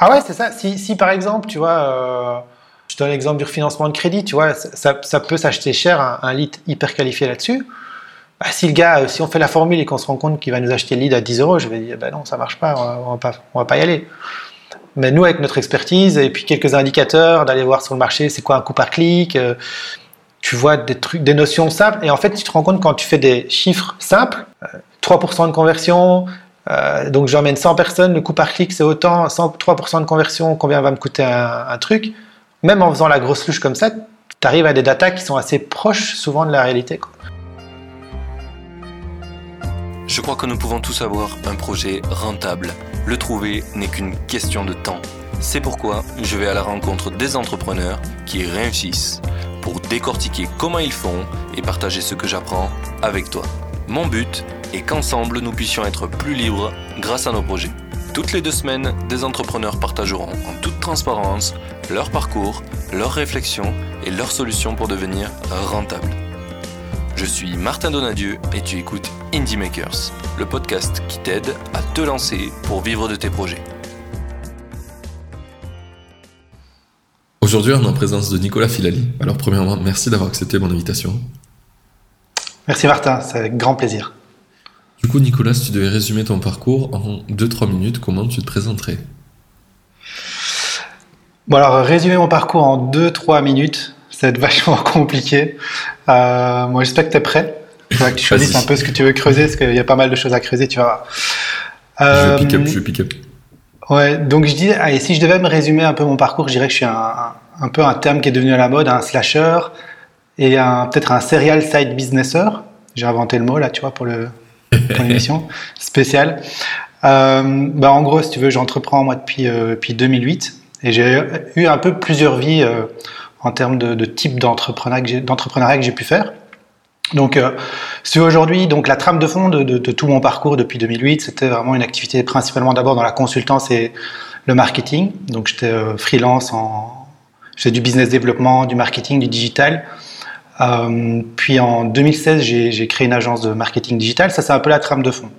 Ah ouais, c'est ça. Si, si, par exemple, tu vois, euh, je donne l'exemple du refinancement de crédit, tu vois, ça, ça peut s'acheter cher un, un, lead hyper qualifié là-dessus. Bah, si le gars, euh, si on fait la formule et qu'on se rend compte qu'il va nous acheter le lead à 10 euros, je vais dire, bah non, ça marche pas, on va pas, on va pas y aller. Mais nous, avec notre expertise et puis quelques indicateurs, d'aller voir sur le marché, c'est quoi un coût par clic, euh, tu vois des trucs, des notions simples. Et en fait, tu te rends compte quand tu fais des chiffres simples, euh, 3% de conversion, euh, donc j'emmène 100 personnes, le coût par clic c'est autant, 100, 3% de conversion, combien va me coûter un, truc? Même en faisant la grosse louche comme ça, tu arrives à des datas qui sont assez proches souvent de la réalité. Je crois que nous pouvons tous avoir un projet rentable. Le trouver n'est qu'une question de temps. C'est pourquoi je vais à la rencontre des entrepreneurs qui réussissent pour décortiquer comment ils font et partager ce que j'apprends avec toi. Mon but est qu'ensemble nous puissions être plus libres grâce à nos projets. Toutes les deux semaines, des entrepreneurs partageront en toute transparence leur parcours, leurs réflexions et leurs solutions pour devenir rentables. Je suis Martin Donadieu et tu écoutes Indie Makers, le podcast qui t'aide à te lancer pour vivre de tes projets. Aujourd'hui, on est en présence de Nicolas Filali. Alors, premièrement, merci d'avoir accepté mon invitation. Merci Martin, c'est avec grand plaisir. Du coup, Nicolas, si tu devais résumer ton parcours en 2-3 minutes, comment tu te présenterais? Bon, alors, résumer mon parcours en 2-3 minutes, ça va être vachement compliqué. Euh, moi, j'espère que tu es prêt. Il faudra que tu choisisses un peu ce que tu veux creuser, parce qu'il y a pas mal de choses à creuser, tu vas. Euh, je pick up, je pick up. Ouais, donc je dis, allez, si je devais me résumer un peu mon parcours, je dirais que je suis un, un, un peu un terme qui est devenu à la mode, un slasher et peut-être un serial side businesser. J'ai inventé le mot là, tu vois, pour le pour l'émission spéciale. Euh, bah, en gros, si tu veux, j'entreprends moi depuis euh, depuis 2008 et j'ai eu un peu plusieurs vies euh, en termes de, de type d'entrepreneuriat que j'ai pu faire. Donc, euh, si aujourd'hui, donc la trame de fond de, de, de, tout mon parcours depuis 2008, c'était vraiment une activité principalement d'abord dans la consultance et le marketing. Donc, j'étais euh, freelance en, j'ai du business développement, du marketing, du digital. Euh, puis en 2016, j'ai créé une agence de marketing digital. Ça, c'est un peu la trame de fond.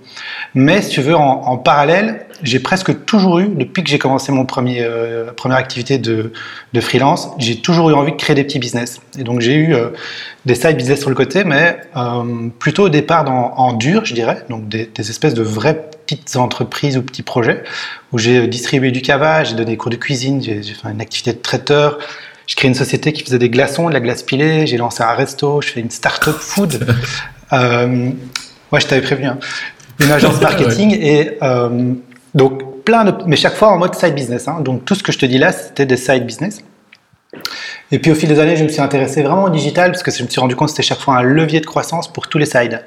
Mais si tu veux, en, en parallèle, j'ai presque toujours eu, depuis que j'ai commencé mon premier euh, première activité de, de freelance, j'ai toujours eu envie de créer des petits business. Et donc j'ai eu euh, des side business sur le côté, mais euh, plutôt au départ dans, en dur, je dirais, donc des, des, espèces de vraies petites entreprises ou petits projets où j'ai distribué du cavage, j'ai donné des cours de cuisine, j'ai fait une activité de traiteur. J'ai créé une société qui faisait des glaçons, de la glace pilée. J'ai lancé un resto. Je fais une start-up food. euh, ouais, je t'avais prévenu. Hein. Une agence marketing ouais. et euh, donc plein de, mais chaque fois en mode side business. Hein. Donc tout ce que je te dis là, c'était des side business. Et puis au fil des années, je me suis intéressé vraiment au digital parce que je me suis rendu compte que c'était chaque fois un levier de croissance pour tous les sides.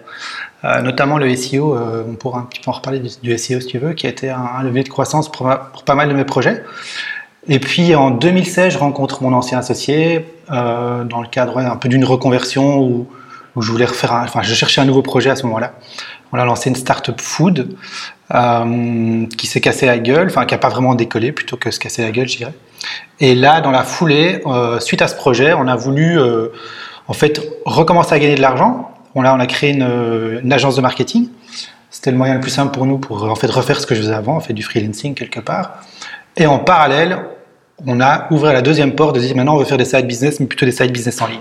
Euh, notamment le SEO, euh, on pourra un petit peu en reparler du, du, SEO si tu veux, qui a été un, un levier de croissance pour, pour, pas mal de mes projets. Et puis en 2016, je rencontre mon ancien associé euh, dans le cadre un peu d'une reconversion où, je voulais refaire, enfin je cherchais un nouveau projet à ce moment-là. On a lancé une startup food euh, qui s'est cassé la gueule, enfin qui a pas vraiment décollé plutôt que se casser la gueule, je dirais. Et là, dans la foulée, euh, suite à ce projet, on a voulu en fait recommencer à gagner de l'argent. On a, on a créé une, une agence de marketing. C'était le moyen le plus simple pour nous pour en fait refaire ce que je faisais avant, on fait du freelancing quelque part. Et en parallèle, on a ouvert la deuxième porte de dire maintenant on veut faire des side business, mais plutôt des side business en ligne.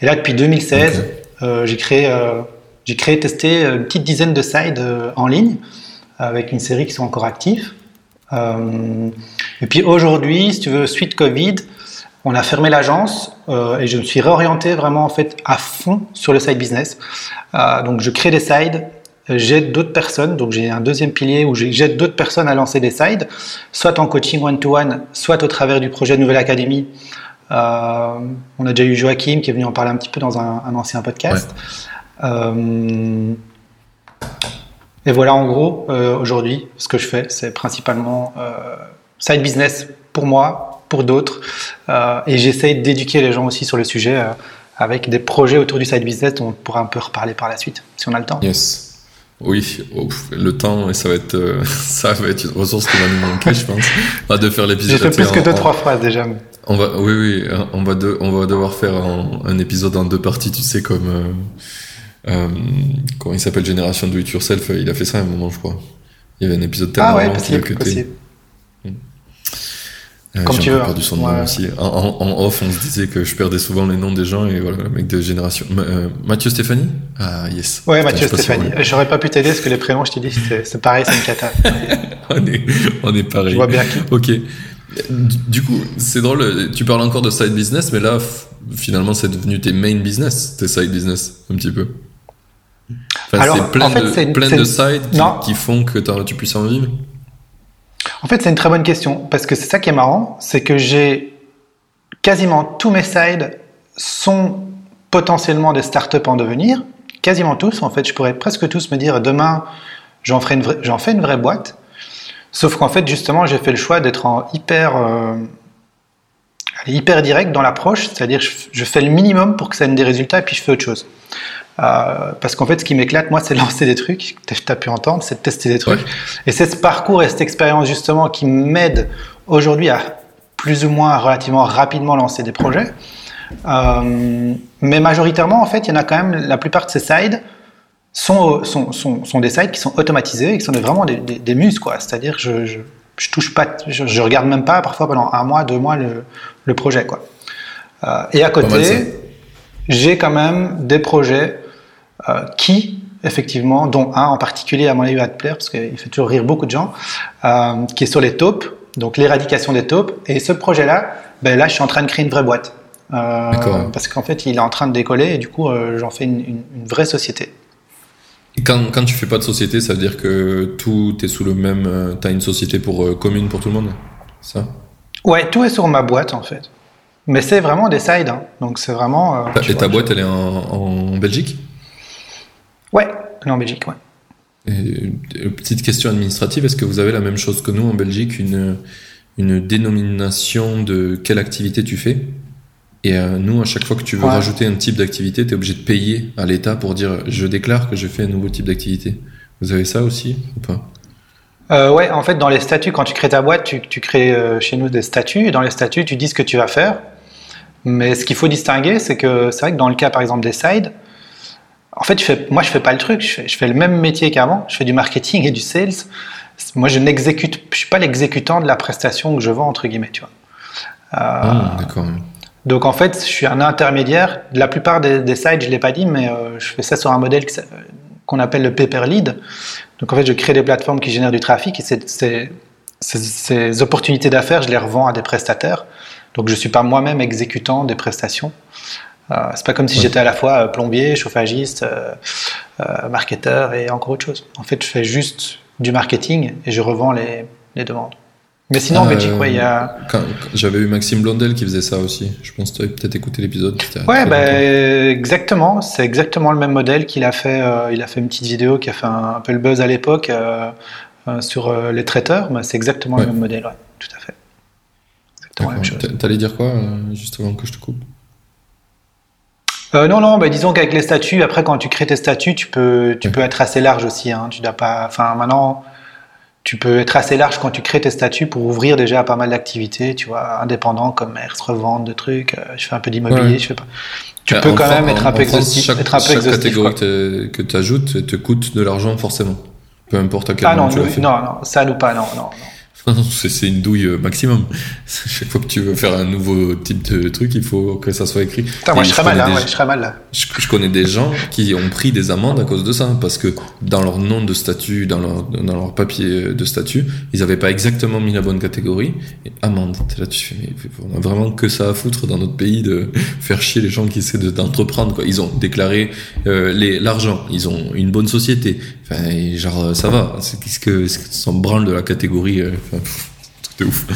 Et là, depuis 2016, okay. euh, j'ai créé, euh, j'ai créé, testé une petite dizaine de sites euh, en ligne avec une série qui sont encore actifs. Euh, et puis aujourd'hui, si tu veux, suite Covid, on a fermé l'agence euh, et je me suis réorienté vraiment en fait à fond sur le side business. Euh, donc je crée des sides j'aide d'autres personnes, donc j'ai un deuxième pilier où j'aide d'autres personnes à lancer des sides, soit en coaching one-to-one, -one, soit au travers du projet Nouvelle Académie. Euh, on a déjà eu Joachim qui est venu en parler un petit peu dans un, ancien podcast. Euh, et voilà en gros, euh, aujourd'hui, ce que je fais, c'est principalement euh, side business pour moi, pour d'autres, euh, et j'essaye d'éduquer les gens aussi sur le sujet avec des projets autour du side business on pourra un peu reparler par la suite, si on a le temps. Yes. Oui, oh, le temps, ça va être, euh, ça va être une ressource qui va nous manquer, je pense. Pas de faire l'épisode. J'ai fait plus que deux, en, trois phrases déjà. On va, oui, oui, on va, de, on va devoir faire un, un, épisode en deux parties, tu sais, comme, euh, euh, comment il s'appelle, Génération Do It Yourself, il a fait ça à un moment, je crois. Il y avait un épisode tellement ah ouais, long. Comme tu veux, perdu son ouais. nom aussi. En, off, on se disait que je perdais souvent les noms des gens et voilà, le mec de génération. Ma- euh, Mathieu Stéphanie? Ah, yes. Ouais, Putain, Mathieu si Stéphanie. J'aurais pas pu t'aider parce que les prénoms, je t'ai dit, c'est pareil, c'est une cata. on, est, on est pareil. Je vois bien qui. Ok. Du coup, c'est drôle, tu parles encore de side business, mais là, finalement, c'est devenu tes main business, tes side business, un petit peu. Enfin, c'est plein, en fait, de, plein de sides qui, qui font que tu puisses en vivre. En fait, c'est une très bonne question parce que c'est ça qui est marrant, c'est que j'ai quasiment tous mes sides sont potentiellement des startups en devenir, quasiment tous. En fait, je pourrais presque tous me dire demain, j'en ferai une fais une vraie boîte. Sauf qu'en fait, justement, j'ai fait le choix d'être en hyper, euh, hyper direct dans l'approche, c'est-à-dire je, fais le minimum pour que ça ait des résultats et puis je fais autre chose. Euh, parce qu'en fait, ce qui m'éclate, moi, c'est de lancer des trucs. Tu as pu entendre, c'est de tester des trucs. Ouais. Et c'est ce parcours et cette expérience justement qui m'aide aujourd'hui à plus ou moins relativement rapidement lancer des projets. Euh, mais majoritairement, en fait, il y en a quand même, la plupart de ces sides sont, sont, sont, sont des sites qui sont automatisés et qui sont vraiment des, des, des muses, quoi. C'est-à-dire, je, je, je touche pas, je, je regarde même pas parfois pendant un mois, deux mois le, le projet, quoi. Euh, et à côté, j'ai quand même des projets euh, qui, effectivement, dont un en particulier à mon avis va te plaire parce qu'il fait toujours rire beaucoup de gens, euh, qui est sur les taupes, donc l'éradication des taupes. Et ce projet-là, ben là, je suis en train de créer une vraie boîte. Parce qu'en fait, il est en train de décoller et du coup, j'en fais une, une, une vraie société. Quand, quand tu fais pas de société, ça veut dire que tout est sous le même. euh, T'as une société pour euh, commune pour tout le monde Ça? Ouais, tout est sur ma boîte en fait. Mais c'est vraiment des sides, hein. donc c'est vraiment. euh, tu Et ta boîte, elle est en, en Belgique? Ouais, elle est en Belgique, ouais. Et, petite question administrative, est-ce que vous avez la même chose que nous en Belgique, une, une dénomination de quelle activité tu fais? Et euh, nous, à chaque fois que tu veux Ouais. rajouter un type d'activité, tu es obligé de payer à l'État pour dire je déclare que je fais un nouveau type d'activité. Vous avez ça aussi ou pas? Euh, ouais, en fait, dans les statuts, quand tu crées ta boîte, tu, tu crées euh, chez nous des statuts. Et dans les statuts, tu dis ce que tu vas faire. Mais ce qu'il faut distinguer, c'est que c'est vrai que dans le cas, par exemple, des sides, en fait, je fais, moi, je fais pas le truc. Je fais, je fais le même métier qu'avant. Je fais du marketing et du sales. Moi, je n'exécute, je suis pas l'exécutant de la prestation que je vends entre guillemets, tu vois. Euh, Ah, D'accord. Donc en fait, je suis un intermédiaire. La plupart des, des sites, je l'ai pas dit, mais euh, je fais ça sur un modèle qu'on appelle le paper lead. Donc en fait, je crée des plateformes qui génèrent du trafic et ces, ces opportunités d'affaires, je les revends à des prestataires. Donc je suis pas moi-même exécutant des prestations. Euh, c'est pas comme si Ouais. j'étais à la fois euh, plombier, chauffagiste, euh, euh, marketeur et encore autre chose. En fait, je fais juste du marketing et je revends les, les demandes. Mais sinon, en Euh, Belgique, ouais, il y a. Quand- quand- J'avais eu Maxime Blondel qui faisait ça aussi. Je pense que tu avais peut-être écouté l'épisode. Ouais, bah, exactement. C'est exactement le même modèle qu'il a fait. euh, il a fait une petite vidéo qui a fait un, un peu le buzz à l'époque euh, euh, sur euh, les traiteurs. Mais c'est exactement Ouais. le même modèle, ouais, tout à fait. Exactement la même D'accord. chose. T'a- T'allais dire quoi, euh, juste avant que je te coupe? Euh, non, non, bah, disons qu'avec les statuts, après, quand tu crées tes statuts, tu peux, tu Ouais. peux être assez large aussi. Hein, tu dois pas. Enfin, maintenant, tu peux être assez large quand tu crées tes statuts pour ouvrir déjà pas mal d'activités, tu vois, indépendants, commerce, revente de trucs. euh, je fais un peu d'immobilier, Ouais. je fais pas. Tu peux quand même être un peu exhaustif. Chaque, être un peu chaque exhaustif, catégorie quoi. que tu ajoutes te coûte de l'argent forcément. Peu importe à quel Ah non, moment tu nous- l'as fait. non, non, ça nous pas, non, non. non. C'est c'est une douille euh, maximum. Chaque fois que tu veux faire un nouveau type de truc, il faut que ça soit écrit. Putain, moi Et je serais mal là, ouais, je serais mal là. Je, je connais des gens qui ont pris des amendes à cause de ça, parce que dans leur nom de statut, dans leur, dans leur papier de statut, ils avaient pas exactement mis la bonne catégorie. Et amende. T'es là, tu fais, on a vraiment que ça à foutre dans notre pays de faire chier les gens qui essaient de- d'entreprendre. quoi. Ils ont déclaré euh, l'argent, ils ont une bonne société. Enfin, genre ça va. C'est qu'est-ce que s'en branle de la catégorie. euh, enfin, pff, ouf.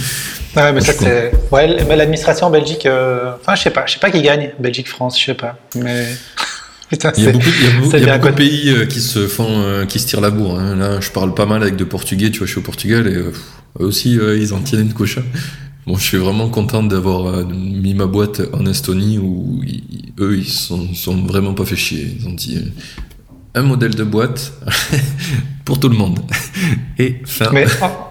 Ouais, mais ça c'est. Ouais, mais l'administration en Belgique, euh, enfin je sais pas, je sais pas qui gagne, Belgique, France, je sais pas. Mais putain, Il y a beaucoup, il y a beaucoup- c'est il y a bien beaucoup de pays euh, qui se font, euh, qui se tirent la bourre. hein. Là, je parle pas mal avec de Portugais. Tu vois, je suis au Portugal et euh, eux aussi, ils en tiennent une couche. hein. Bon, je suis vraiment content d'avoir mis ma boîte en Estonie où ils- eux, ils sont, sont vraiment pas fait chier. Ils ont dit un modèle de boîte pour tout le monde. Et fin. Mais en,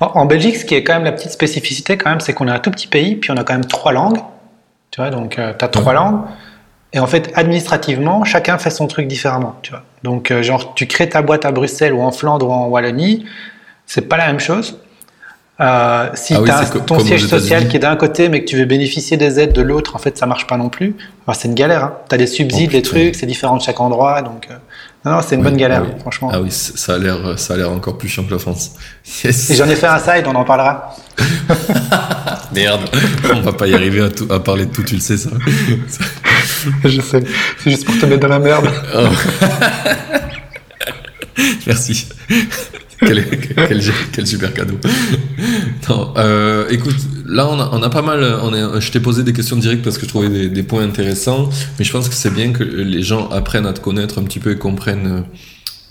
en- Belgique, ce qui est quand même la petite spécificité, quand même, c'est qu'on est un tout petit pays, puis on a quand même trois langues. Tu vois, donc tu as trois langues. Et en fait, administrativement, chacun fait son truc différemment. Tu vois. Donc, euh, genre, tu crées ta boîte à Bruxelles ou en Flandre ou en Wallonie, c'est pas la même chose. Euh, si Ah oui, tu as ton siège social qui est d'un côté, mais que tu veux bénéficier des aides de l'autre, en fait, ça marche pas non plus. C'est une galère. Hein. Tu as des subsides, Oh, des trucs, c'est différent de chaque endroit. Donc, euh, non, non, c'est une bonne galère, ah oui. franchement. Ah oui, ça a l'air, ça a l'air encore plus chiant que la France. Yes. Et j'en ai fait un side, on en parlera. Merde, on va pas y arriver à, tout- à parler de tout, tu le sais ça. Je sais. C'est juste pour te mettre dans la merde. Oh. Merci. Quel, quel, quel super cadeau. Non, euh, écoute, là on a, on a pas mal. On est, je t'ai posé des questions directes parce que je trouvais des, des points intéressants, mais je pense que c'est bien que les gens apprennent à te connaître un petit peu et comprennent euh,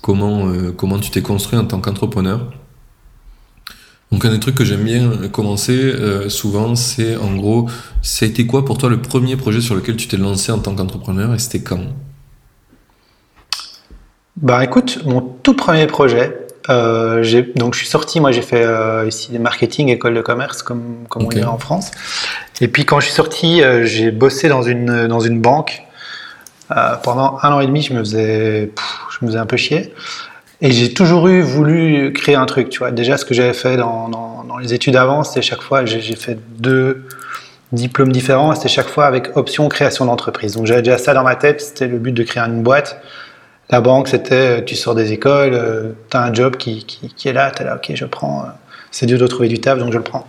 comment euh, comment tu t'es construit en tant qu'entrepreneur. Donc un des trucs que j'aime bien commencer euh, souvent, c'est en gros, ça a été quoi pour toi le premier projet sur lequel tu t'es lancé en tant qu'entrepreneur et c'était quand? Bah écoute, mon tout premier projet, euh, donc je suis sorti, moi j'ai fait euh, ici des marketing, école de commerce, comme, comme on dit en France. Et puis quand je suis sorti, euh, j'ai bossé dans une, dans une banque. Pendant un an et demi, je me faisais, pff, je me faisais un peu chier. Et j'ai toujours eu voulu créer un truc, tu vois. Déjà, ce que j'avais fait dans, dans, dans les études avant, c'était chaque fois, j'ai j'ai fait deux diplômes différents, c'était chaque fois avec option création d'entreprise. Donc j'avais déjà ça dans ma tête, c'était le but de créer une boîte. La banque, c'était, euh, tu sors des écoles, tu as un job qui, qui, est là, tu es là, ok, je prends. euh, C'est dur de trouver du taf, donc je le prends.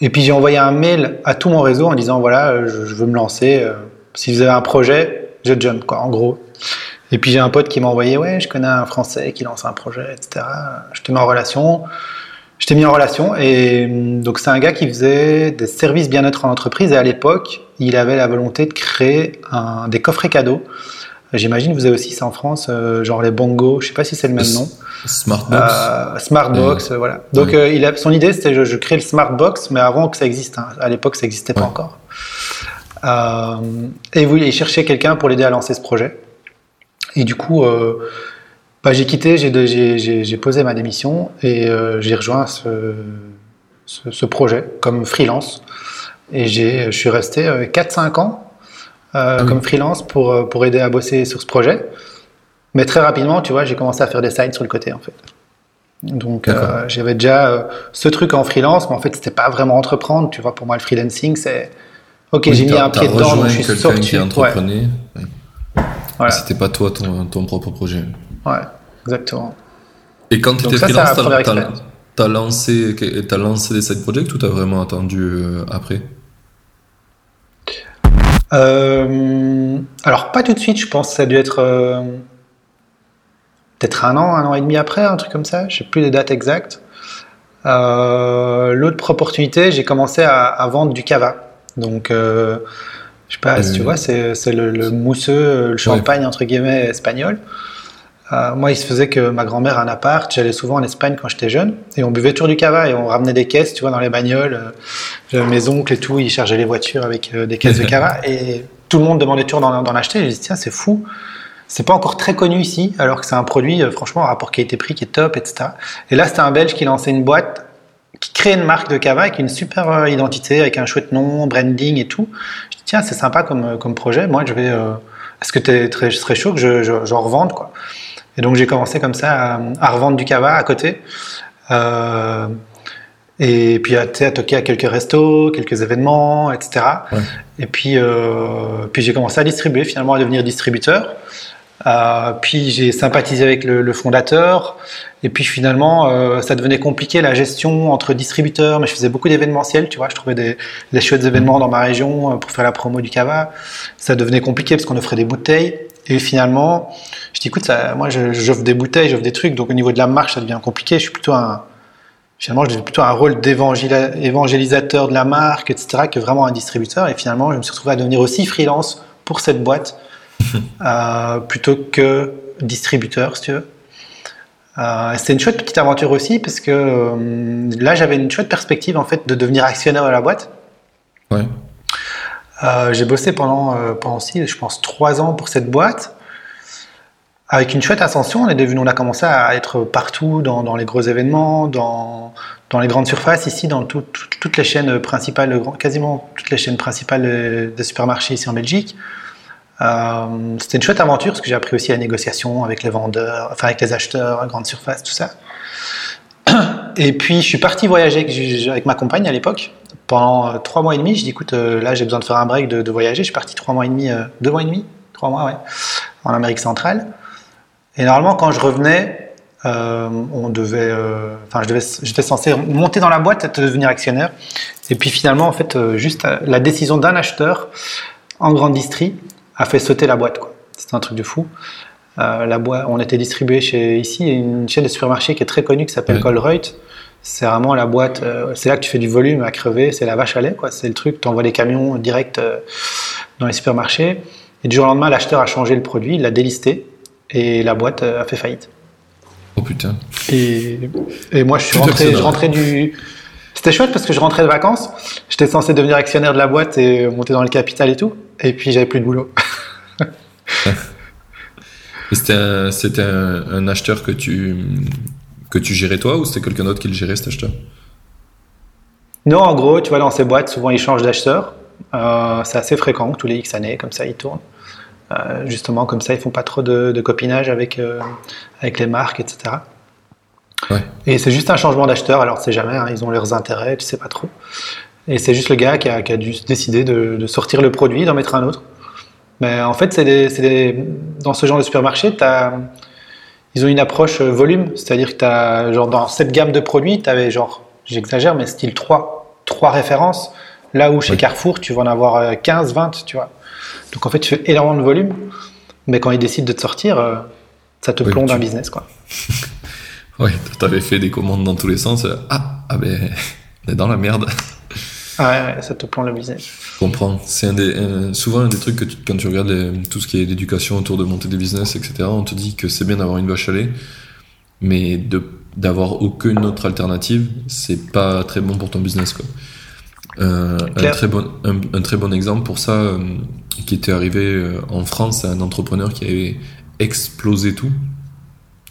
Et puis j'ai envoyé un mail à tout mon réseau en disant, voilà, euh, je, veux me lancer. euh, si vous avez un projet, je jump, quoi, en gros. Et puis j'ai un pote qui m'a envoyé, ouais, je connais un Français qui lance un projet, etc. Je te mets en relation. Je t'ai mis en relation et hum, donc c'est un gars qui faisait des services bien-être en entreprise et à l'époque, il avait la volonté de créer des coffrets cadeaux. J'imagine que vous avez aussi ça en France, euh, genre les bongos, je sais pas si c'est le même nom. Smartbox. Euh, Smartbox, voilà. Donc Ouais. euh, il a, son idée c'était je, je crée le Smartbox, mais avant que ça existe. hein. À l'époque, ça n'existait pas encore. Et oui, il cherchait quelqu'un pour l'aider à lancer ce projet. Et du coup, bah, j'ai quitté, j'ai, posé ma démission et euh, j'ai rejoint ce, ce, ce projet comme freelance. Et j'ai, je suis resté euh, 4-5 ans euh, Ah oui. comme freelance pour, euh, pour aider à bosser sur ce projet. Mais très rapidement, tu vois, j'ai commencé à faire des sides sur le côté en fait. Donc euh, j'avais déjà euh, ce truc en freelance, mais en fait c'était pas vraiment entreprendre. Tu vois, pour moi le freelancing c'est ok, Oui, j'ai mis un pied dedans, donc je suis sorti. qui Ouais, voilà, C'était pas toi ton, ton propre projet. ouais, exactement. Et quand tu étais ça, freelance, t'as- lancé, t'as lancé des side projects ou t'as vraiment attendu euh, après? Euh, alors pas tout de suite, je pense que ça a dû être euh, peut-être un an, un an et demi après, un truc comme ça. Je sais plus les dates exactes. Euh, L'autre opportunité, j'ai commencé à, à vendre du cava. Donc euh, je sais pas si tu vois, c'est le mousseux, le champagne entre guillemets espagnol. Euh, moi, il se faisait que ma grand-mère a un appart, j'allais souvent en Espagne quand j'étais jeune, et on buvait toujours du cava et on ramenait des caisses, tu vois, dans les bagnoles. Euh, mes oncles et tout, ils chargeaient les voitures avec euh, des caisses de cava, et tout le monde demandait toujours d'en acheter. Et je dis, tiens, c'est fou. C'est pas encore très connu ici, alors que c'est un produit, franchement, un rapport qualité-prix qui est top, etc. Et là, c'était un Belge qui lançait une boîte, qui créait une marque de cava avec une super identité, avec un chouette nom, branding et tout. Je dis, tiens, c'est sympa comme, comme projet. Moi, je vais. Est-ce que t'es très, je serais chaud que je, je, j'en revende, quoi Et donc, j'ai commencé comme ça à, à revendre du cava à côté. Euh, et puis, à, toquer à quelques restos, quelques événements, etc. Ouais. Et puis, euh, puis j'ai commencé à distribuer, finalement, à devenir distributeur. Euh, puis j'ai sympathisé avec le, le fondateur. Et puis finalement, euh, ça devenait compliqué la gestion entre distributeurs. Mais je faisais beaucoup d'événementiels, tu vois. Je trouvais des, des chouettes événements dans ma région pour faire la promo du cava. Ça devenait compliqué parce qu'on offrait des bouteilles. Et finalement, je dis écoute, ça, moi j'offre des bouteilles, j'offre des trucs. Donc au niveau de la marche, ça devient compliqué. Je suis plutôt un finalement, j'ai plutôt un rôle d'évangélisateur de la marque, etc., que vraiment un distributeur. Et finalement, je me suis retrouvé à devenir aussi freelance pour cette boîte, euh, plutôt que distributeur, si tu veux. Euh, C'était une chouette petite aventure aussi, parce que euh, là, j'avais une chouette perspective, en fait, de devenir actionnaire de la boîte. Ouais. Euh, j'ai bossé pendant, euh, pendant aussi, je pense, trois ans pour cette boîte. Avec une chouette ascension, on est devenu, on a commencé à être partout dans, dans les gros événements, dans, dans les grandes surfaces ici, dans tout- tout- toutes les chaînes principales, quasiment toutes les chaînes principales de, de supermarchés ici en Belgique. Euh, C'était une chouette aventure parce que j'ai appris aussi la négociation avec les vendeurs, enfin avec les acheteurs, grande surface, tout ça. Et puis, je suis parti voyager avec ma compagne à l'époque. Pendant euh, trois mois et demi, je dis, écoute, euh, là, j'ai besoin de faire un break, de, de, voyager. Je suis parti trois mois et demi, euh, deux mois et demi, trois mois, ouais, en Amérique centrale. Et normalement, quand je revenais, euh, on devait, enfin, je devais, j'étais censé monter dans la boîte, devenir actionnaire. Et puis finalement, en fait, juste la décision d'un acheteur en grande distrie a fait sauter la boîte. C'était un truc de fou. Euh, la boîte, on était distribué chez ici une chaîne de supermarchés qui est très connue qui s'appelle ouais. C'est vraiment la boîte, euh, c'est là que tu fais du volume à crever, c'est la vache à lait, quoi. C'est le truc, tu envoies des camions direct euh, dans les supermarchés. Et du jour au lendemain, l'acheteur a changé le produit, il l'a délisté et la boîte euh, a fait faillite. Oh putain. Et, et moi, je suis rentré, je rentrais du. C'était chouette parce que je rentrais de vacances. J'étais censé devenir actionnaire de la boîte et monter dans le capital et tout. Et puis, j'avais plus de boulot. C'était un, c'était un, un, acheteur que tu, que tu gérais toi ou c'était quelqu'un d'autre qui le gérait cet acheteur? Non, en gros, tu vois, dans ces boîtes, souvent ils changent d'acheteur. Euh, c'est assez fréquent, tous les X années, comme ça ils tournent. Euh, justement, comme ça ils font pas trop de, de copinage avec, euh, avec les marques, etc. Ouais. Et c'est juste un changement d'acheteur, alors c'est jamais, hein, ils ont leurs intérêts, tu sais pas trop. Et c'est juste le gars qui a, qui a dû décider de, de sortir le produit, d'en mettre un autre. Mais en fait, c'est des, des, dans ce genre de supermarché, as, ils ont une approche volume, c'est-à-dire que as, genre, dans cette gamme de produits, tu avais genre, j'exagère, mais style 3, 3 références, là où chez oui. Carrefour, tu vas en avoir 15, 20, tu vois. Donc en fait, tu fais énormément de volume, mais quand ils décident de te sortir, ça te oui, plombe tu... un business, quoi. ouais, t'avais fait des commandes dans tous les sens. Ah, ah ben, on est dans la merde. Ah ouais, ça te plombe le business. Je comprends. C'est un des, un, souvent un des trucs que tu, quand tu regardes les, tout ce qui est l'éducation autour de monter des business, etc., on te dit que c'est bien d'avoir une vache à lait, mais de, d'avoir aucune autre alternative, c'est pas très bon pour ton business, quoi. Euh, un, très bon, un, un, très bon exemple pour ça, euh, qui était arrivé euh, en France, c'est un entrepreneur qui avait explosé tout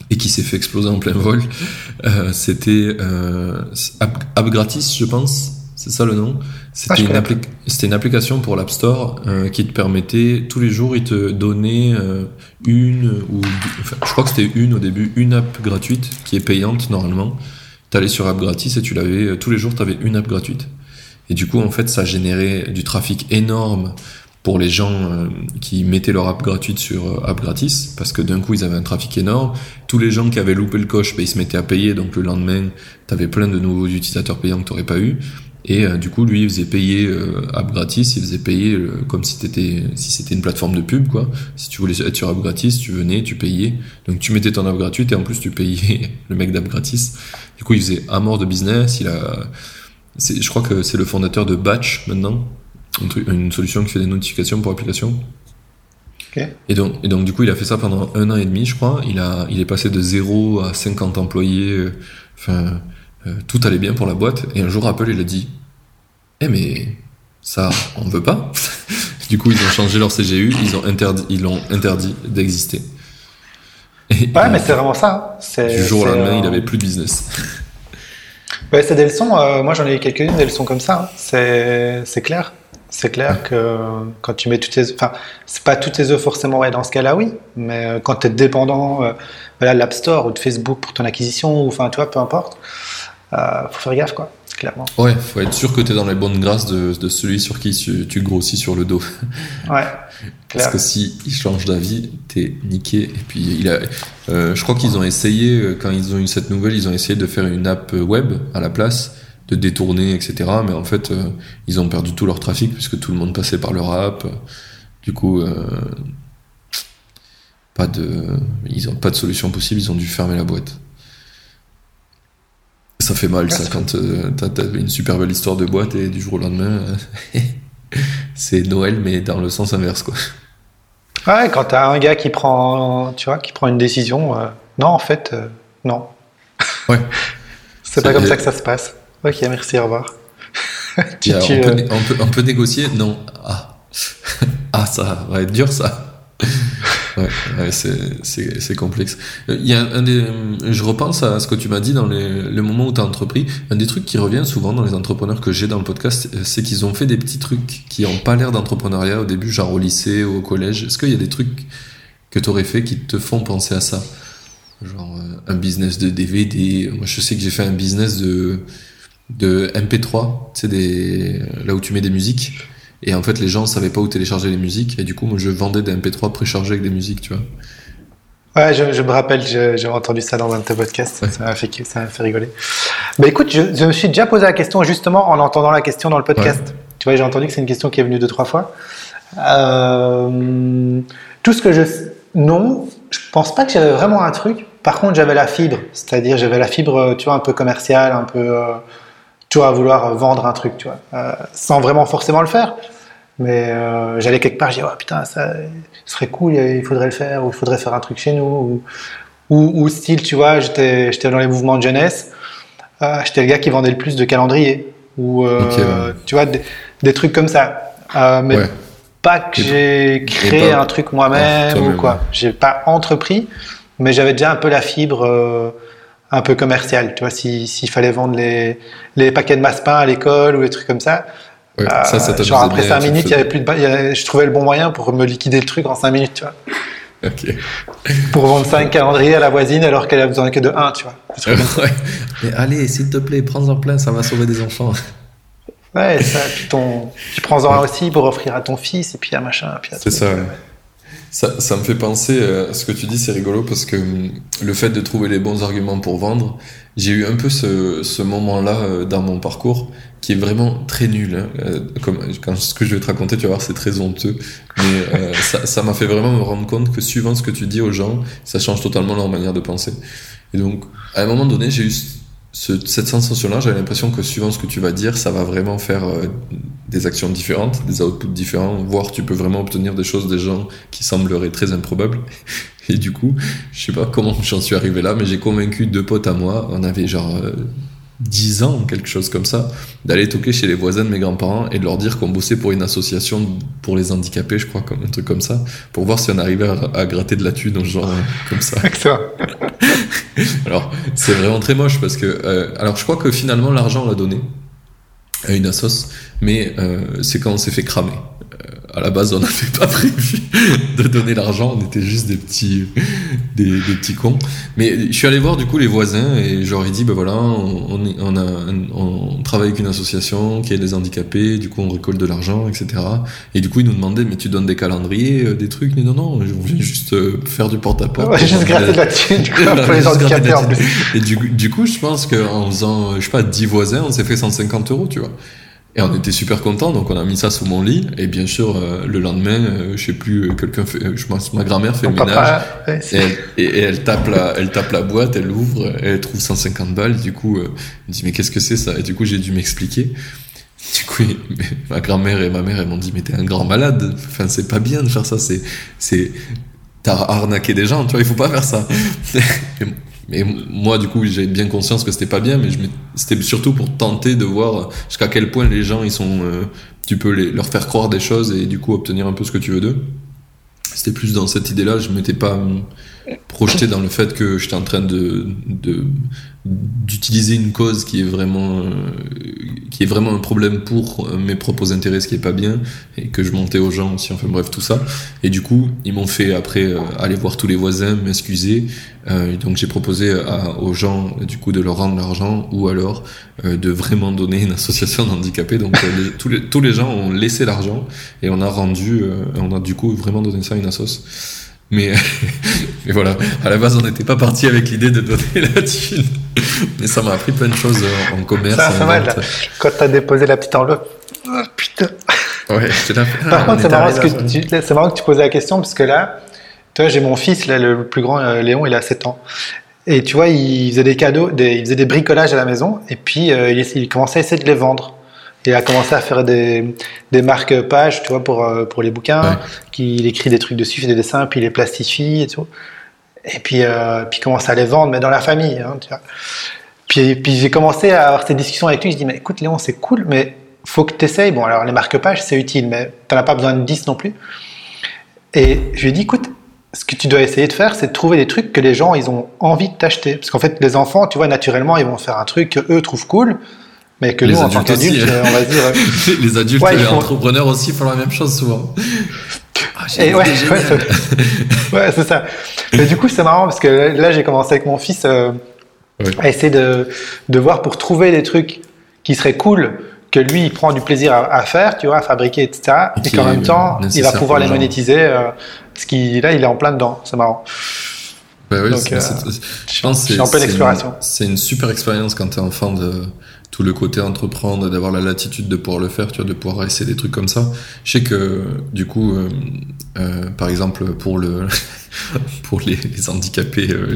et qui s'est fait exploser en plein vol. Euh, c'était App, App Gratis, je pense c'est ça le nom. C'était ah, une, une, application pour l'App Store euh, qui te permettait tous les jours, il te donnait euh, une ou enfin, je crois que c'était une au début, une app gratuite qui est payante normalement. Tu allais sur app gratis et tu l'avais euh, tous les jours, tu avais une app gratuite. Et du coup, en fait, ça générait du trafic énorme pour les gens euh, qui mettaient leur app gratuite sur euh, app gratis parce que d'un coup ils avaient un trafic énorme. Tous les gens qui avaient loupé le coche, ben, ils se mettaient à payer donc le lendemain tu avais plein de nouveaux utilisateurs payants que tu n'aurais pas eu. Et euh, du coup, lui, il faisait payer euh, App Gratis, il faisait payer euh, comme si c'était si c'était une plateforme de pub, quoi. Si tu voulais être sur App Gratis, tu venais, tu payais. Donc tu mettais ton App gratuite et en plus tu payais le mec d'App Gratis. Du coup, il faisait à mort de business. Il a, je crois que c'est le fondateur de Batch maintenant, une solution qui fait des notifications pour application. Okay. Et donc, et donc du coup, il a fait ça pendant un an et demi, je crois. Il a, il est passé de 0 à 50 employés. Enfin euh, tout allait bien pour la boîte, et un jour Apple il a dit Eh mais ça on veut pas. du coup ils ont changé leur CGU, ils ont interdit, ils l'ont interdit d'exister. Et, ouais, mais c'est vraiment ça. Du jour au lendemain, euh... il avait plus de business. Ouais, c'est des leçons. Euh, moi, j'en ai eu quelques-unes des leçons comme ça. C'est clair. C'est clair que quand tu mets toutes tes, enfin, c'est pas toutes tes œufs forcément. Ouais, dans ce cas-là, oui. Mais euh, quand tu es dépendant, euh, voilà, de l'App Store ou de Facebook pour ton acquisition, ou enfin, tu vois, peu importe. Euh, faut faire gaffe, quoi, clairement. Ouais, faut être sûr que tu es dans les bonnes grâces de, de celui sur qui tu, tu, grossis sur le dos. Ouais. Parce que si il change d'avis, t'es niqué. Et puis il a, euh, je crois qu'ils ont essayé euh, quand ils ont eu cette nouvelle, ils ont essayé de faire une app web à la place, de détourner, etc. Mais en fait, euh, ils ont perdu tout leur trafic puisque tout le monde passait par leur app. Du coup, euh, pas de, ils ont pas de solution possible. Ils ont dû fermer la boîte. Ça fait mal, ça, quand euh, t'as as une super belle histoire de boîte et du jour au lendemain, euh, c'est Noël, mais dans le sens inverse, quoi. Ouais, quand t'as un gars qui prend, tu vois, qui prend une décision, euh, non, en fait, non. Ouais. c'est pas comme ça que ça se passe. Ok, merci, au revoir. tu, tu, on, peut, on, peut, on, peut, négocier Non. Ah. ah, ça va être dur, ça. Ouais, ouais c'est complexe. Il y a un des, je repense à ce que tu m'as dit dans les, le moment où tu as entrepris. Un des trucs qui revient souvent dans les entrepreneurs que j'ai dans le podcast, c'est qu'ils ont fait des petits trucs qui n'ont pas l'air d'entrepreneuriat au début, genre au lycée ou au collège. Est-ce qu'il y a des trucs que tu aurais fait qui te font penser à ça? Genre euh, un business de DVD. Moi, je sais que j'ai fait un business de de MP3, tu sais des là où tu mets des musiques. Et en fait, les gens savaient pas où télécharger les musiques. Et du coup, moi, je vendais des MP3 préchargés avec des musiques, tu vois. Ouais, je, je me rappelle, j'ai entendu ça dans un de tes podcasts. Ça m'a fait, ça m'a fait rigoler. Bah écoute, je, je me suis déjà posé la question justement en entendant la question dans le podcast. Tu vois, j'ai entendu que c'est une question qui est venue deux, trois fois. Euh, tout ce que je. Non, je pense pas que j'avais vraiment un truc. Par contre, j'avais la fibre. C'est-à-dire, j'avais la fibre, euh, tu vois, un peu commerciale, un peu. euh, à vouloir vendre un truc, tu vois. Euh, sans vraiment forcément le faire. Mais euh, j'allais quelque part, je dis, oh, putain, ça ce serait cool, il faudrait le faire, ou il faudrait faire un truc chez nous. Ou, ou, ou style, tu vois, j'étais dans les mouvements de jeunesse. Euh, j'étais le gars qui vendait le plus de calendriers. Ou, ouais. tu vois, des, des trucs comme ça. Mais Ouais. pas que j'ai créé pas- un truc moi-même ou quoi. J'ai pas entrepris, mais j'avais déjà un peu la fibre un peu commerciale. Tu vois, si- s'il fallait vendre les, les paquets de masse-pain à l'école ou des trucs comme ça. Ouais, euh, ça, ça genre t'amusait après bien, 5 tu minutes, il y avait plus de, y avait- je trouvais le bon moyen pour me liquider le truc en 5 minutes, tu vois. Pour vendre 5 calendriers à la voisine alors qu'elle a besoin que de 1, tu vois. Ouais. Mais allez, s'il te plaît, prends-en plein, ça va sauver des enfants. Ouais, ça, puis ton, tu prends-en un aussi pour offrir à ton fils, et puis à machin, puis à C'est ça. Ça, ça me fait penser euh, ce que tu dis, c'est rigolo parce que hum, le fait de trouver les bons arguments pour vendre, j'ai eu un peu ce, ce moment-là euh, dans mon parcours qui est vraiment très nul. hein. Euh, comme quand ce que je vais te raconter, tu vas voir, c'est très honteux. Mais euh, ça m'a fait vraiment me rendre compte que suivant ce que tu dis aux gens, ça change totalement leur manière de penser. Et donc, à un moment donné, j'ai eu ce- cette sensation-là, j'avais l'impression que suivant ce que tu vas dire, ça va vraiment faire euh, des actions différentes, des outputs différents, voire tu peux vraiment obtenir des choses des gens qui sembleraient très improbables. Et du coup, je sais pas comment j'en suis arrivé là, mais j'ai convaincu deux potes à moi, on avait genre euh, 10 ans, quelque chose comme ça, d'aller toquer chez les voisins de mes grands-parents et de leur dire qu'on bossait pour une association pour les handicapés, je crois, comme un truc comme ça, pour voir si on arrivait à, à gratter de la thune, genre euh, comme ça. Alors, c'est vraiment très moche parce que, euh, alors je crois que finalement l'argent on l'a donné à une assos, mais euh, c'est quand on s'est fait cramer. Euh, à la base, on n'avait pas prévu de donner l'argent, on était juste des petits, des, des petits cons. Mais je suis allé voir du coup les voisins et ai dit, ben voilà, on, on, a, on travaille avec une association qui aide les handicapés, du coup on récolte de l'argent, etc. Et du coup ils nous demandaient, mais tu donnes des calendriers, euh, des trucs? Mais non, non, on vient juste faire du porte-à-porte. Ouais, juste gratter de la thune, du coup, pour les handicapés en plus. Et du, du coup, je pense qu'en faisant, je sais pas, 10 voisins, on s'est fait 150 euros, tu vois. Et on était super contents, donc on a mis ça sous mon lit. Et bien sûr, euh, le lendemain, euh, je sais plus, euh, quelqu'un fait, euh, je pense, ma grand-mère fait Ton le ménage. ouais, Et elle, et- et elle tape la, elle tape la boîte, elle l'ouvre, elle trouve 150 balles. Du coup, euh, elle me dit mais qu'est-ce que c'est ça? Et du coup, j'ai dû m'expliquer. Du coup, ma grand-mère et ma mère, elles m'ont dit mais t'es un grand malade. Enfin, c'est pas bien de faire ça. C'est, c'est, t'as arnaqué des gens. Tu vois, il faut pas faire ça. Mais moi, du coup, j'ai bien conscience que c'était pas bien, mais c'était surtout pour tenter de voir jusqu'à quel point les gens, ils sont, euh, tu peux leur faire croire des choses et du coup obtenir un peu ce que tu veux d'eux. C'était plus dans cette idée-là, je m'étais pas euh, projeté dans le fait que j'étais en train de, de d'utiliser une cause qui est vraiment euh, qui est vraiment un problème pour euh, mes propres intérêts ce qui est pas bien et que je montais aux gens aussi enfin bref tout ça. Et du coup ils m'ont fait après euh, aller voir tous les voisins m'excuser. Euh, donc j'ai proposé à, aux gens du coup de leur rendre l'argent ou alors de vraiment donner une association d'handicapés. Donc tous les tous les gens ont laissé l'argent et on a rendu on a du coup vraiment donné ça à une assoce mais, mais voilà, à la base, on n'était pas parti avec l'idée de donner la thune. Mais ça m'a appris plein de choses euh, en commerce. Ça, en mal. Quand t'as déposé la petite enveloppe. Oh, putain. Ouais, là. Par ah, contre, on c'est est marrant, que tu, c'est marrant que tu posais la question, parce que là, tu vois, j'ai mon fils, là, le plus grand, euh, Léon, il a 7 ans. Et tu vois, il faisait des cadeaux, des, il faisait des bricolages à la maison, et puis euh, il, il commençait à essayer de les vendre. Il a commencé à faire des, des marques pages, tu vois, pour, euh, pour les bouquins, Ouais. qu'il écrit des trucs dessus, il fait des dessins, puis il les plastifie et tout. Et puis, euh, puis il commence à les vendre, mais dans la famille, hein, tu vois. Puis, puis j'ai commencé à avoir ces discussions avec lui. Je dis, mais écoute, Léon, c'est cool, mais faut que tu essayes. Bon, alors les marque-pages, c'est utile, mais tu as pas besoin de 10 non plus. Et je lui ai dit, écoute, ce que tu dois essayer de faire, c'est de trouver des trucs que les gens, ils ont envie de t'acheter. Parce qu'en fait, les enfants, tu vois, naturellement, ils vont faire un truc que eux trouvent cool, mais que Les nous, en tant adultes qu'adultes, hein. on va dire, euh, Les adultes Ouais, et les entrepreneurs aussi font la même chose souvent. j'ai Et ouais, ouais, c'est- ça. Mais du coup, c'est marrant parce que là, j'ai commencé avec mon fils euh, à essayer de, de voir pour trouver des trucs qui seraient cool, que lui, il prend du plaisir à, à faire, tu vois, à fabriquer, etc. Et Et, qui qu'en même temps, il va pouvoir les monétiser. Euh, parce qu'il là, il est en plein dedans. C'est marrant. Bah oui, Donc, c'est- euh, je pense en c'est- une- une super expérience quand t'es enfant de tout le côté entreprendre, d'avoir la latitude de pouvoir le faire, tu vois, de pouvoir essayer des trucs comme ça. Je sais que du coup, euh, euh, par exemple pour le pour les, handicapés, euh,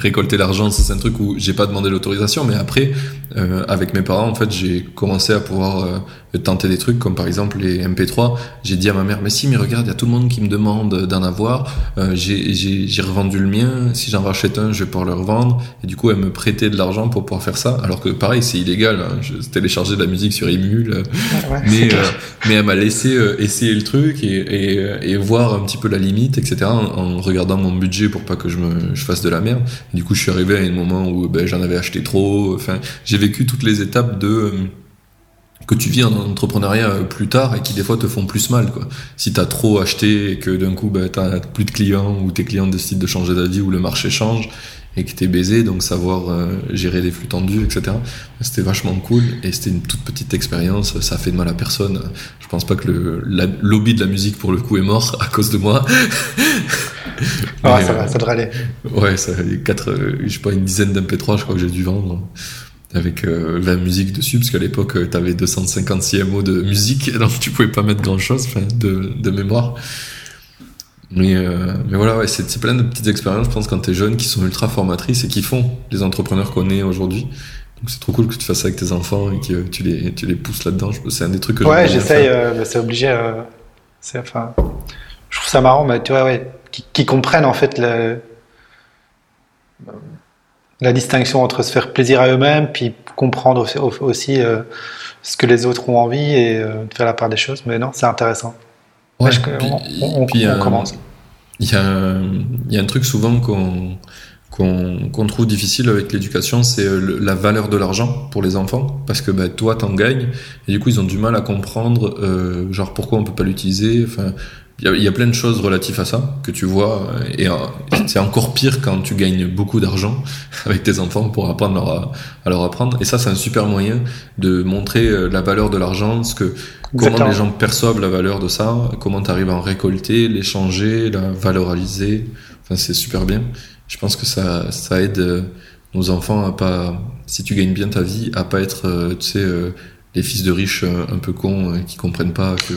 récolter l'argent, c'est un truc où j'ai pas demandé l'autorisation, mais après euh, avec mes parents, en fait, j'ai commencé à pouvoir tenter des trucs comme par exemple les MP3. J'ai dit à ma mère, mais si, mais regarde, il y a tout le monde qui me demande d'en avoir. J'ai revendu le mien. Si j'en rachète un, je vais pouvoir le revendre. Et du coup, elle me prêtait de l'argent pour pouvoir faire ça. Alors que pareil, c'est illégal. Hein. Je téléchargeais de la musique sur Emule. euh, Ouais, mais, elle m'a laissé euh, essayer le truc et, et, euh, et voir un petit peu la limite, etc. En, en regardant mon budget pour pas que je me je fasse de la merde. Et du coup, je suis arrivé à un moment où ben, j'en avais acheté trop. Enfin, j'ai vécu toutes les étapes de que tu vis en entrepreneuriat plus tard et qui des fois te font plus mal quoi. Si t'as trop acheté et que d'un coup bah, t'as plus de clients ou tes clients décident de changer d'avis ou le marché change et que t'es baisé donc savoir euh, gérer des flux tendus etc. C'était vachement cool et c'était une toute petite expérience. Ça a fait de mal à personne. Je pense pas que le la, lobby de la musique pour le coup est mort à cause de moi. Ah, Mais, ça, euh, va, ça devrait aller. Ouais, ça quatre, euh, je sais pas, une dizaine d'MP3, je crois que j'ai dû vendre avec euh, 20 musiques dessus, parce qu'à l'époque, euh, t'avais 256 mots de musique, donc tu pouvais pas mettre grand chose, enfin, de, de mémoire. Mais, euh, mais voilà, ouais, c'est plein de petites expériences, je pense, quand t'es jeune, qui sont ultra formatrices et qui font les entrepreneurs qu'on est aujourd'hui. Donc c'est trop cool que tu fasses ça avec tes enfants et que tu les, tu les pousses là-dedans. C'est un des trucs que Ouais, j'essaye, euh, mais c'est obligé. euh, enfin, je trouve ça marrant, mais tu vois, ouais, qui, qui comprennent en fait le, la distinction entre se faire plaisir à eux-mêmes, puis comprendre aussi, aussi, euh, ce que les autres ont envie et euh, faire la part des choses. Mais non, c'est intéressant. Ouais, Parce que puis- on- on- puis, on commence. Il y, a, un- il y a un truc souvent qu'on trouve difficile avec l'éducation, c'est euh, la valeur de l'argent pour les enfants, parce que bah, toi t'en gagnes, et du coup ils ont du mal à comprendre, euh, genre pourquoi on peut pas l'utiliser. Enfin, il y, a, il y a plein de choses relatives à ça que tu vois, euh, et euh, c'est encore pire quand tu gagnes beaucoup d'argent avec tes enfants pour apprendre leur, à, à leur apprendre. Et ça, c'est un super moyen de montrer euh, la valeur de l'argent, ce que comment les gens perçoivent la valeur de ça, comment tu arrives à en récolter, l'échanger, la valoriser. Enfin, c'est super bien. Je pense que ça, ça aide nos enfants à pas, si tu gagnes bien ta vie, à pas être, tu sais, les fils de riches euh, un peu cons euh, qui comprennent pas que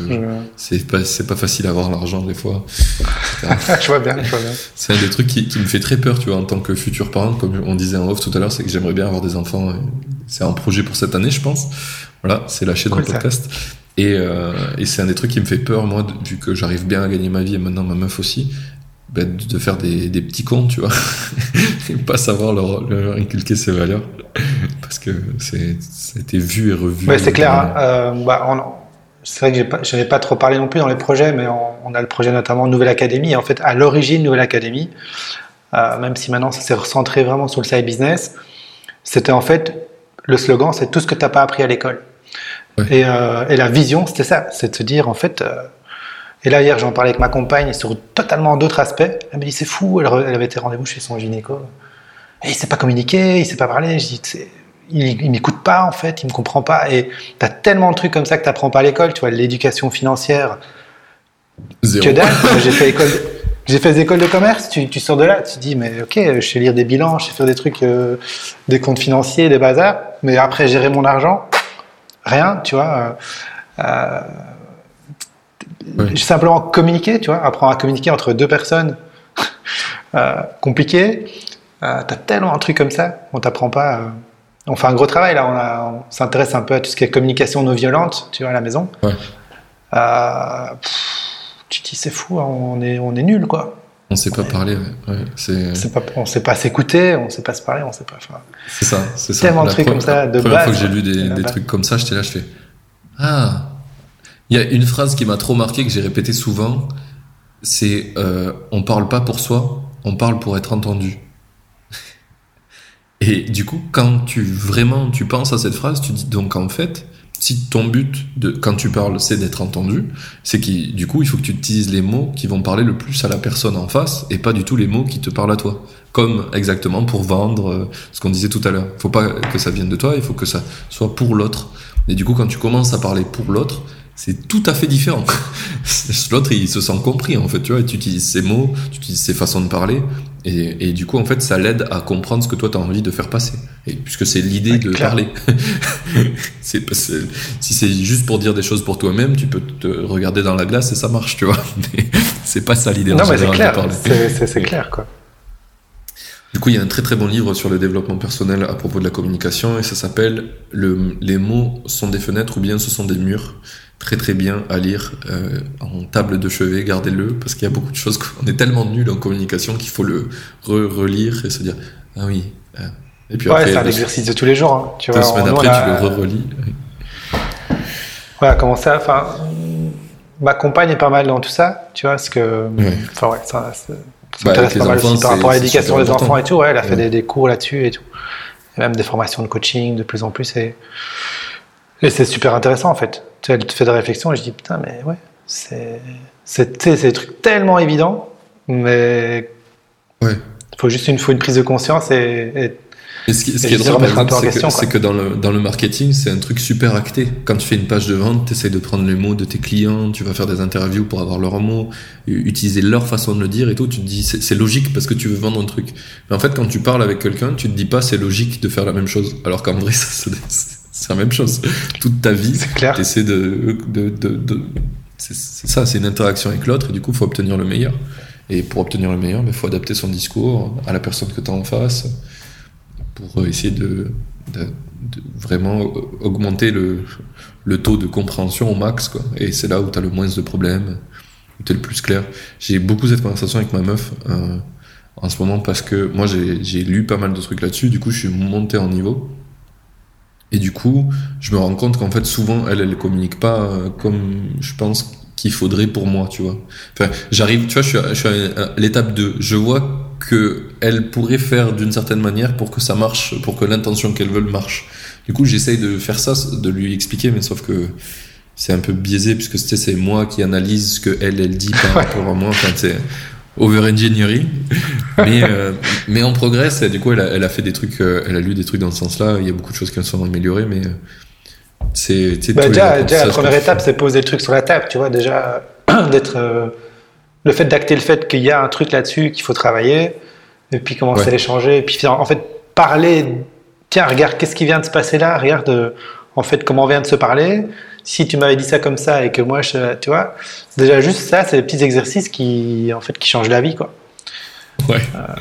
c'est pas, c'est pas facile d'avoir l'argent des fois. je vois bien, je vois bien. C'est un des trucs qui, qui me fait très peur, tu vois, en tant que futur parent, comme on disait en off tout à l'heure, c'est que j'aimerais bien avoir des enfants. et C'est un projet pour cette année, je pense. Voilà, c'est lâché dans Cool, le ça. podcast. Et, euh, et c'est un des trucs qui me fait peur, moi, vu que j'arrive bien à gagner ma vie et maintenant ma meuf aussi, de faire des, des petits cons, tu vois, et pas savoir leur, leur inculquer ces valeurs, parce que c'est, ça a été vu et revu. Ouais, c'est clair. hein. Euh, bah, on- c'est vrai que je n'ai pas trop parlé non plus dans les projets, mais on, on a le projet notamment Nouvelle Académie. En fait, à l'origine, Nouvelle Académie, euh, même si maintenant ça s'est recentré vraiment sur le side business, c'était en fait le slogan, c'est tout ce que tu n'as pas appris à l'école. Ouais. Et, euh, et la vision, c'était ça, c'est de se dire en fait. Et là hier, j'en parlais avec ma compagne sur totalement d'autres aspects. Elle me dit c'est fou. Elle, avait été rendez-vous chez son gynéco. Et il sait pas communiquer, il sait pas parler. Je dis, il, il m'écoute pas en fait, il me comprend pas. Et t'as tellement de trucs comme ça que t'apprends pas à l'école. Tu vois, l'éducation financière, Zéro. que dalle. J'ai fait école, j'ai fait des écoles de commerce. Tu, tu sors de là, tu te dis mais ok, je sais lire des bilans, je sais faire des trucs, euh, des comptes financiers, des bazars. Mais après gérer mon argent, rien. Tu vois. euh, euh, Simplement communiquer, tu vois, apprendre à communiquer entre deux personnes. euh, compliqué. Euh, T'as tellement un truc comme ça, on t'apprend pas. euh, On fait un gros travail là, on, s'intéresse un peu à tout ce qui est communication non violente, tu vois, à la maison. Ouais. Euh, pff, tu te dis c'est fou, hein, on est on est nul quoi. On sait pas parler, ouais. ouais. C'est, C'est pas, on sait pas s'écouter, on sait pas se parler, on sait pas. enfin, C'est ça, c'est ça. Tellement de trucs comme ça, de La première base, fois que j'ai lu des, des base. trucs comme ça, j'étais là, je fais Ah Il y a une phrase qui m'a trop marqué, que j'ai répétée souvent c'est euh, On parle pas pour soi, on parle pour être entendu. Et du coup, quand tu vraiment tu penses à cette phrase, tu dis donc en fait, si ton but de quand tu parles c'est d'être entendu, c'est que du coup il faut que tu utilises les mots qui vont parler le plus à la personne en face et pas du tout les mots qui te parlent à toi. Comme exactement pour vendre euh, ce qu'on disait tout à l'heure. Il faut pas que ça vienne de toi, il faut que ça soit pour l'autre. Et du coup quand tu commences à parler pour l'autre, c'est tout à fait différent. L'autre, il se sent compris, en fait, tu vois, et tu utilises ses mots, tu utilises ses façons de parler, et, et du coup, en fait, ça l'aide à comprendre ce que toi, tu as envie de faire passer. Et puisque c'est l'idée de parler. si c'est juste pour dire des choses pour toi-même, tu peux te regarder dans la glace et ça marche, tu vois. Mais c'est pas ça l'idée. Non, mais c'est clair, c'est clair, quoi. Du coup, il y a un très très bon livre sur le développement personnel à propos de la communication et ça s'appelle le, Les mots sont des fenêtres ou bien ce sont des murs très très bien à lire euh, en table de chevet, gardez-le, parce qu'il y a beaucoup de choses qu'on est tellement nul en communication qu'il faut le relire et se dire ah oui. Euh. Et puis ouais, c'est un exercice de tous les jours. Hein, tu deux semaines après, tu le re-relis. Voilà, comment ça Enfin, ma compagne est pas mal dans tout ça, tu vois, parce que. Enfin ouais, ça, ça bah, pas mal aussi par rapport à l'éducation des enfants et tout. Ouais, elle a fait des, des, cours là-dessus et tout. Et même des formations de coaching de plus en plus et, et c'est super intéressant en fait elle te fait des réflexions et je dis putain, mais ouais, c'est c'est des trucs tellement évidents, mais ouais. faut juste une, faut une prise de conscience et, et ce qui, ce qui est drôle, c'est que, que, dans, le, dans le marketing, c'est un truc super acté. Quand tu fais une page de vente, tu essaies de prendre les mots de tes clients, tu vas faire des interviews pour avoir leurs mots, utiliser leur façon de le dire et tout. Tu te dis, c'est logique parce que tu veux vendre un truc. Mais en fait, quand tu parles avec quelqu'un, tu te dis pas, c'est logique de faire la même chose. Alors qu'en vrai, ça, c'est la même chose. Toute ta vie, tu essaies de, de, de, de c'est ça, c'est une interaction avec l'autre et du coup, il faut obtenir le meilleur. Et pour obtenir le meilleur, il ben, faut adapter son discours à la personne que tu as en face pour essayer de, de, vraiment augmenter le, le, taux de compréhension au max. Quoi. Et c'est là où tu as le moins de problèmes, où tu es le plus clair. J'ai beaucoup cette conversation avec ma meuf euh, en ce moment parce que moi, j'ai lu pas mal de trucs là-dessus. Du coup, je suis monté en niveau. Et du coup, je me rends compte qu'en fait, souvent, elle, elle communique pas euh, comme je pense qu'il faudrait pour moi, tu vois. Enfin, j'arrive, tu vois, je suis à, je suis à l'étape 2. Je vois que elle pourrait faire d'une certaine manière pour que ça marche, pour que l'intention qu'elle veut marche. Du coup, j'essaye de faire ça, de lui expliquer, mais sauf que c'est un peu biaisé puisque c'est moi qui analyse ce que elle, elle dit par rapport à moi. Enfin, over-engineering. mais, euh, mais on progresse et du coup, elle a, elle a fait des trucs, euh, elle a lu des trucs dans ce sens-là. Il y a beaucoup de choses qui sont améliorées, mais euh, c'est. Bah déjà, déjà la première étape, c'est poser le truc sur la table, tu vois, déjà, d'être. le fait d'acter le fait qu'il y a un truc là-dessus qu'il faut travailler, et puis commencer à l'échanger, et puis en fait, parler. Tiens, regarde, qu'est-ce qui vient de se passer là? Regarde, en fait, comment on vient de se parler si tu m'avais dit ça comme ça et que moi, je, tu vois, déjà juste ça, c'est des petits exercices qui, en fait, qui changent la vie, quoi. Ouais. Euh,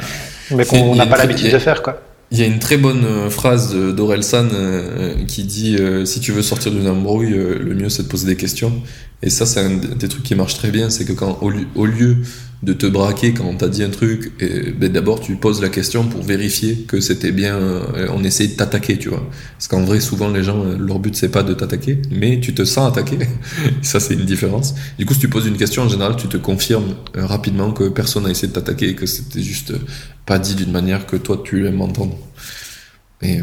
mais qu'on n'a pas l'habitude de faire, quoi. Il y a une très bonne euh, phrase d'Orelsan euh, qui dit si tu veux sortir d'une embrouille, le mieux c'est de poser des questions. Et ça, c'est un des trucs qui marche très bien, c'est que quand au lieu de te braquer quand on t'a dit un truc, et ben d'abord tu poses la question pour vérifier que c'était bien, euh, on essaie de t'attaquer, tu vois. Parce qu'en vrai, souvent les gens, euh, leur but c'est pas de t'attaquer, mais tu te sens attaqué. ça c'est une différence. Du coup, si tu poses une question, en général, tu te confirmes euh, rapidement que personne n'a essayé de t'attaquer et que c'était juste pas dit d'une manière que toi tu aimes entendre.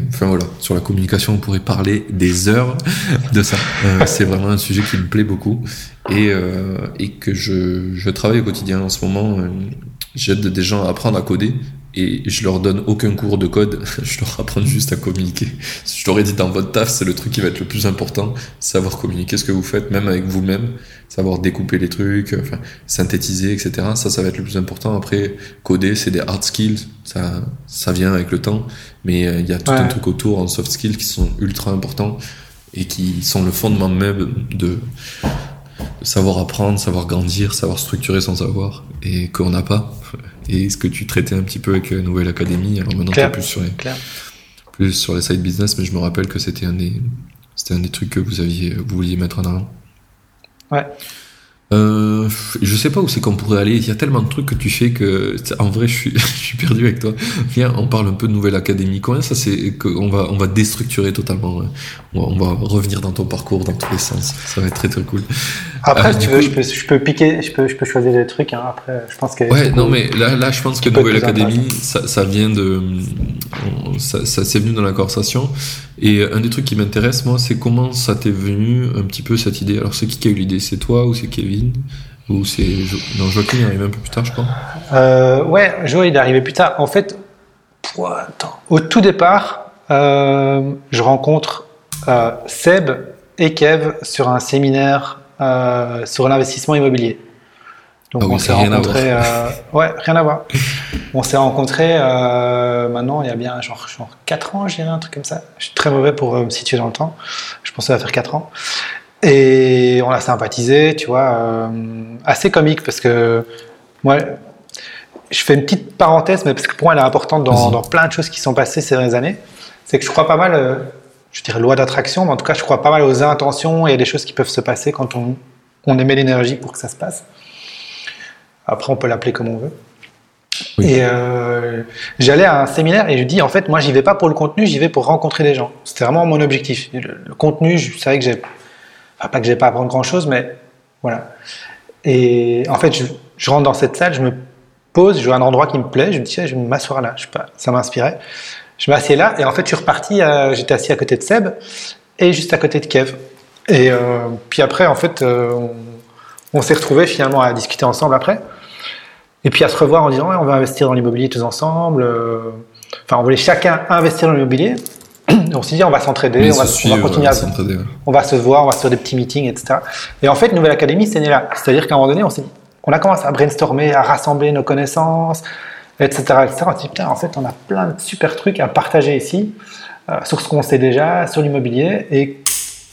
Enfin voilà, sur la communication, on pourrait parler des heures de ça. c'est vraiment un sujet qui me plaît beaucoup et, euh, que je, je, travaille au quotidien en ce moment. Euh, j'aide des gens à apprendre à coder et je leur donne aucun cours de code, je leur apprends juste à communiquer. Je t'aurais dit dans votre taf, c'est le truc qui va être le plus important, savoir communiquer ce que vous faites, même avec vous-même, savoir découper les trucs, enfin, synthétiser, etc. Ça, ça va être le plus important. Après, coder, c'est des hard skills, ça, ça vient avec le temps, mais euh, il y a tout un truc autour en soft skills qui sont ultra importants et qui sont le fondement même de, savoir apprendre, savoir grandir, savoir structurer son savoir, et qu'on n'a pas. Et ce que tu traitais un petit peu avec Nouvelle Académie, alors maintenant tu plus sur les, plus sur les side business, mais je me rappelle que c'était un des, c'était un des trucs que vous aviez, vous vouliez mettre en avant. Ouais. Euh, je sais pas où c'est qu'on pourrait aller. Il y a tellement de trucs que tu fais que, en vrai, je suis, je suis perdu avec toi. Viens, on parle un peu de nouvelle académie. Combien ça c'est qu'on va, on va déstructurer totalement. On va, revenir dans ton parcours dans tous les sens. Ça va être très très cool. Après, euh, si tu veux, je peux, je peux piquer, je peux, je peux choisir des trucs. Hein. Après, je pense que. Ouais, non, mais là, là, je pense que nouvelle académie, ça, ça vient de, ça, ça c'est venu dans la conversation Et un des trucs qui m'intéresse, moi, c'est comment ça t'est venu un petit peu cette idée. Alors, c'est qui qui a eu l'idée? C'est toi ou c'est Kevin? Ou c'est. Jo- Non, Joaquin est arrivé un peu plus tard, je crois. Euh, ouais, Joe, il est arrivé plus tard. En fait, attends. au tout départ, euh, je rencontre euh, Seb et Kev sur un séminaire euh, sur l'investissement immobilier. Donc Ah oui, on s'est rencontrés. euh, ouais, rien à voir. On s'est rencontrés euh, maintenant, il y a bien genre, genre 4 ans, je dirais, un truc comme ça. Je suis très mauvais pour me situer dans le temps. Je pensais à faire 4 ans. Et on a sympathisé, tu vois, assez comique parce que moi, je fais une petite parenthèse, mais parce que pour moi, elle est importante dans, plein de choses qui sont passées ces dernières années. C'est que je crois pas mal, je dirais loi d'attraction, mais en tout cas, je crois pas mal aux intentions et à des choses qui peuvent se passer quand on, on émet l'énergie pour que ça se passe. Après, on peut l'appeler comme on veut. Oui. Et euh, j'allais à un séminaire et je dis en fait, moi, j'y vais pas pour le contenu, j'y vais pour rencontrer des gens. C'était vraiment mon objectif. Le, le contenu, je savais que j'ai, enfin, pas que j'ai pas à apprendre grand chose, mais voilà. Et en fait, je, je rentre dans cette salle, je me pose, je vois un endroit qui me plaît, je me dis, je vais m'asseoir là. Je sais pas, ça m'inspirait. Je m'assieds là et en fait, je suis reparti. euh, J'étais assis à côté de Seb et juste à côté de Kev. Et euh, puis après, en fait, euh, on, on s'est retrouvés finalement à discuter ensemble après. Et puis à se revoir en disant, ouais, on va investir dans l'immobilier tous ensemble. Enfin, on voulait chacun investir dans l'immobilier. on s'est dit, on va s'entraider, on va, on continuer à, on va se voir, on va se faire des petits meetings, etc. Et en fait, Nouvelle Académie, c'est né là. C'est-à-dire qu'à un moment donné, on s'est dit, on a commencé à brainstormer, à rassembler nos connaissances, etc., etc. On en fait, on a plein de super trucs à partager ici, euh, sur ce qu'on sait déjà, sur l'immobilier, et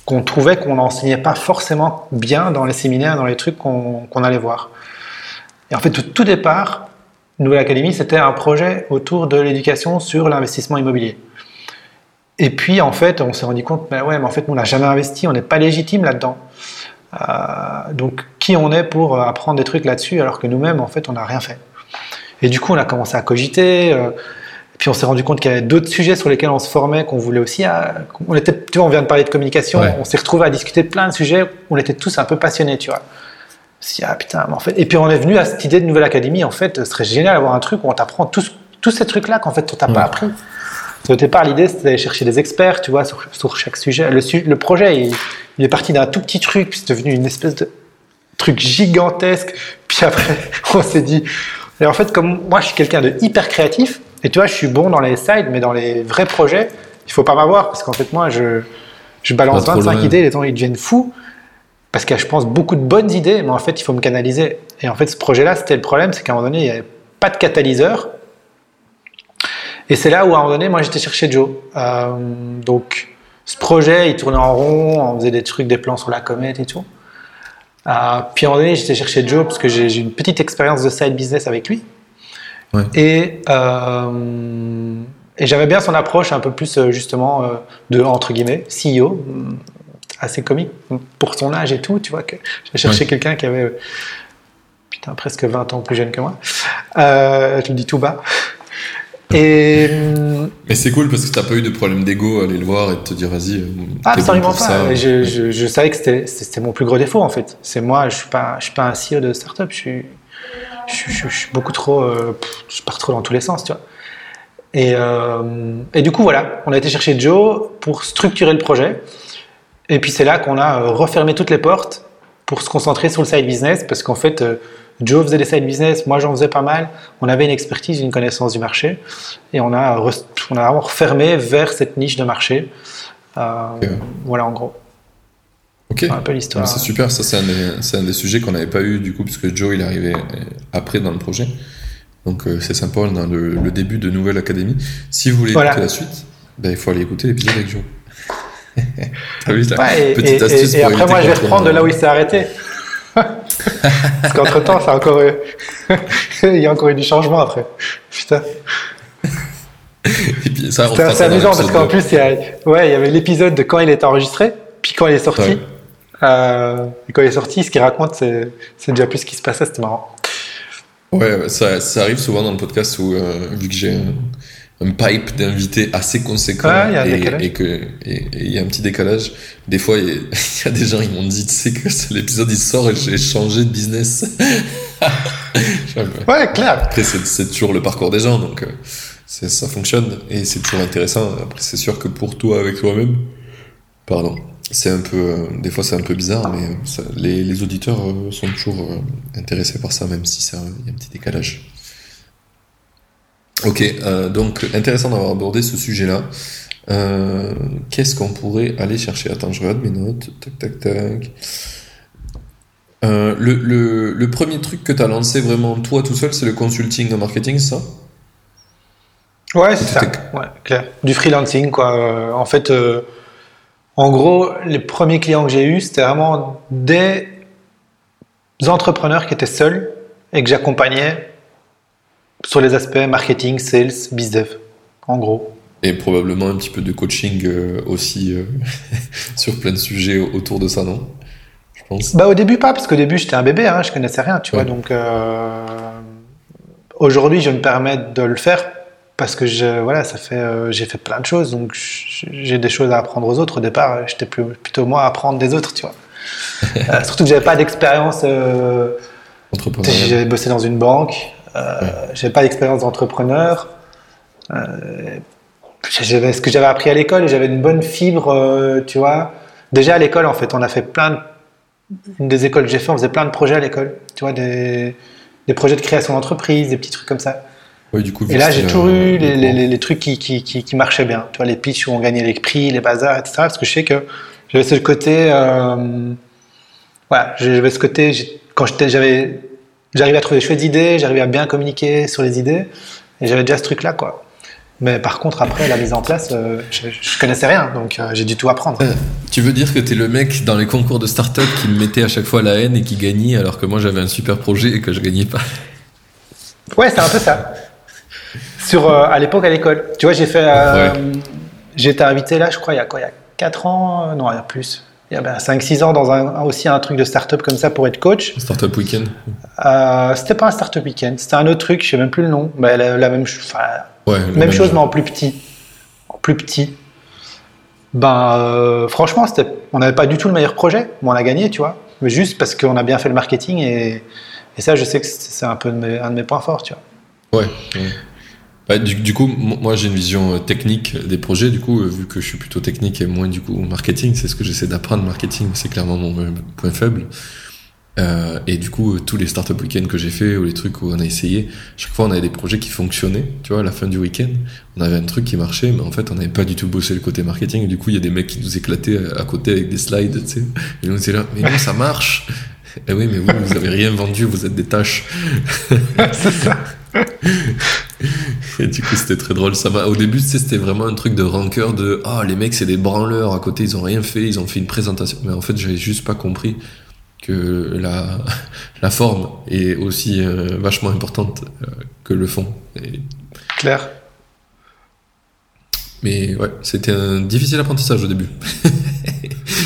qu'on trouvait qu'on n'enseignait pas forcément bien dans les séminaires, dans les trucs qu'on allait voir. Et en fait, au tout départ, Nouvelle Académie, c'était un projet autour de l'éducation sur l'investissement immobilier. Et puis, en fait, on s'est rendu compte, mais ouais, mais en fait, on n'a jamais investi, on n'est pas légitime là-dedans. Euh, donc, qui on est pour apprendre des trucs là-dessus alors que nous-mêmes, en fait, on n'a rien fait. Et du coup, on a commencé à cogiter. euh, puis, on s'est rendu compte qu'il y avait d'autres sujets sur lesquels on se formait, qu'on voulait aussi. à- on était, tu vois, on vient de parler de communication. Ouais. On s'est retrouvé à discuter de plein de sujets où on était tous un peu passionnés, tu vois. Si, ah putain, mais en fait. Et puis, on est venu à cette idée de nouvelle académie. En fait, ce serait génial d'avoir un truc où on t'apprend tous, tous ces trucs-là qu'en fait, on t'a pas appris. Au départ, l'idée, c'était d'aller chercher des experts, tu vois, sur, sur chaque sujet. Le, le projet, il, il est parti d'un tout petit truc, puis c'est devenu une espèce de truc gigantesque. Puis après, on s'est dit. Et en fait, comme moi, je suis quelqu'un de hyper créatif, et tu vois, je suis bon dans les sides, mais dans les vrais projets, il faut pas m'avoir, parce qu'en fait, moi, je, je balance Pas trop 25 loin. idées, les gens, ils deviennent fous. Parce qu'il y a, je pense, beaucoup de bonnes idées, mais en fait, il faut me canaliser. Et en fait, ce projet-là, c'était le problème, c'est qu'à un moment donné, il n'y avait pas de catalyseur. Et c'est là où, à un moment donné, moi, j'étais chercher Joe. Euh, donc, ce projet, il tournait en rond, on faisait des trucs, des plans sur la comète et tout. Euh, puis, à un moment donné, j'étais chercher Joe parce que j'ai une petite expérience de side business avec lui. Ouais. Et, euh, et j'aimais bien son approche un peu plus, euh, justement, euh, de, entre guillemets, CEO. hum, Assez comique pour son âge et tout, tu vois. que J'ai cherché Ouais. quelqu'un qui avait, putain, presque 20 ans plus jeune que moi. Euh, je le dis tout bas. Et Mais c'est cool parce que t'as pas eu de problème d'ego à aller le voir et de te dire vas-y. bon absolument pour pas. ça. je, je- je savais que c'était- mon plus gros défaut en fait. C'est moi, je suis pas, je suis pas un CEO de startup. Je suis, je, suis- je suis beaucoup trop, euh, je pars trop dans tous les sens, tu vois. Et, euh, et du coup voilà, on a été chercher Joe pour structurer le projet. Et puis c'est là qu'on a refermé toutes les portes pour se concentrer sur le side business parce qu'en fait, Joe faisait des side business, moi j'en faisais pas mal. On avait une expertise, une connaissance du marché et on a, on a vraiment refermé vers cette niche de marché. Euh. Voilà en gros, Ok. un peu l'histoire. Ouais, C'est super, ça c'est un, un des sujets qu'on n'avait pas eu du coup, puisque Joe il est arrivé euh, après dans le projet. Donc euh, c'est sympa le, le début de Nouvelle Académie. Si vous voulez Voilà. écouter la suite, ben, il faut aller écouter l'épisode avec Joe. T'as vu, Ouais, et, Petite et- astuce et après, moi, je vais reprendre de là où il s'est arrêté. Parce qu'entre temps, ça a encore eu... il y a encore eu du changement après. Putain. Et C'est amusant parce qu'en plus, il y, a, ouais, il y avait l'épisode de quand il est enregistré, puis quand il est sorti. Ouais. Euh, et quand il est sorti, ce qu'il raconte, c'est déjà plus ce qui se passait, c'était marrant. Ouais, ouais, ça, ça arrive souvent dans le podcast où, euh, vu que j'ai un, pipe d'invités assez conséquent Ouais, il y a un et, et que il y a un petit décalage, des fois il y a- il y a des gens qui m'ont dit, tu sais que l'épisode il sort et j'ai changé de business. Ouais. Clair. Après, c'est c'est toujours le parcours des gens, donc euh, ça fonctionne et c'est toujours intéressant. Après, c'est sûr que pour toi, avec toi-même, pardon, c'est un peu, euh, des fois c'est un peu bizarre, mais ça, les, les, auditeurs euh, sont toujours euh, intéressés par ça, même si ça, il y a un petit décalage. Ok, euh, donc intéressant d'avoir abordé ce sujet-là. Euh, Qu'est-ce qu'on pourrait aller chercher? Attends, je regarde mes notes. Tac, tac, tac. Euh, le, le, le, premier truc que tu as lancé vraiment toi tout seul, c'est le consulting en marketing, ça? Ouais, c'est ça. Ouais, clair. Du freelancing, quoi. En fait, en gros, les premiers clients que j'ai eus, c'était vraiment des entrepreneurs qui étaient seuls et que j'accompagnais sur les aspects marketing, sales, bizdev, en gros. Et probablement un petit peu de coaching euh, aussi euh, sur plein de sujets autour de ça, non? Je pense. Bah au début pas, parce qu'au début j'étais un bébé, hein, je connaissais rien, tu ouais. vois. Donc euh, aujourd'hui je me permets de le faire parce que je, voilà, ça fait, euh, j'ai fait plein de choses, donc j'ai des choses à apprendre aux autres. Au départ, j'étais plutôt moi à apprendre des autres, tu vois. Euh, surtout que j'avais pas d'expérience. Euh, J'avais bossé dans une banque, euh, ouais. j'avais pas d'expérience d'entrepreneur. Euh, j'avais ce que j'avais appris à l'école et j'avais une bonne fibre, euh, tu vois. Déjà à l'école, en fait, on a fait plein de, une des écoles que j'ai fait, on faisait plein de projets à l'école, tu vois, des, des projets de création d'entreprise, des petits trucs comme ça. Oui, du coup, et là, j'ai toujours eu les, les, les, trucs qui, qui, qui, qui, marchaient bien. Tu vois, les pitchs où on gagnait les prix, les bazars, etc. Parce que je sais que j'avais ce côté, euh, voilà, j'avais ce côté, quand j'avais, j'arrivais à trouver des chouettes idées, j'arrivais à bien communiquer sur les idées, et j'avais déjà ce truc-là, quoi. Mais par contre, après la mise en place, euh, je, je, connaissais rien, donc euh, j'ai dû tout apprendre. Euh, tu veux dire que tu es le mec dans les concours de start-up qui me mettait à chaque fois la haine et qui gagnait, alors que moi j'avais un super projet et que je gagnais pas? Ouais, c'est un peu ça. Sur, euh, à l'époque à l'école. Tu vois, j'ai fait. Ouais. J'ai été invité là, je crois, il y a quoi Il y a 4 ans Non, il y a plus. Il y a ben, 5-6 ans dans un, aussi un truc de start-up comme ça pour être coach. Startup Weekend euh, C'était pas un Startup Weekend, c'était un autre truc, je sais même plus le nom. Mais la, la même, ouais, même, même chose, mais en plus petit. En plus petit. Ben, euh, franchement, on n'avait pas du tout le meilleur projet, mais on a gagné, tu vois. Mais juste parce qu'on a bien fait le marketing et, et ça, je sais que c'est un peu de mes, un de mes points forts, tu vois. Ouais. Bah, du, du, coup, moi j'ai une vision technique des projets. Du coup, vu que je suis plutôt technique et moins du coup marketing, c'est ce que j'essaie d'apprendre. Marketing, c'est clairement mon point faible. Euh, et du coup, tous les startup week-ends que j'ai fait ou les trucs où on a essayé, chaque fois on avait des projets qui fonctionnaient. Tu vois, à la fin du week-end, on avait un truc qui marchait, mais en fait on n'avait pas du tout bossé le côté marketing. Et du coup, il y a des mecs qui nous éclataient à côté avec des slides, tu sais. Et nous on était là, mais non, ça marche. Eh oui, mais vous, vous avez rien vendu, vous êtes des tâches. c'est ça. Et du coup, c'était très drôle. Ça Au début, c'était vraiment un truc de rancœur de ah oh, les mecs, c'est des branleurs à côté, ils ont rien fait, ils ont fait une présentation. Mais en fait, j'avais juste pas compris que la, la forme est aussi euh, vachement importante euh, que le fond. Et... Claire. Mais ouais, c'était un difficile apprentissage au début.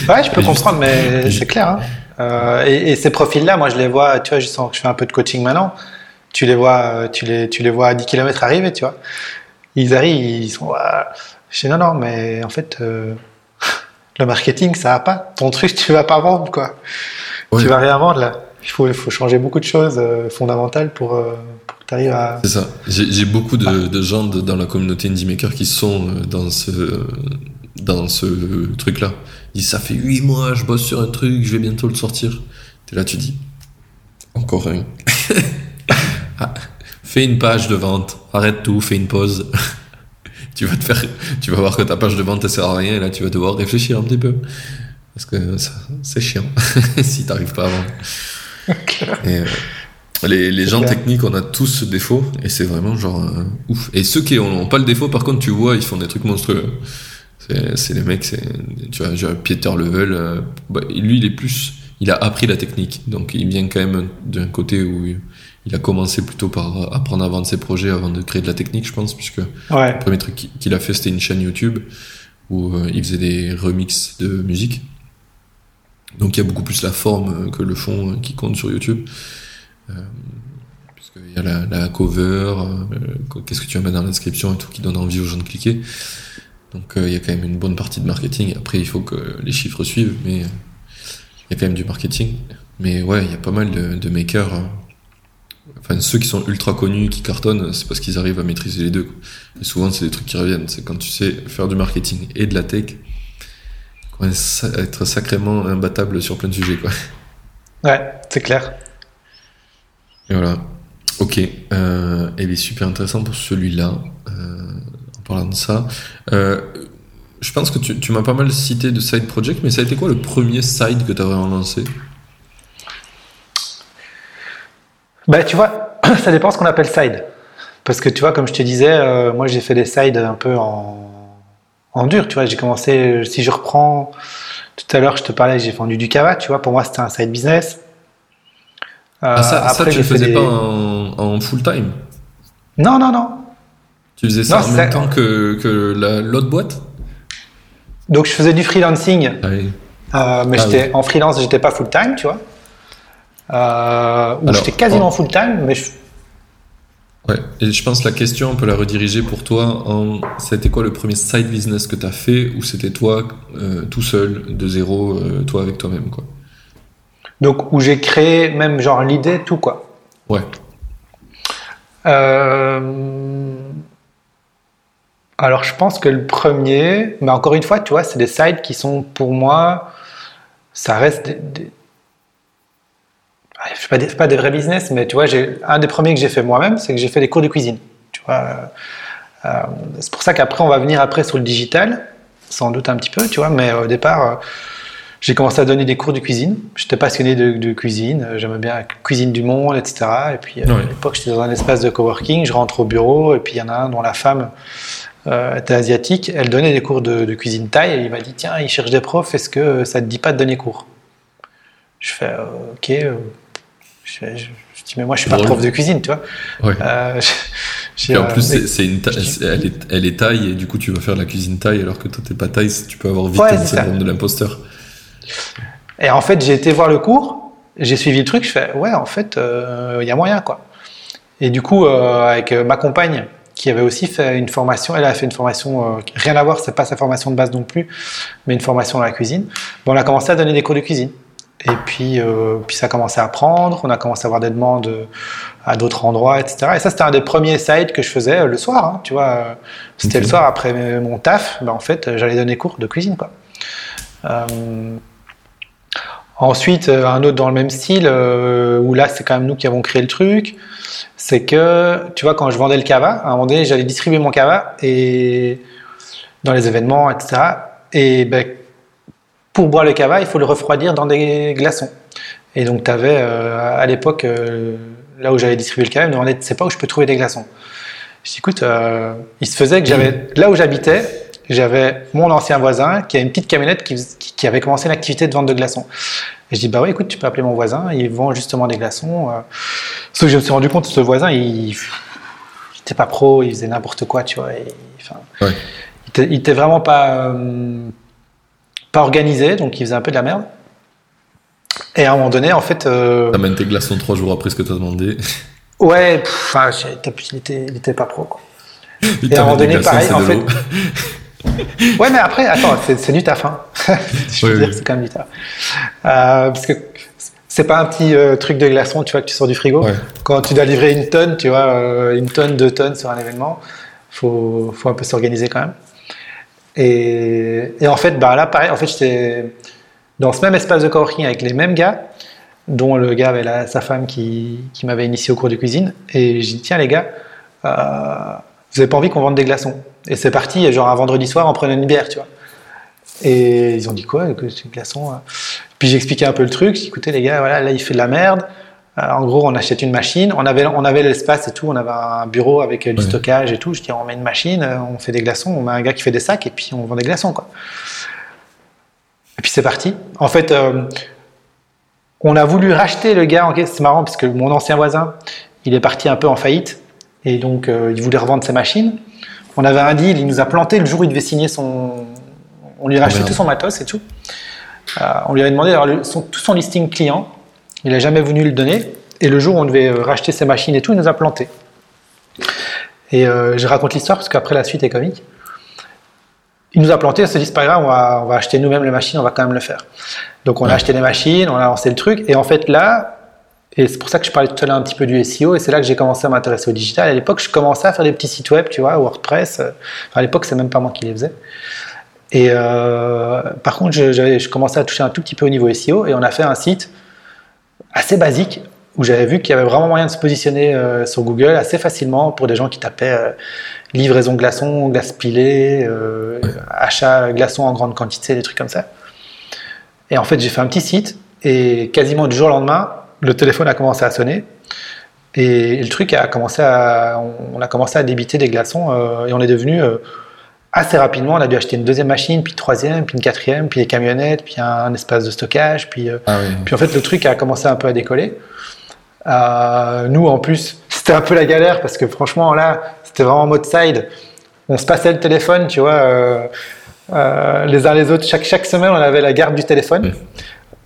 ouais, je peux comprendre, mais c'est clair. Hein. Euh, et, et, ces profils-là, moi, je les vois, tu vois, je sens que je fais un peu de coaching maintenant tu les vois, tu les, tu les vois à 10 km arriver, tu vois. Ils arrivent, ils sont, je dis non, non, mais en fait, euh, le marketing, ça va pas. Ton truc, tu vas pas vendre, quoi. Ouais. Tu vas rien vendre, là. Il faut, il faut changer beaucoup de choses euh, fondamentales pour, euh, pour que tu arrives à. C'est ça. J'ai beaucoup de, ah. de gens de, dans la communauté Indie Maker qui sont euh, dans ce, dans ce truc-là. Ils disent, ça fait 8 mois, je bosse sur un truc, je vais bientôt le sortir. Et là, tu dis, encore un. Ah, fais une page de vente, arrête tout, fais une pause. tu vas te faire, tu vas voir que ta page de vente ne sert à rien et là tu vas devoir réfléchir un petit peu parce que c'est chiant si t'arrives pas à vendre. Et, euh, les, les gens techniques, on a tous ce défaut et c'est vraiment genre euh, ouf. Et ceux qui n'ont pas le défaut, par contre, tu vois, ils font des trucs monstrueux. C'est les mecs, tu vois, genre Peter Level, euh, bah, lui il est plus, il a appris la technique, donc il vient quand même d'un côté où il a commencé plutôt par apprendre à vendre ses projets avant de créer de la technique, je pense, puisque ouais. le premier truc qu'il a fait, c'était une chaîne YouTube où euh, il faisait des remixes de musique. Donc il y a beaucoup plus la forme que le fond qui compte sur YouTube. Euh, Puisqu'il y a la, la cover, euh, qu'est-ce que tu vas mettre dans la description et tout qui donne envie aux gens de cliquer. Donc euh, il y a quand même une bonne partie de marketing. Après, il faut que les chiffres suivent, mais il y a quand même du marketing. Mais ouais, il y a pas mal de, de makers Enfin, ceux qui sont ultra connus, qui cartonnent, c'est parce qu'ils arrivent à maîtriser les deux. quoi. Et souvent, c'est des trucs qui reviennent. C'est quand tu sais faire du marketing et de la tech, quoi, être sacrément imbattable sur plein de sujets. Quoi. Ouais, c'est clair. Et voilà. Ok. Euh, et bien, super intéressant pour celui-là. Euh, en parlant de ça. Euh, je pense que tu, tu m'as pas mal cité de side project, mais ça a été quoi le premier side que tu as vraiment lancé? Bah, tu vois, ça dépend ce qu'on appelle side. Parce que tu vois, comme je te disais, euh, moi j'ai fait des sides un peu en, en dur. Tu vois, j'ai commencé, si je reprends, tout à l'heure je te parlais, j'ai vendu du cava. Tu vois, pour moi c'était un side business. Euh, Ah, ça, ça tu le faisais des- pas en, en full time Non, non, non. Tu faisais ça Non, en même temps que, que la- l'autre boîte? Donc je faisais du freelancing, Ah oui. euh, mais Ah j'étais en freelance, j'étais pas full time, tu vois. Euh, Alors, j'étais quasiment en- full time, mais je- Ouais, et je pense que la question, on peut la rediriger pour toi en c'était quoi le premier side business que tu as fait ou c'était toi euh, tout seul, de zéro, euh, toi avec toi-même quoi? Donc où j'ai créé même genre l'idée, tout quoi. Ouais, Alors, je pense que le premier, mais encore une fois, tu vois, c'est des sites qui sont pour moi, ça reste des. des- Je pas, des- pas des vrais business, mais tu vois, j'ai un des premiers que j'ai fait moi-même, c'est que j'ai fait des cours de cuisine. Tu vois, euh, euh, c'est pour ça qu'après, on va venir après sur le digital, sans doute un petit peu, tu vois, mais au départ, euh, j'ai commencé à donner des cours de cuisine. J'étais passionné de, de cuisine, j'aimais bien la cuisine du monde, etc. Et puis, à l'époque, j'étais dans un espace de coworking, je rentre au bureau, et puis il y en a un dont la femme euh, était asiatique, elle donnait des cours de, de cuisine thaï, et il m'a dit, tiens, il cherche des profs, est-ce que ça te dit pas de donner cours? Je fais, euh, ok. euh, je, fais- je- je dis, mais moi, je suis pas Drôle. prof de cuisine, tu vois. ouais. Euh, Et en euh, plus, c'est, une ta- c'est- elle, est, elle est taille et du coup, tu vas faire de la cuisine taille alors que toi, t'es pas taille, tu peux avoir vite Ouais, le syndrome de l'imposteur. Et en fait, j'ai été voir le cours, j'ai suivi le truc, je fais ouais, en fait, euh, il y a moyen quoi. Et du coup, euh, avec euh, ma compagne qui avait aussi fait une formation, elle a fait une formation, euh, rien à voir, c'est pas sa formation de base non plus, mais une formation dans la cuisine. Bon, on a commencé à donner des cours de cuisine. Et puis, euh, puis ça a commencé à prendre, on a commencé à avoir des demandes euh, à d'autres endroits, etc. Et ça, c'était un des premiers sites que je faisais euh, le soir, hein, tu vois. C'était le soir après mon taf, ben, en fait, j'allais donner cours de cuisine, quoi. Euh, Ensuite, un autre dans le même style, euh, où là, c'est quand même nous qui avons créé le truc, c'est que, tu vois, quand je vendais le cava, à un moment donné, j'allais distribuer mon cava et dans les événements, etc. Et ben, pour boire le cava, il faut le refroidir dans des glaçons. Et donc, tu avais, à l'époque, euh, là où j'allais distribuer le cava, ils me demandaient, tu sais pas où je peux trouver des glaçons Je dis, écoute, euh, il se faisait que j'avais, là où j'habitais, j'avais mon ancien voisin qui a une petite camionnette qui, qui- qui avait commencé une activité de vente de glaçons. Et je dis, bah oui, écoute, tu peux appeler mon voisin, il vend justement des glaçons. euh. Sauf que je me suis rendu compte que ce voisin, il il était pas pro, il faisait n'importe quoi, tu vois. et- enfin, Ouais. il, était, il était vraiment pas, euh, pas organisé, donc il faisait un peu de la merde. Et à un moment donné, en fait, euh, T'amènes tes glaçons trois jours après ce que t'as demandé. ouais, pff, enfin, il était, il était pas pro, quoi. Il Et à un moment donné, glaçons, pareil, en fait. Ouais, mais après, attends, c'est du taf, hein. Je veux Oui, dire, oui. c'est quand même du taf. Euh, parce que c'est pas un petit euh, truc de glaçon, tu vois, que tu sors du frigo. Ouais. Quand tu dois livrer une tonne, tu vois, euh, une tonne, deux tonnes sur un événement, faut, faut un peu s'organiser quand même. Et, en fait, bah là, pareil, en fait, j'étais dans ce même espace de coworking avec les mêmes gars, dont le gars avait sa femme qui, qui m'avait initié au cours de cuisine. Et j'ai dit, tiens, les gars, euh, vous avez pas envie qu'on vende des glaçons? Et c'est parti, genre un vendredi soir, en prenant une bière, tu vois. Et ils ont dit quoi c'est des glaçons euh Puis j'ai expliqué un peu le truc. Écoutez, les gars, voilà, là, il fait de la merde. Euh, en gros, on achète une machine. On avait, on avait l'espace et tout. On avait un bureau avec euh, du stockage et tout. Je dis, on met une machine, euh, on fait des glaçons. On met un gars qui fait des sacs et puis on vend des glaçons, quoi. Et puis c'est parti. En fait, euh, on a voulu racheter le gars en. C'est marrant parce que mon ancien voisin, il est parti un peu en faillite. Et donc, euh, il voulait revendre ses machines. On avait un deal, il nous a planté le jour où il devait signer son. On lui a racheté merde. tout son matos et tout. Euh, on lui avait demandé alors, le- son- tout son listing client. Il n'a jamais voulu le donner. Et le jour où on devait euh, racheter ses machines et tout, il nous a planté. Et euh, je raconte l'histoire parce qu'après la suite est comique. Il nous a planté, on s'est dit c'est pas grave, on va, on va acheter nous-mêmes les machines, on va quand même le faire. Donc on a acheté les machines, on a lancé le truc. Et en fait là, Et c'est pour ça que je parlais tout à l'heure un petit peu du SEO, et c'est là que j'ai commencé à m'intéresser au digital. À l'époque, je commençais à faire des petits sites web, tu vois, WordPress. Enfin, à l'époque, c'est même pas moi qui les faisais. Et euh, par contre, je, je, commençais à toucher un tout petit peu au niveau SEO, et on a fait un site assez basique où j'avais vu qu'il y avait vraiment moyen de se positionner euh, sur Google assez facilement pour des gens qui tapaient euh, livraison glaçon, glace pilée, euh, achat glaçon en grande quantité, des trucs comme ça. Et en fait, j'ai fait un petit site et quasiment du jour au lendemain, le téléphone a commencé à sonner. Et, le truc a commencé à, on, a commencé à débiter des glaçons euh, et on est devenu assez rapidement. On a dû acheter une deuxième machine, puis une troisième, puis une quatrième, puis des camionnettes, puis un, espace de stockage, puis, euh, ah puis en fait le truc a commencé un peu à décoller. nous en plus, c'était un peu la galère parce que franchement là, c'était vraiment en mode side. On se passait le téléphone, tu vois. les uns les autres, chaque, chaque semaine, on avait la garde du téléphone.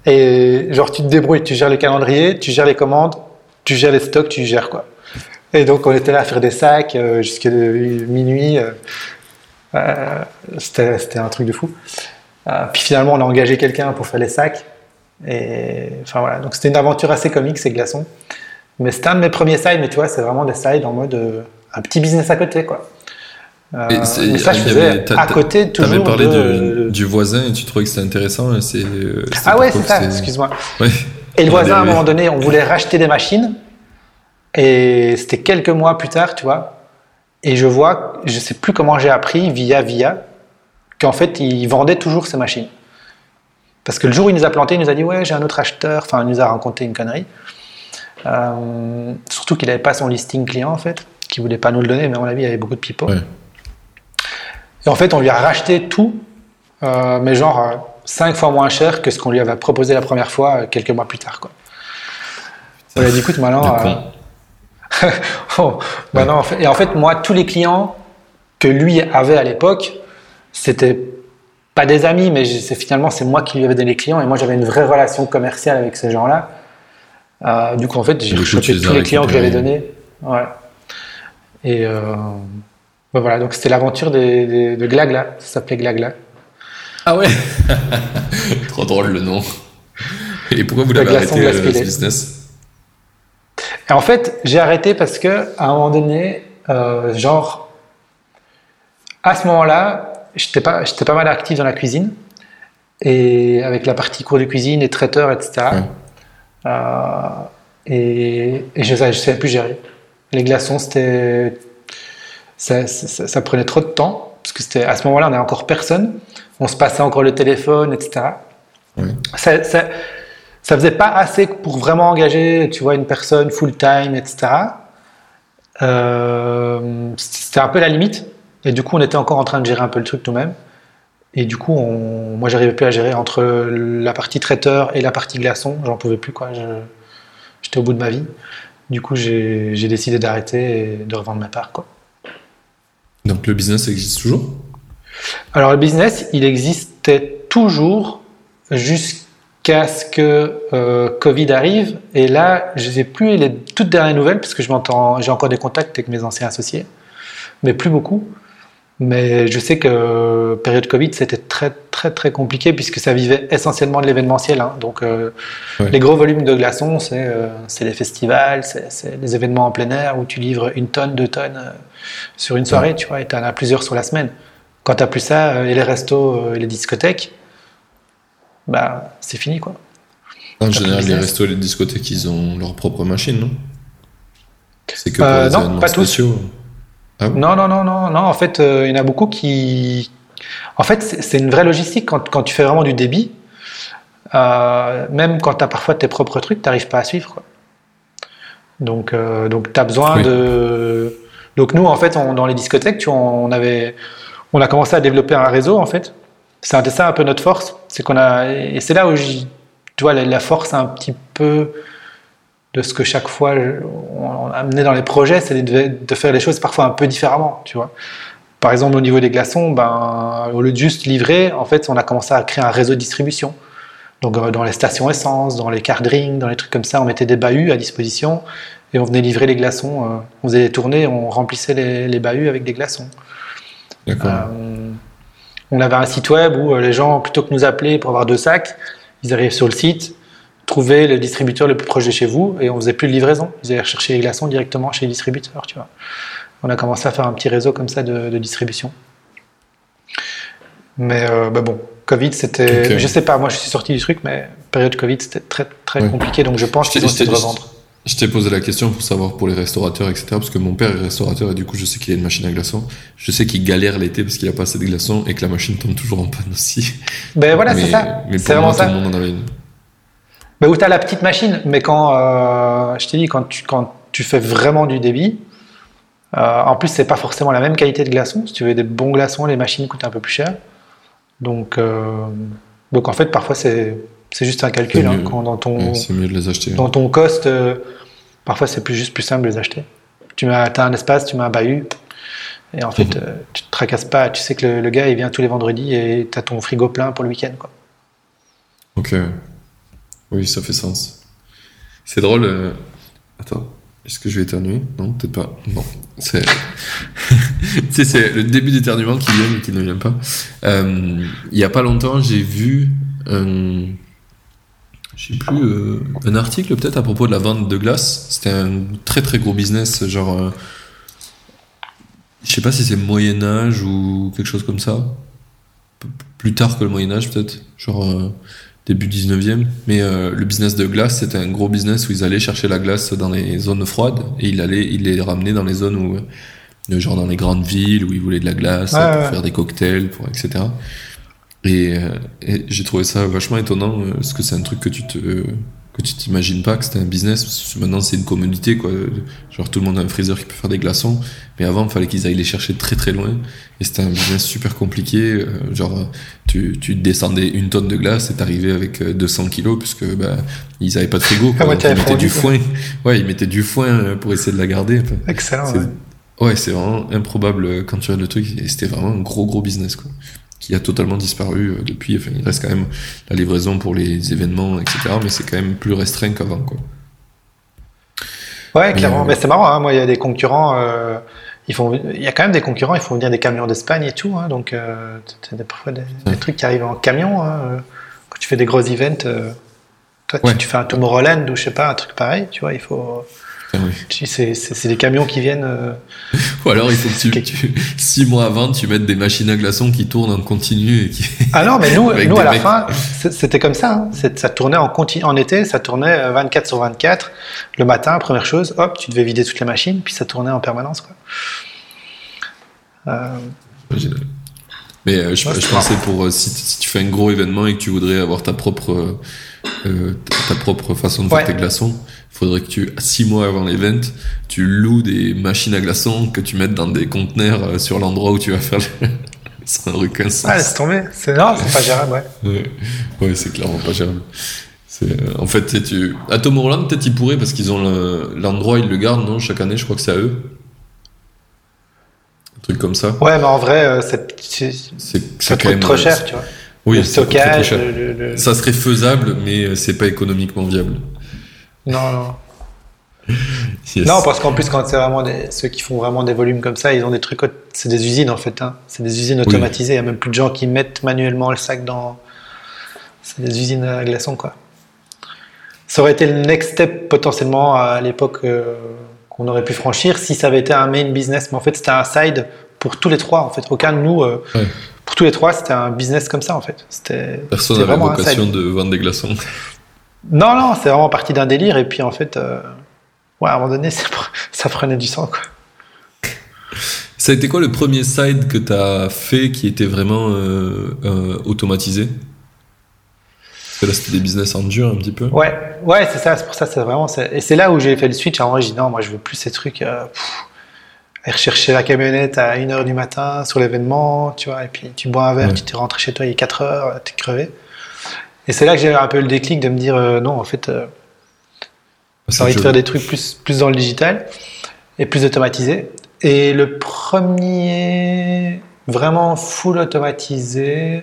Et genre, tu te débrouilles, tu gères les calendriers, tu gères les commandes, tu gères les stocks, tu gères quoi. Et donc, on était là à faire des sacs euh, jusqu'à minuit. Euh, euh, c'était un truc de fou. puis finalement, on a engagé quelqu'un pour faire les sacs. Et enfin voilà, donc c'était une aventure assez comique ces glaçons. Mais c'était un de mes premiers sides, mais tu vois, c'est vraiment des sides en mode un petit business à côté quoi. Euh, et ça, je faisais à côté toujours. Tu avais parlé de, du voisin et tu trouvais que c'était intéressant. Euh, ah ouais, c'est ça, excuse-moi. Et le voisin, à un moment donné, on voulait racheter des machines. Et c'était quelques mois plus tard, tu vois. Et je vois, je sais plus comment j'ai appris, via via, qu'en fait, il vendait toujours ces machines. Parce que le jour où il nous a planté, il nous a dit Ouais, j'ai un autre acheteur. Enfin, il nous a raconté une connerie. Euh, surtout qu'il n'avait pas son listing client, en fait, qu'il voulait pas nous le donner, mais à mon avis, il y avait beaucoup de pipeaux. Et en fait, on lui a racheté tout, euh, mais genre euh, cinq fois moins cher que ce qu'on lui avait proposé la première fois euh, quelques mois plus tard. Quoi. On lui a dit, écoute, maintenant. oh, en fait, et en fait, moi, tous les clients que lui avait à l'époque, c'était pas des amis, mais c'est finalement c'est moi qui lui avais donné les clients et moi j'avais une vraie relation commerciale avec ces gens-là. du coup, en fait, j'ai chopé tous les clients que j'avais donnés. Ouais. Et bah voilà, donc c'était l'aventure de Glagla, ça s'appelait Glagla. Ah ouais Trop drôle le nom. Et pourquoi vous l'avez arrêté euh, ce business? Et En fait, j'ai arrêté parce que à un moment donné, euh, genre, à ce moment-là, j'étais pas, j'étais pas mal actif dans la cuisine et avec la partie cours de cuisine et traiteur, etc. Euh, et, et je ne savais plus gérer. Les glaçons, c'était ça, prenait trop de temps, parce que c'était à ce moment-là, on n'avait encore personne, on se passait encore le téléphone, etc. Ça, ça, faisait pas assez pour vraiment engager, tu vois, une personne full-time, etc. Euh, c'était un peu la limite, et du coup, on était encore en train de gérer un peu le truc nous-mêmes. Et du coup, on, moi, j'arrivais plus à gérer entre la partie traiteur et la partie glaçon. J'en pouvais plus, quoi. J'étais au bout de ma vie. Du coup, j'ai décidé d'arrêter et de revendre ma part, quoi. Donc le business existe toujours? Alors le business, il existait toujours jusqu'à ce que euh, Covid arrive. Et là, je ne sais plus les toutes dernières nouvelles, parce que je m'entends, j'ai encore des contacts avec mes anciens associés, mais plus beaucoup. Mais je sais que période Covid, c'était très très très compliqué puisque ça vivait essentiellement de l'événementiel. Hein. Donc euh, les gros volumes de glaçons, c'est euh, les festivals, c'est les événements en plein air où tu livres une tonne, deux tonnes euh, sur une soirée, tu vois, et tu en as plusieurs sur la semaine. Quand tu as plus ça, et les restos et les discothèques, bah c'est fini quoi. En général, les restos et les discothèques, ils ont leur propre machine, non? C'est que pour les non, pas spéciaux. Tous. Ah non, non, non, non, non. En fait, euh, il y en a beaucoup qui. En fait, c'est une vraie logistique quand, quand, tu fais vraiment du débit. Euh, même quand tu as parfois tes propres trucs, tu n'arrives pas à suivre. Quoi. Donc, euh, donc tu as besoin de. Donc, nous, en fait, on, dans les discothèques, tu, on, avait, on a commencé à développer un réseau, en fait. C'est ça un peu notre force. C'est qu'on a. Et c'est là où, tu vois, la force un petit peu de ce que chaque fois on amenait dans les projets, c'est de, faire les choses parfois un peu différemment, tu vois. Par exemple, au niveau des glaçons, ben, au lieu de juste livrer, en fait, on a commencé à créer un réseau de distribution. Donc, euh, dans les stations essence, dans les card dans les trucs comme ça, on mettait des bahuts à disposition et on venait livrer les glaçons. Euh, on faisait les tournées, on remplissait les, les bahuts avec des glaçons. Euh, on avait un site web où les gens, plutôt que nous appeler pour avoir deux sacs, ils arrivent sur le site, trouver le distributeur le plus proche de chez vous et on faisait plus de livraison. Vous allez chercher les glaçons directement chez le distributeur, tu vois. On a commencé à faire un petit réseau comme ça de, de distribution. Mais euh, bah bon, Covid, c'était. Je sais pas, moi je suis sorti du truc, mais période Covid, c'était très très compliqué, donc je pense qu'ils ont essayé de revendre. Je t'ai posé la question pour savoir pour les restaurateurs, etc. Parce que mon père est restaurateur et du coup, je sais qu'il a une machine à glaçons. Je sais qu'il galère l'été parce qu'il a pas assez de glaçons et que la machine tombe toujours en panne aussi. Ben voilà, c'est ça. Mais C'est pour vraiment moi, tout ça. le monde en avait une. Ben, où tu as la petite machine, mais quand, euh, je t'ai dit, quand tu, quand tu fais vraiment du débit, euh, en plus, c'est pas forcément la même qualité de glaçons. Si tu veux des bons glaçons, les machines coûtent un peu plus cher. Donc, euh, donc en fait, parfois, c'est c'est juste un calcul. Hein, quand dans ton, Ouais, mieux de les acheter. dans ton cost, euh, parfois, c'est plus juste plus simple de les acheter. Tu as un espace, tu mets un bahut, et en fait, Mhm. euh, tu te tracasses pas. Tu sais que le, le gars, il vient tous les vendredis et tu as ton frigo plein pour le week-end. Quoi. Ok. Oui, ça fait sens. C'est drôle. euh, Attends. Est-ce que je vais éternuer? Non, peut-être pas. Non. C'est. tu sais, c'est le début d'éternuement qui vient et qui ne vient pas. Euh, il y a pas longtemps, j'ai vu un. Je sais plus. euh, un article peut-être à propos de la vente de glace. C'était un très très gros business, genre. euh, je sais pas si c'est Moyen Âge ou quelque chose comme ça. P- Plus tard que le Moyen Âge peut-être. Genre. euh, début 19e. Mais euh, le business de glace, c'était un gros business où ils allaient chercher la glace dans les zones froides et ils allaient, ils les ramenaient dans les zones où, genre dans les grandes villes où ils voulaient de la glace pour ouais. faire des cocktails, pour etc. Et, euh, et j'ai trouvé ça vachement étonnant euh, parce que c'est un truc que tu te que tu t'imagines pas que c'était un business. parce que Maintenant, c'est une commodité, quoi. Genre, tout le monde a un freezer qui peut faire des glaçons. Mais avant, il fallait qu'ils aillent les chercher très très loin. Et c'était un business super compliqué. euh, genre, tu, tu descendais une tonne de glace et t'arrivais avec euh, 200 kilos, puisque bah, ils avaient pas de frigo. Ah ouais, ils mettaient fondu, du foin. Ouais, ils mettaient du foin pour essayer de la garder. Excellent. c'est- ouais. C'est vraiment improbable quand tu regardes le truc. Et c'était vraiment un gros gros business, quoi. Qui a totalement disparu euh, depuis. Enfin, il reste quand même la livraison pour les événements, etc. Mais c'est quand même plus restreint qu'avant, quoi. Ouais, clairement. euh, Mais c'est marrant, hein, moi, il y a des concurrents. euh, ils font, il y a quand même des concurrents, ils font venir des camions d'Espagne et tout. hein, donc, euh, t'as des- parfois des, trucs qui arrivent en camion. hein, quand tu fais des gros events, euh, toi, tu- tu, fais un Tomorrowland ou je sais pas, un truc pareil, tu vois, il faut. Oui. C'est des camions qui viennent. euh, Ou alors il faut que tu, Ok. tu- six mois avant, tu mettes des machines à glaçons qui tournent en continu et qui. Ah non, mais nous, nous à la mecs. fin, c'était comme ça. hein. Ça tournait en continu. En été, ça tournait euh, 24 sur 24. Le matin, première chose, hop, tu devais vider toutes les machines, puis ça tournait en permanence. Quoi. Euh. Mais euh, je, Ouais, je c'est pensais pour euh, si, si tu fais un gros événement et que tu voudrais avoir ta propre euh, ta propre façon de faire Ouais. tes glaçons, faudrait que tu six mois avant l'event, tu loues des machines à glaçons que tu mettes dans des conteneurs sur l'endroit où tu vas faire. Le... Ça n'aurait aucun sens. ah, laisse tomber. C'est non, c'est pas gérable, ouais. Ouais, c'est clairement pas gérable. C'est, en fait, tu à Tomorrowland, peut-être ils pourraient parce qu'ils ont le- l'endroit, ils le gardent, non Chaque année, je crois que c'est à eux. Un truc comme ça. Ouais, mais en vrai, euh, c'est- ça coûte trop cher, tu vois. Oui, le très, très stockage, le, le- Ça serait faisable, mais euh, c'est pas économiquement viable. Non, non. Yes. Non, parce qu'en plus, quand c'est vraiment des, ceux qui font vraiment des volumes comme ça, ils ont des trucs, c'est des usines en fait. Hein. C'est des usines automatisées. Il y a même plus de gens qui mettent manuellement le sac dans. C'est des usines à glaçons, quoi. Ça aurait été le next step potentiellement à l'époque euh, qu'on aurait pu franchir si ça avait été un main business. Mais en fait, c'était un side pour tous les trois. En fait, aucun de nous, euh, Ouais. pour tous les trois, c'était un business comme ça en fait. C'était Personne n'avait vocation de vendre des glaçons. Non, non, c'est vraiment parti d'un délire. Et puis en fait, euh, ouais, à un moment donné, ça, ça prenait du sang, quoi. Ça a été quoi le premier side que t'as fait qui était vraiment euh, automatisé? Parce que là, c'était des business en dur un petit peu. Ouais, ouais, c'est ça, c'est pour ça, c'est vraiment. c'est- Et c'est là où j'ai fait le switch. En vrai, j'ai dit non, moi, je veux plus ces trucs. Euh, pff, rechercher la camionnette à 1h du matin sur l'événement, tu vois, et puis tu bois un verre, Ouais. tu t'es rentré chez toi, il est 4 heures, t'es crevé. Et c'est là que j'ai eu un peu le déclic de me dire euh, non, en fait, euh, j'ai envie de faire des trucs plus, plus dans le digital et plus automatisé. Et le premier vraiment full automatisé,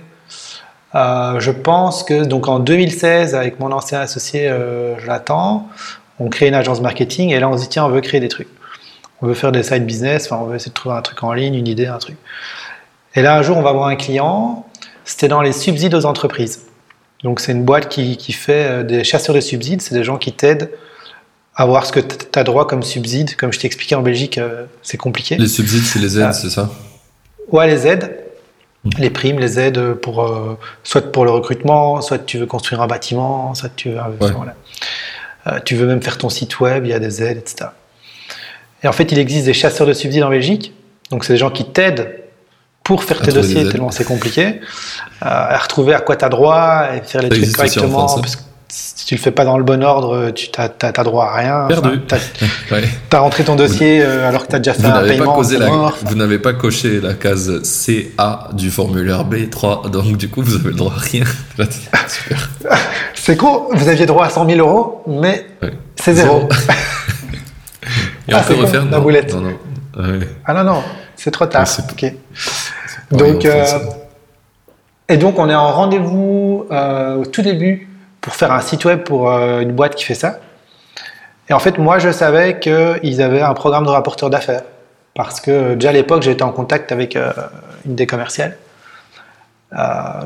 euh, je pense que donc en 2016, avec mon ancien associé euh, Jonathan, on crée une agence marketing et là on se dit tiens, on veut créer des trucs. On veut faire des side business, enfin, on veut essayer de trouver un truc en ligne, une idée, un truc. Et là un jour, on va voir un client, c'était dans les subsides aux entreprises. Donc c'est une boîte qui, qui fait euh, des chasseurs de subsides, c'est des gens qui t'aident à voir ce que tu as droit comme subside. Comme je t'ai expliqué en Belgique, euh, c'est compliqué. Les subsides, c'est les aides, c'est ça? Ouais, les aides, les primes, les aides pour euh, soit pour le recrutement, soit tu veux construire un bâtiment, soit tu veux, voilà. Euh, tu veux même faire ton site web, il y a des aides, etc. Et en fait, il existe des chasseurs de subsides en Belgique. Donc, c'est des gens qui t'aident pour faire À tes dossiers tellement c'est compliqué, euh, à retrouver à quoi tu as droit et faire les Ça trucs en correctement. France, hein. Parce si tu le fais pas dans le bon ordre, tu t'as, t'as- t'as droit à rien. Perdu. t'as, Ouais. t'as rentré ton dossier euh, alors que tu as déjà fait Vous un pas, paiement. c'est la- mort. vous n'avez pas coché la case CA du formulaire B3, donc du coup vous avez le droit à rien. Super. C'est con, vous aviez droit à 100 000 euros, mais Ouais. c'est zéro. Et Ah, on peut refaire la boulette. Non, non. Ouais. Ah non, non, c'est trop tard. Ouais, c'est- Ok. pareil Donc, euh, et donc, on est en rendez-vous euh, au tout début pour faire un site web pour euh, une boîte qui fait ça. Et en fait, moi, je savais qu'ils avaient un programme de rapporteur d'affaires. Parce que euh, déjà à l'époque, j'étais en contact avec euh, une des commerciales.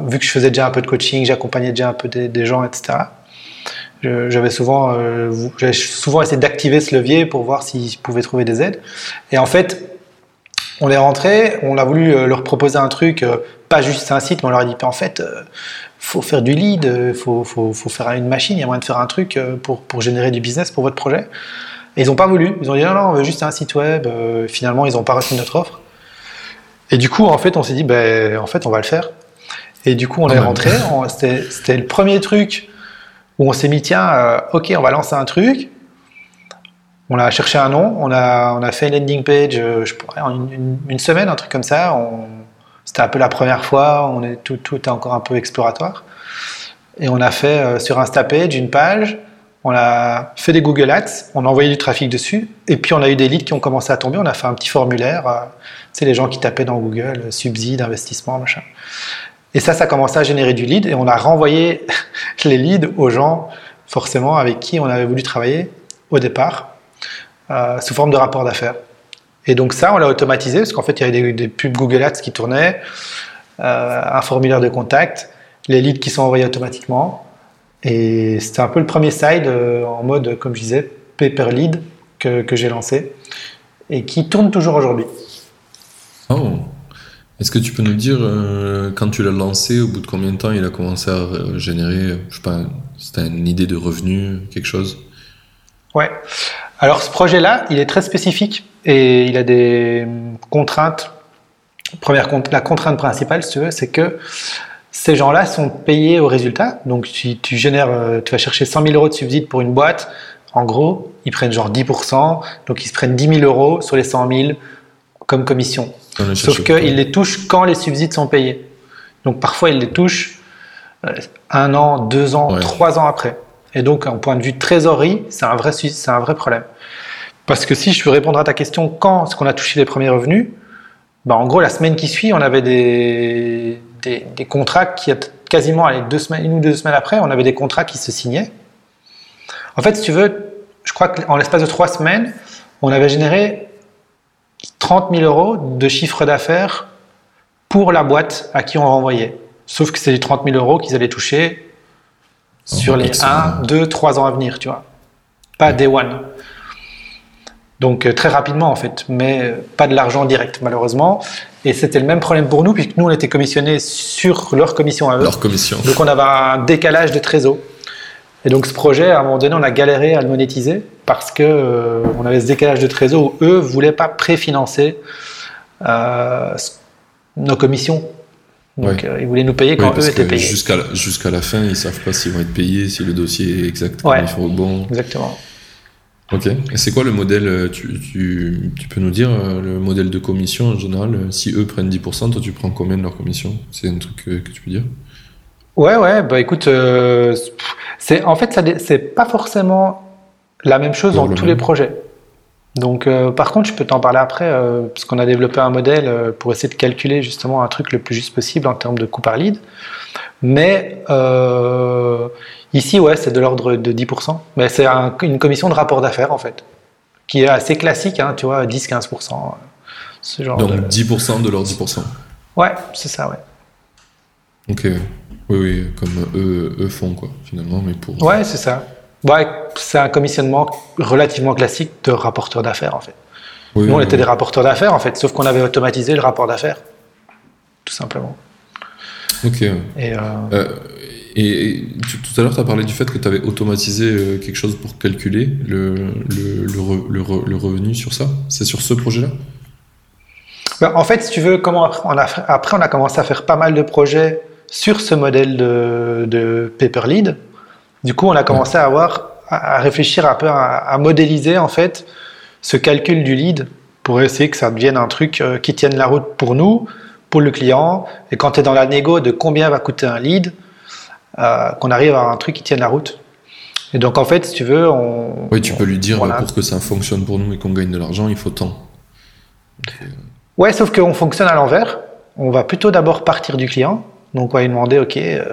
Vu que je faisais déjà un peu de coaching, j'accompagnais déjà un peu des, gens, etc. J'avais souvent, j'avais souvent essayé d'activer ce levier pour voir s'ils pouvaient trouver des aides. Et en fait, on est rentré, on a voulu leur proposer un truc, pas juste un site, mais on leur a dit, en fait, faut faire du lead, faut, faut, faut faire une machine, il y a moyen de faire un truc euh, pour, pour générer du business pour votre projet. Et ils n'ont pas voulu, ils ont dit, non, non, on veut juste un site web. Euh, finalement, ils n'ont pas reçu notre offre. Et du coup, en fait, on s'est dit, ben, en fait, on va le faire. Et du coup, on Quand est rentré, c'était le premier truc où on s'est mis, tiens, euh, ok, on va lancer un truc. On a cherché un nom, on a, on a fait une landing page, euh, je pourrais, en une, une- une semaine, un truc comme ça. On- C'était un peu la première fois, on est, tout, est encore un peu exploratoire. Et on a fait euh, sur Instapage une page, on a fait des Google Ads, on a envoyé du trafic dessus, et puis on a eu des leads qui ont commencé à tomber, on a fait un petit formulaire, euh, tu sais, les gens qui tapaient dans Google, euh, subside, investissement, machin. Et ça, ça a commencé à générer du lead, et on a renvoyé les leads aux gens, forcément, avec qui on avait voulu travailler au départ, euh, sous forme de rapport d'affaires. Et donc ça, on l'a automatisé, parce qu'en fait, il y avait des, des pubs Google Ads qui tournaient, euh, un formulaire de contact, les leads qui sont envoyés automatiquement. Et c'était un peu le premier side euh, en mode, comme je disais, paper lead que, que j'ai lancé et qui tourne toujours aujourd'hui. Oh. Est-ce que tu peux nous dire, euh, quand tu l'as lancé, au bout de combien de temps il a commencé à générer, je sais pas, c'était une idée de revenu, quelque chose? Ouais. Alors ce projet-là, il est très spécifique et il a des contraintes. Première la contrainte principale, si tu veux, c'est que ces gens-là sont payés au résultat. Donc si tu génères, euh, tu vas chercher 100 000 euros de subside pour une boîte, en gros, ils prennent genre 10%, donc ils se prennent 10 000 euros sur les 100 000 comme commission. On a Sauf qu'ils les touchent quand les subsides sont payés. Donc parfois, ils les touchent euh, un an, deux ans, Ouais. trois ans après. Et donc, en point de vue trésorerie, c'est un vrai, un vrai problème. Parce que si je veux répondre à ta question, quand est-ce qu'on a touché les premiers revenus? Bah, En gros, la semaine qui suit, on avait des, des, des contrats qui, quasiment allez, deux semaines, une ou deux semaines après, on avait des contrats qui se signaient. En fait, si tu veux, je crois qu'en l'espace de trois semaines, on avait généré 30 000 euros de chiffre d'affaires pour la boîte à qui on renvoyait. Sauf que c'est les 30 000 euros qu'ils allaient toucher sur Oh, les excellent. 1, 2, 3 ans à venir, tu vois. Pas day one. Donc euh, très rapidement en fait, mais euh, pas de l'argent direct malheureusement. Et c'était le même problème pour nous puisque nous on était commissionnés sur leur commission à eux. Leur commission. Donc on avait un décalage de trésor. Et donc ce projet, à un moment donné, on a galéré à le monétiser parce que euh, on avait ce décalage de trésor où eux voulaient pas préfinancer euh, ce- nos commissions. Donc Ouais. euh, ils voulaient nous payer quand parce eux étaient payés. jusqu'à la, la fin, ils savent pas s'ils vont être payés, si le dossier est exact, Ouais. il faut. Bon, Exactement. ok. Et c'est quoi le modèle euh, tu, tu, tu peux nous dire euh, le modèle de commission en général Si eux prennent 10%, toi tu prends combien de leur commission? C'est un truc que tu peux dire? Ouais, ouais, bah écoute, euh, c'est en fait, c'est pas forcément la même chose dans le tous même. les projets. Donc, euh, par contre, je peux t'en parler après, euh, parce qu'on a développé un modèle euh, pour essayer de calculer justement un truc le plus juste possible en termes de coût par lead. Mais ici, ouais, c'est de l'ordre de 10%. Mais c'est un- une commission de rapport d'affaires, en fait, qui est assez classique, hein, tu vois, 10-15%. euh, Ce genre Donc de... 10% de leur 10%. Ouais, c'est ça, ouais. Ok. Oui, oui, comme eux, eux font, quoi, finalement, mais pour... Ouais, c'est ça. Ouais, c'est un commissionnement relativement classique de rapporteur d'affaires, en fait. Oui, Nous, on oui, était oui. des rapporteurs d'affaires, en fait, sauf qu'on avait automatisé le rapport d'affaires. Tout simplement. Ok. Et euh, Euh, et, et tu- tout à l'heure, tu as parlé du fait que tu avais automatisé euh, quelque chose pour calculer le, le, le, re- le re- le revenu sur ça? C'est sur ce projet-là? Ben, en fait, si tu veux, comment après on, a, après, on a commencé à faire pas mal de projets sur ce modèle de, de paper lead. Du coup, on a commencé à avoir, à réfléchir un peu, à, à modéliser, en fait, ce calcul du lead pour essayer que ça devienne un truc euh, qui tienne la route pour nous, pour le client. Et quand tu es dans la négo de combien va coûter un lead, euh, qu'on arrive à un truc qui tienne la route. Et donc, en fait, si tu veux, on. Oui, tu peux lui dire, Voilà. pour que ça fonctionne pour nous et qu'on gagne de l'argent, il faut tant. Ouais, sauf qu'on fonctionne à l'envers. On va plutôt d'abord partir du client. Donc, on va lui demander, OK, euh,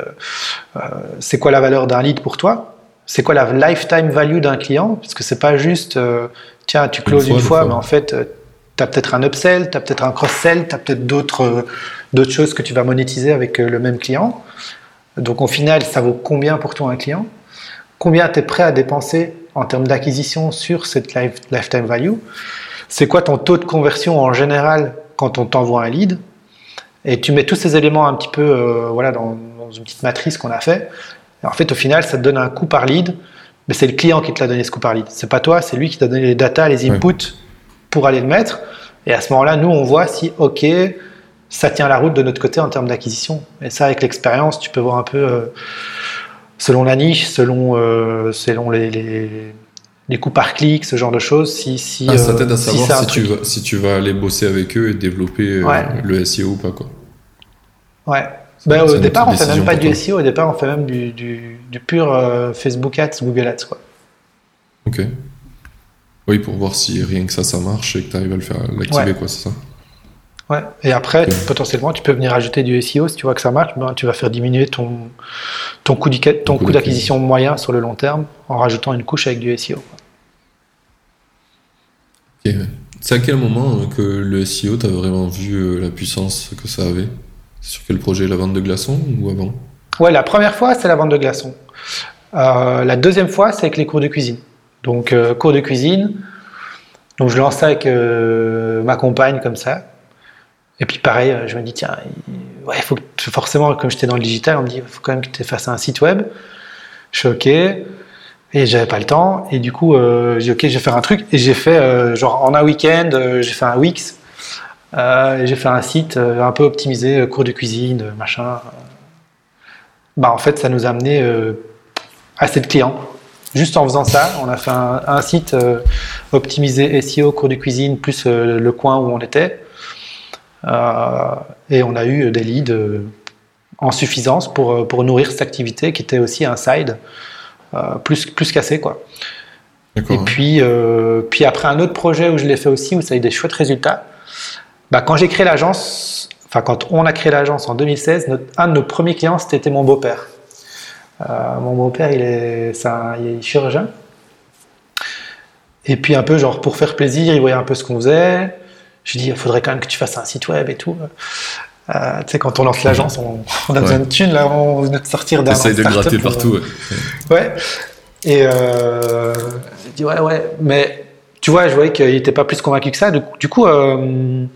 euh, c'est quoi la valeur d'un lead pour toi? C'est quoi la lifetime value d'un client? Parce que c'est pas juste, euh, tiens, tu closes fois, une fois, fois. mais en fait, tu as peut-être un upsell, tu as peut-être un cross-sell, tu as peut-être d'autres euh, choses que tu vas monétiser avec le même client. Donc, au final, ça vaut combien pour toi un client? Combien tu es prêt à dépenser en termes d'acquisition sur cette life- lifetime value? C'est quoi ton taux de conversion en général quand on t'envoie un lead? Et tu mets tous ces éléments un petit peu euh, voilà, dans, dans une petite matrice qu'on a fait. Et en fait, au final, ça te donne un coût par lead, mais c'est le client qui te l'a donné ce coût par lead. C'est pas toi, c'est lui qui t'a donné les data, les inputs pour aller le mettre. Et à ce moment-là, nous, on voit si, OK, ça tient la route de notre côté en termes d'acquisition. Et ça, avec l'expérience, tu peux voir un peu, euh, selon la niche, selon, euh, selon les, les, les coûts par clic, ce genre de choses, si, si, Ah, ça t'aide à si savoir tu vas, si tu vas aller bosser avec eux et développer euh, le SEO ou pas. Quoi. Ouais. Ben, au départ, on fait même pas du. SEO, au départ, on fait même du, du, du pur euh, Facebook Ads, Google Ads. Quoi. Ok. Oui, pour voir si rien que ça, ça marche et que tu arrives à le faire l'activer, Ouais. quoi, c'est ça? Ouais. Et après, potentiellement, tu peux venir ajouter du SEO si tu vois que ça marche. Ben, tu vas faire diminuer ton, ton coût d'acquisition moyen sur le long terme en rajoutant une couche avec du SEO. quoi. Ok, ouais. C'est à quel moment euh, que le SEO, t'as vraiment vu euh, la puissance que ça avait? Sur quel projet La vente de glaçons ou avant? Ouais, la première fois, c'est la vente de glaçons. Euh, la deuxième fois, c'est avec les cours de cuisine. Donc, euh, cours de cuisine. Donc, je lance ça avec euh, ma compagne comme ça. Et puis, pareil, je me dis, tiens, il faut forcément, comme j'étais dans le digital, on me dit, il faut quand même que tu fasses un site web. Je suis OK. Et j'avais pas le temps. Et du coup, j'ai OK, je vais faire un truc. Et j'ai fait, genre, en un week-end, j'ai fait un Wix. Euh, et j'ai fait un site euh, un peu optimisé, euh, cours de cuisine, machin. Bah, en fait, ça nous a amené assez de clients. Juste en faisant ça, on a fait un, un site optimisé SEO, cours de cuisine, plus le coin où on était. Euh, et on a eu des leads euh, en suffisance pour, pour nourrir cette activité qui était aussi un side euh, plus, plus cassé. Quoi. Et puis, puis après un autre projet où je l'ai fait aussi, où ça a eu des chouettes résultats, bah, quand j'ai créé l'agence, enfin quand on a créé l'agence en 2016, notre- un de nos premiers clients, c'était mon beau-père. Euh, mon beau-père, il est, un- il est chirurgien. Et puis un peu genre pour faire plaisir, il voyait un peu ce qu'on faisait. Je lui dis, il faudrait quand même que tu fasses un site web et tout. Euh, tu sais, quand on lance l'agence, on, on a besoin de thunes, là, on venait de sortir d'un T'essayes de gratter partout. ouais. Ouais. Et euh, j'ai dit ouais, ouais. Mais tu vois, je voyais qu'il n'était pas plus convaincu que ça. Du coup, euh,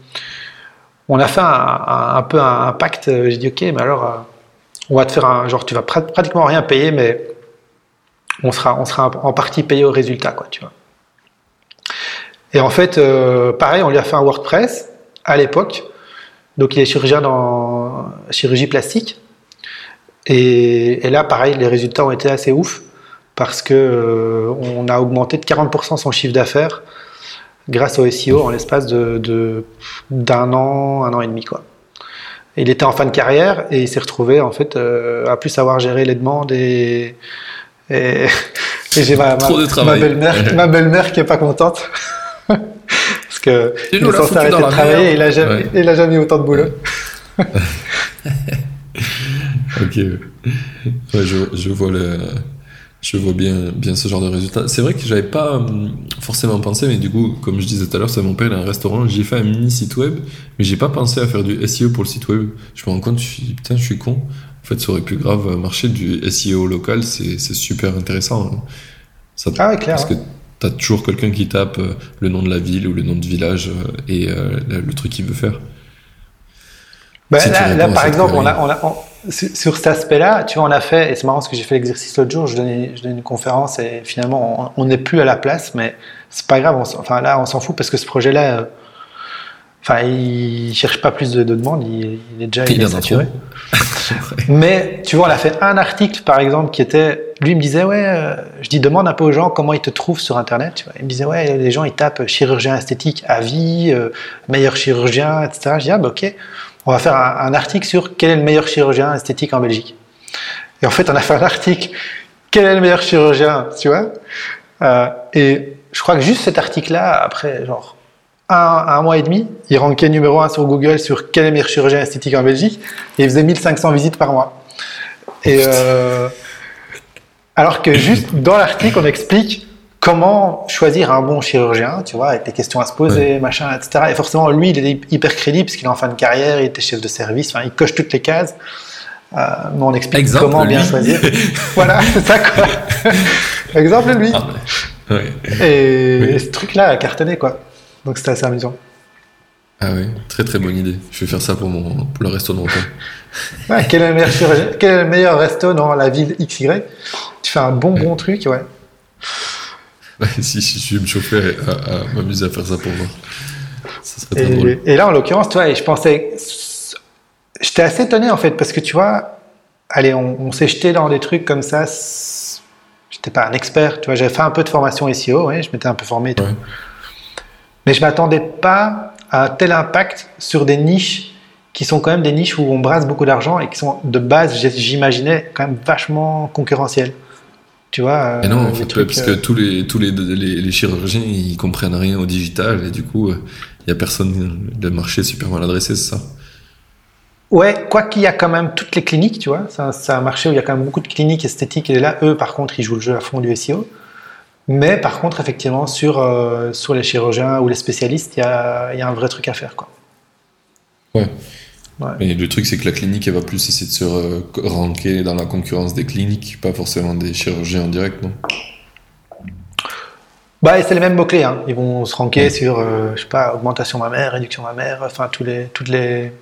on a fait un, peu un, pacte. J'ai dit ok, mais alors, euh, on va te faire un genre, tu vas prat- pratiquement rien payer, mais on sera, en partie payé au résultat, quoi, tu vois. Et en fait, euh, pareil, on lui a fait un WordPress à l'époque. Donc, il est chirurgien dans chirurgie plastique. Et là, pareil, les résultats ont été assez ouf parce que euh, on a augmenté de 40% son chiffre d'affaires grâce au SEO en l'espace de de- d'un an, un an et demi quoi. Il était en fin de carrière et il s'est retrouvé en fait euh, à plus savoir gérer les demandes et et, et j'ai ma, belle-mère ma belle-mère qui est pas contente parce que il est censé arrêter de travailler et il a jamais Ouais. il a jamais eu autant de boulot. Ok. Ouais, je, je vois le, je vois bien, bien ce genre de résultat. C'est vrai que j'avais pas hum, forcément pensé, mais du coup, comme je disais tout à l'heure, ça mon père il a un restaurant. J'ai fait un mini site web, mais j'ai pas pensé à faire du SEO pour le site web. Je me rends compte, je suis, putain, je suis con. fait, ça aurait pu grave marcher du SEO local, c'est super intéressant. Hein. Ça, ah ouais, clair. Parce que tu as toujours quelqu'un qui tape euh, le nom de la ville ou le nom de village euh, et euh, le truc qu'il veut faire. Bah, là, par exemple, on a, on a sur cet aspect-là, tu vois, on a fait, et c'est marrant parce que j'ai fait l'exercice l'autre jour, je donnais, je donnais, une conférence et finalement, on n'est plus à la place, mais c'est pas grave, enfin là, on s'en fout parce que ce projet-là, Enfin, il cherche pas plus de, demandes, il, est déjà il est saturé. Mais tu vois, on a fait un article, par exemple, qui était, lui il me disait, ouais, euh, je dis, demande un peu aux gens comment ils te trouvent sur Internet. Tu vois. Il me disait, ouais, les gens ils tapent chirurgien esthétique à vie, euh, meilleur chirurgien, etc. Je dis, ah bah ok, on va faire un, article sur quel est le meilleur chirurgien esthétique en Belgique. Et en fait, on a fait un article, quel est le meilleur chirurgien, tu vois? Euh, et je crois que juste cet article-là, après, genre un, mois et demi, il rankait numéro un sur Google sur quel est le meilleur chirurgien esthétique en Belgique et il faisait 1500 visites par mois. Et euh, alors que juste dans l'article, on explique comment choisir un bon chirurgien, tu vois, avec des questions à se poser, machin, etc. Et forcément, lui, il est hyper crédible parce qu'il est en fin de carrière, il était chef de service, enfin, il coche toutes les cases. Euh, mais on explique comment bien choisir. voilà, c'est ça quoi. Exemple lui. Ah, et, ce truc-là a cartonné quoi. Donc c'était assez amusant. Ah oui, très très bonne idée. Je vais faire ça pour, mon, pour le resto de mon ouais, quel, est le meilleur, quel est le meilleur resto dans la ville XY Tu fais un bon bon truc, ouais. si, si, je vais me chauffer à, m'amuser à faire ça pour voir. Ça serait très et, drôle. Et là, en l'occurrence, toi, je pensais. J'étais assez étonné en fait, parce que tu vois, allez, on, s'est jeté dans des trucs comme ça. J'étais pas un expert, tu vois, j'avais fait un peu de formation SEO, ouais, je m'étais un peu formé. Tout. Mais je m'attendais pas à un tel impact sur des niches qui sont quand même des niches où on brasse beaucoup d'argent et qui sont de base, j'imaginais, quand même vachement concurrentielles. Tu vois euh, Non, parce que euh, tous les tous les, les, chirurgiens ils comprennent rien au digital et du coup il y a personne le marché super mal adressé, c'est ça. Ouais, quoi qu'il y a quand même toutes les cliniques, tu vois, c'est un, marché où il y a quand même beaucoup de cliniques esthétiques et là eux par contre ils jouent le jeu à fond du SEO. Mais par contre, effectivement, sur, euh, sur les chirurgiens ou les spécialistes, il y a, y a, un vrai truc à faire. Quoi. Ouais. Mais le truc, c'est que la clinique, elle va plus essayer de se ranker dans la concurrence des cliniques, pas forcément des chirurgiens en direct, non? Bah, c'est les mêmes mots-clés. Hein. Ils vont se ranker sur, euh, je sais pas, augmentation mammaire, réduction mammaire, enfin, tous les, toutes les.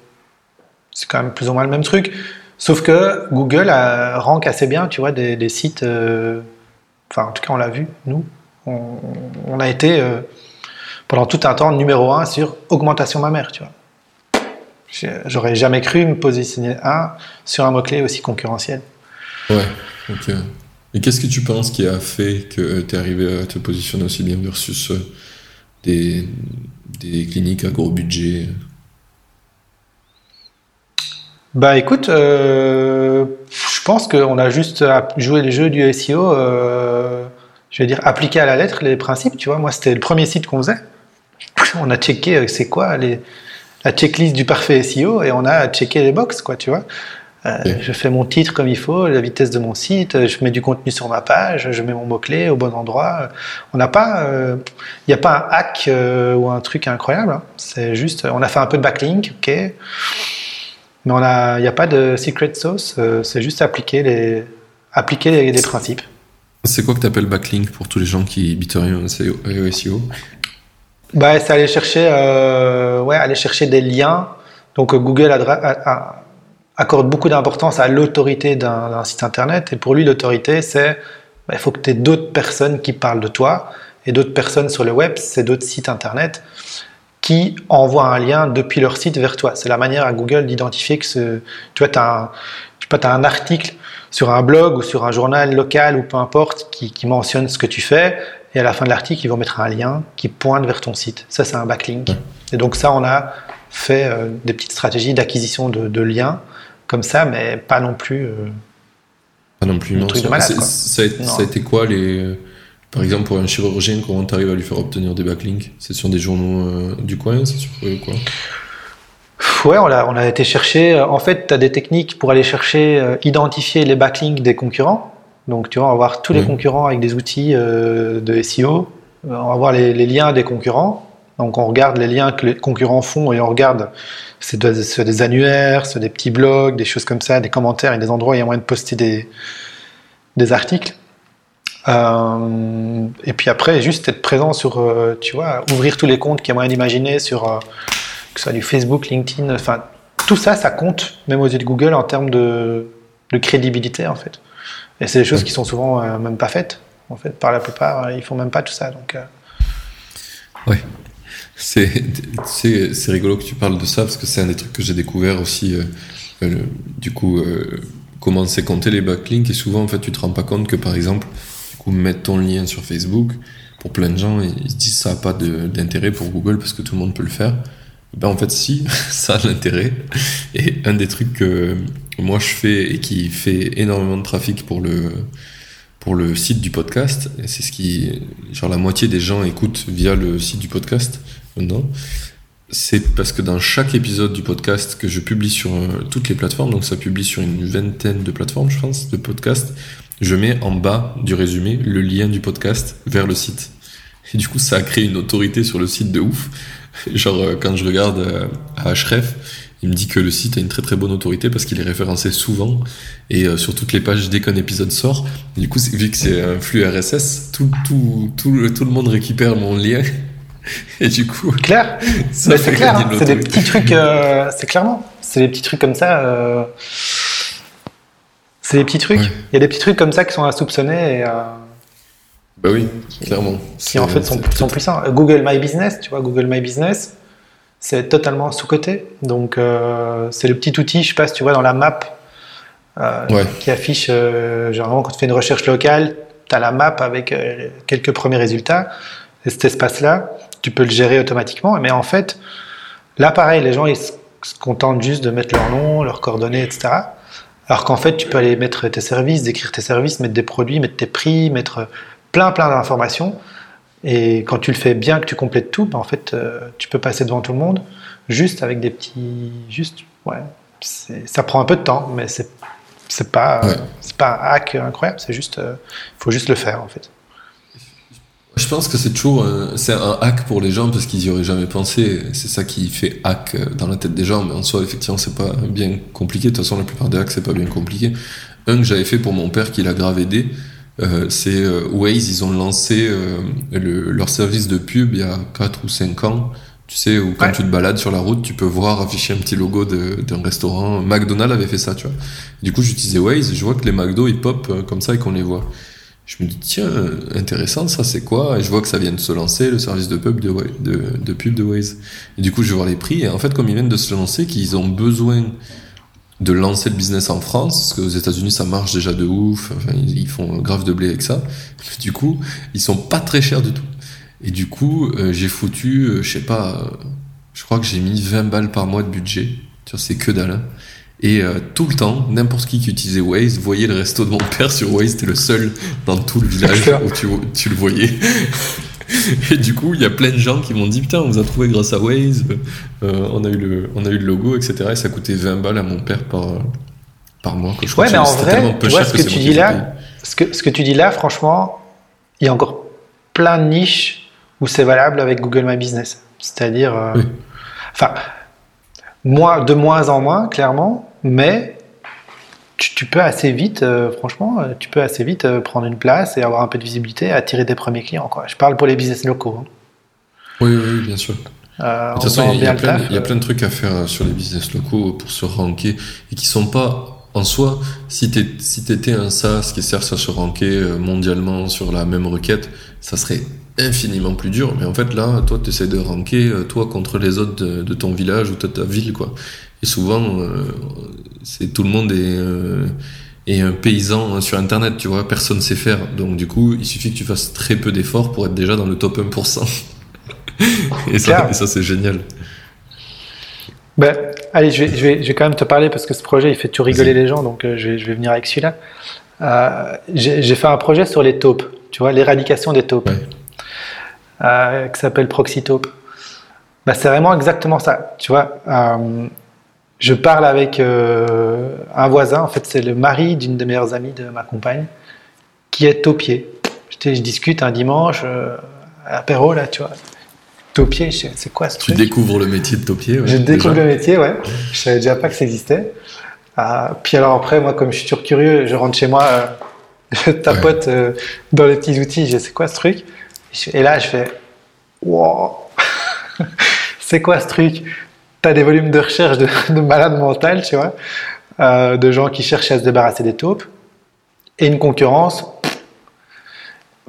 C'est quand même plus ou moins le même truc. Sauf que Google a, rank assez bien, tu vois, des, des sites. Euh, Enfin, en tout cas, on l'a vu, nous. On, a été euh, pendant tout un temps numéro un sur augmentation mammaire, tu vois. J'aurais jamais cru me positionner un sur un mot-clé aussi concurrentiel. Ouais, ok. Et qu'est-ce que tu penses qui a fait que tu es arrivé à te positionner aussi bien versus euh, des, des cliniques à gros budget? Bah écoute, euh, je pense qu'on a juste joué les jeux du SEO, euh, je vais dire appliqué à la lettre les principes, tu vois. Moi, c'était le premier site qu'on faisait. On a checké euh, c'est quoi les, la checklist du parfait SEO et on a checké les box, quoi, tu vois. Je fais mon titre comme il faut, la vitesse de mon site, je mets du contenu sur ma page, je mets mon mot-clé au bon endroit. On n'a pas, il n'y a pas un hack ou un truc incroyable. Hein. C'est juste, on a fait un peu de backlink, ok. Mais il n'y a pas de secret sauce, euh, c'est juste appliquer les, appliquer les, principes. C'est quoi que tu appelles backlink pour tous les gens qui habitent rien au SEO bah, C'est aller chercher, euh, aller chercher des liens. Donc euh, Google accorde beaucoup d'importance à l'autorité d'un site internet. Et pour lui, l'autorité, c'est bah, il faut que tu aies d'autres personnes qui parlent de toi. Et d'autres personnes sur le web, c'est d'autres sites internet qui envoient un lien depuis leur site vers toi. C'est la manière à Google d'identifier que tu as, un article sur un blog ou sur un journal local ou peu importe qui mentionne ce que tu fais et à la fin de l'article, ils vont mettre un lien qui pointe vers ton site. Ça, c'est un backlink. Et donc ça, on a fait euh, des petites stratégies d'acquisition de, liens comme ça, mais pas non plus. Euh, pas non plus. Non, truc de malade, ça, a, été quoi les par exemple, pour un chirurgien, comment tu arrives à lui faire obtenir des backlinks? C'est sur des journaux euh, du coin C'est sur quoi? Ouais, on a, on a été chercher. En fait, tu as des techniques pour aller chercher, euh, identifier les backlinks des concurrents. Donc, tu vois, on va voir tous les concurrents avec des outils de SEO. On va voir les, liens des concurrents. Donc on regarde les liens que les concurrents font et on regarde c'est des, c'est des annuaires, c'est des petits blogs, des choses comme ça, des commentaires et des endroits où il y a moyen de poster des, des articles. Euh, et puis après, juste être présent sur, euh, tu vois, ouvrir tous les comptes qu'il y a moyen d'imaginer sur, euh, que ce soit du Facebook, LinkedIn, enfin, tout ça, ça compte, même aux yeux de Google, en termes de, de crédibilité, en fait. Et c'est des choses qui sont souvent euh, même pas faites, en fait, par la plupart, euh, ils font même pas tout ça, donc... euh, Ouais. C'est, c'est, rigolo que tu parles de ça parce que c'est un des trucs que j'ai découvert aussi. euh, le- du coup, comment c'est compter les backlinks et souvent en fait tu te rends pas compte que par exemple, du coup, mettre ton lien sur Facebook, pour plein de gens, ils se disent ça n'a pas d'intérêt pour Google parce que tout le monde peut le faire. Ben en fait si, ça a l'intérêt. Et un des trucs que moi je fais et qui fait énormément de trafic pour le pour le site du podcast, c'est ce qui, genre la moitié des gens écoutent via le site du podcast maintenant, c'est parce que dans chaque épisode du podcast que je publie sur euh, toutes les plateformes, donc ça publie sur une vingtaine de plateformes, je pense, de podcasts, je mets en bas du résumé le lien du podcast vers le site. Et du coup, ça a créé une autorité sur le site de ouf. Genre, euh, quand je regarde euh, à Href, il me dit que le site a une très très bonne autorité parce qu'il est référencé souvent et euh, sur toutes les pages dès qu'un épisode sort. Du coup, vu que c'est un flux RSS, tout, tout, tout, le, tout le monde récupère mon lien. Et du coup, Clair ça c'est clair, hein, c'est des petits trucs, euh, c'est clairement, c'est des petits trucs comme ça. c'est des petits trucs. Ouais. Il y a des petits trucs comme ça qui sont à soupçonner et Bah oui, clairement. qui en fait sont, sont puissants. Google My Business, tu vois, Google My Business, c'est totalement sous-coté. Donc euh, c'est le petit outil, je sais pas si tu vois dans la map euh, Ouais. qui affiche, euh, généralement quand tu fais une recherche locale, tu as la map avec euh, quelques premiers résultats. Et cet espace-là, tu peux le gérer automatiquement. Mais en fait, là pareil, les gens ils se contentent juste de mettre leur nom, leurs coordonnées, etc. Alors qu'en fait, tu peux aller mettre tes services, décrire tes services, mettre des produits, mettre tes prix, mettre plein plein d'informations. Et quand tu le fais bien, que tu complètes tout, ben en fait, euh, tu peux passer devant tout le monde juste avec des petits, juste, ouais. Ça prend un peu de temps, mais c'est c'est pas euh, Ouais. c'est pas un hack incroyable. C'est juste, il faut juste le faire en fait. Je pense que c'est toujours un- c'est un hack pour les gens parce qu'ils y auraient jamais pensé. C'est ça qui fait hack euh, dans la tête des gens. Mais en soi, effectivement, c'est pas bien compliqué. De toute façon, la plupart des hacks, c'est pas bien compliqué. Un que j'avais fait pour mon père qui l'a grave aidé, euh, c'est euh, Waze. Ils ont lancé euh, le- leur service de pub il y a 4 ou 5 ans. Tu sais, où quand Ouais. tu te balades sur la route, tu peux voir afficher un petit logo d'un restaurant. McDonald's avait fait ça, tu vois. Du coup, j'utilisais Waze. Je vois que les McDo, ils pop euh, comme ça et qu'on les voit. Je me dis, tiens, euh, intéressant, ça c'est quoi? Et je vois que ça vient de se lancer, le service de pub de, de, de pub de Waze. Et du coup, je vais voir les prix. Et en fait, comme ils viennent de se lancer, qu'ils ont besoin de lancer le business en France, parce qu'aux États-Unis ça marche déjà de ouf, enfin, ils, font grave de blé avec ça. Du coup, ils sont pas très chers du tout. Et du coup, euh, j'ai foutu, euh, je sais pas, euh, je crois que j'ai mis 20 balles par mois de budget. Tu vois, c'est que dalle. hein. Et tout le temps, n'importe qui qui utilisait Waze voyait le resto de mon père sur Waze, t'es le seul dans tout le village où tu, tu le voyais. Et du coup, il y a plein de gens qui m'ont dit putain, on vous a trouvé grâce à Waze, euh, on a eu le, on a eu le logo, etc. Et ça coûtait 20 balles à mon père par par mois. quoi. Je crois Ouais, que mais en vrai, tu vois ce que que tu dis là, ce que, ce que tu dis là, franchement, il y a encore plein de niches où c'est valable avec Google My Business. C'est-à-dire, euh, Oui. enfin, moi, de moins en moins, clairement, mais tu, tu peux assez vite, euh, franchement, euh, tu peux assez vite euh, prendre une place et avoir un peu de visibilité, attirer des premiers clients. Quoi. Je parle pour les business locaux. hein. Oui, oui, oui, bien sûr. Euh, De toute façon, il y, y a plein de trucs à faire sur les business locaux pour se ranker et qui sont pas en soi. Si t'es- si t'étais un SaaS qui sert à se ranker mondialement sur la même requête, ça serait infiniment plus dur. Mais en fait, là, toi, tu essaies de ranker toi contre les autres de, de ton village ou de ta ville, quoi. Et souvent, euh, c'est tout le monde est, euh, est un paysan hein, sur Internet, tu vois. Personne sait faire. Donc, du coup, il suffit que tu fasses très peu d'efforts pour être déjà dans le top 1%. et ça, et ça c'est génial. Ben, allez, je vais, je, vais, je vais quand même te parler parce que ce projet, il fait tout rigoler les gens, donc euh, je, vais, je vais venir avec celui-là. Euh, J'ai j'ai fait un projet sur les taupes, tu vois, l'éradication des taupes, Ouais. euh, qui s'appelle Proxytaupe. Ben, c'est vraiment exactement ça, tu vois. euh, je parle avec euh, un voisin, en fait, c'est le mari d'une des meilleures amies de ma compagne, qui est taupier. Je, je discute un dimanche, euh, à l'apéro, là, tu vois. Taupier, je sais- c'est quoi ce Tu truc découvres le métier de taupier. ouais, Je découvre déjà. le métier, ouais. Je savais déjà pas que ça existait. Euh, puis alors après, moi, comme je suis toujours curieux, je rentre chez moi, euh, je tapote dans les petits outils, je sais c'est quoi ce truc? Et là, je fais, wow, c'est quoi ce truc? Des volumes de recherche de, de malade mental, tu vois, euh, de gens qui cherchent à se débarrasser des taupes, et une concurrence, pff,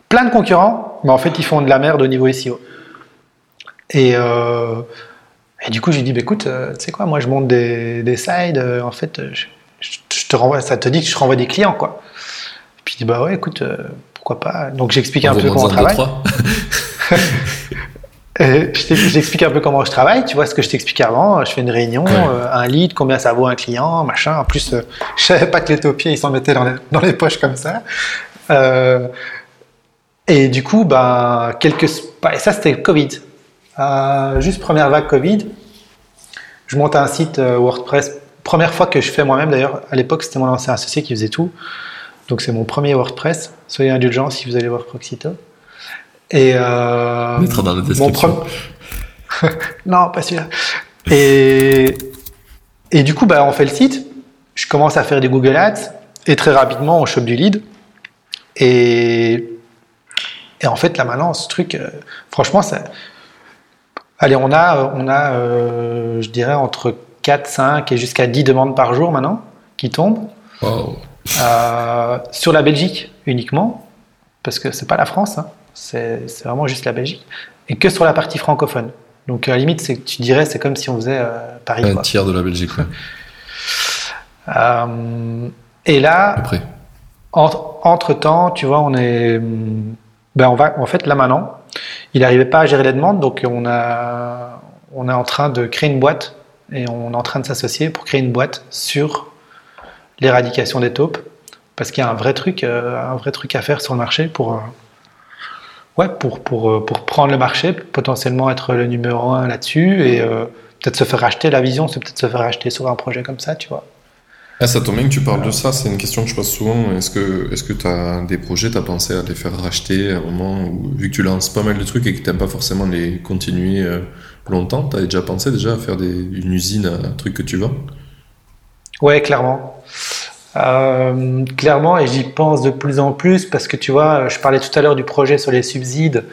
plein de concurrents, mais en fait, ils font de la merde au niveau SEO. Et, euh, et du coup, j'ai dit, bah, écoute, euh, tu sais quoi, moi je monte des, des sites, euh, en fait, je, te renvoie, ça te dit que je renvoie des clients, quoi. Puis il dit, bah ouais, écoute, pourquoi pas. Donc j'explique un peu comment on travaille. Et je t'ex- J'explique un peu comment je travaille, tu vois ce que je t'expliquais avant. Je fais une réunion, Ouais. euh, un lead, combien ça vaut un client, machin. En plus, euh, je savais pas que les taupiers ils s'en mettaient dans les, dans les poches comme ça. Euh, et du coup, ben, quelques, bah, et ça c'était Covid. Euh, juste première vague Covid. Je monte un site euh, WordPress. Première fois que je fais moi-même d'ailleurs. À l'époque, c'était mon ancien associé qui faisait tout. Donc c'est mon premier WordPress. Soyez indulgents si vous allez voir Proxito. Et euh, On mettra dans la mon description. pre- non, pas celui-là. Et, et du coup, bah, on fait le site. Je commence à faire des Google Ads. Et très rapidement, on chope du lead. Et, et en fait, là maintenant, ce truc, euh, franchement, ça. Allez, on a, on a euh, je dirais, entre 4, 5 et jusqu'à 10 demandes par jour maintenant qui tombent. Wow. Euh, sur la Belgique uniquement, parce que c'est pas la France, hein, c'est vraiment juste la Belgique, et que sur la partie francophone. Donc à la limite, c'est- tu dirais, c'est comme si on faisait euh, Paris. Un quoi. tiers de la Belgique, ouais. Euh, et là, Après. entre, temps, tu vois, on est, ben on va, en fait, là maintenant, il n'arrivait pas à gérer les demandes, donc on a, on est en train de créer une boîte et on est en train de s'associer pour créer une boîte sur l'éradication des taupes, parce qu'il y a un vrai truc, euh, un vrai truc à faire sur le marché pour, ouais, pour, pour, euh, pour prendre le marché, potentiellement être le numéro un là-dessus et euh, peut-être se faire acheter. La vision, c'est peut-être se faire acheter sur un projet comme ça, tu vois. Ah, ça tombe bien que tu parles de ça, c'est une question que je pose souvent. Est-ce que est-ce que tu as des projets, tu as pensé à les faire racheter à un moment où, vu que tu lances pas mal de trucs et que tu pas forcément les continuer euh, longtemps, tu as déjà pensé déjà à faire des, une usine à un truc que tu vends? Ouais, clairement. Euh, clairement, et j'y pense de plus en plus parce que tu vois, je parlais tout à l'heure du projet sur les subsides.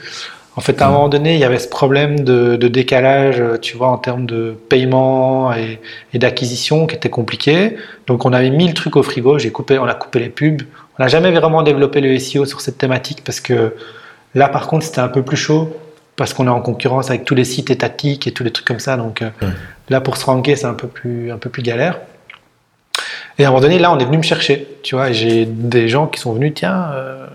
En fait, à un moment donné, il y avait ce problème de, de décalage, tu vois, en termes de paiement et, et d'acquisition qui était compliqué. Donc, on avait mis le truc au frigo. J'ai coupé, on a coupé les pubs. On n'a jamais vraiment développé le SEO sur cette thématique parce que là, par contre, c'était un peu plus chaud parce qu'on est en concurrence avec tous les sites étatiques et tous les trucs comme ça. Donc, euh, Ouais. là, pour se ranker, c'est un peu plus, un peu plus galère. Et à un moment donné, là, on est venu me chercher. Tu vois, j'ai des gens qui sont venus, tiens, euh,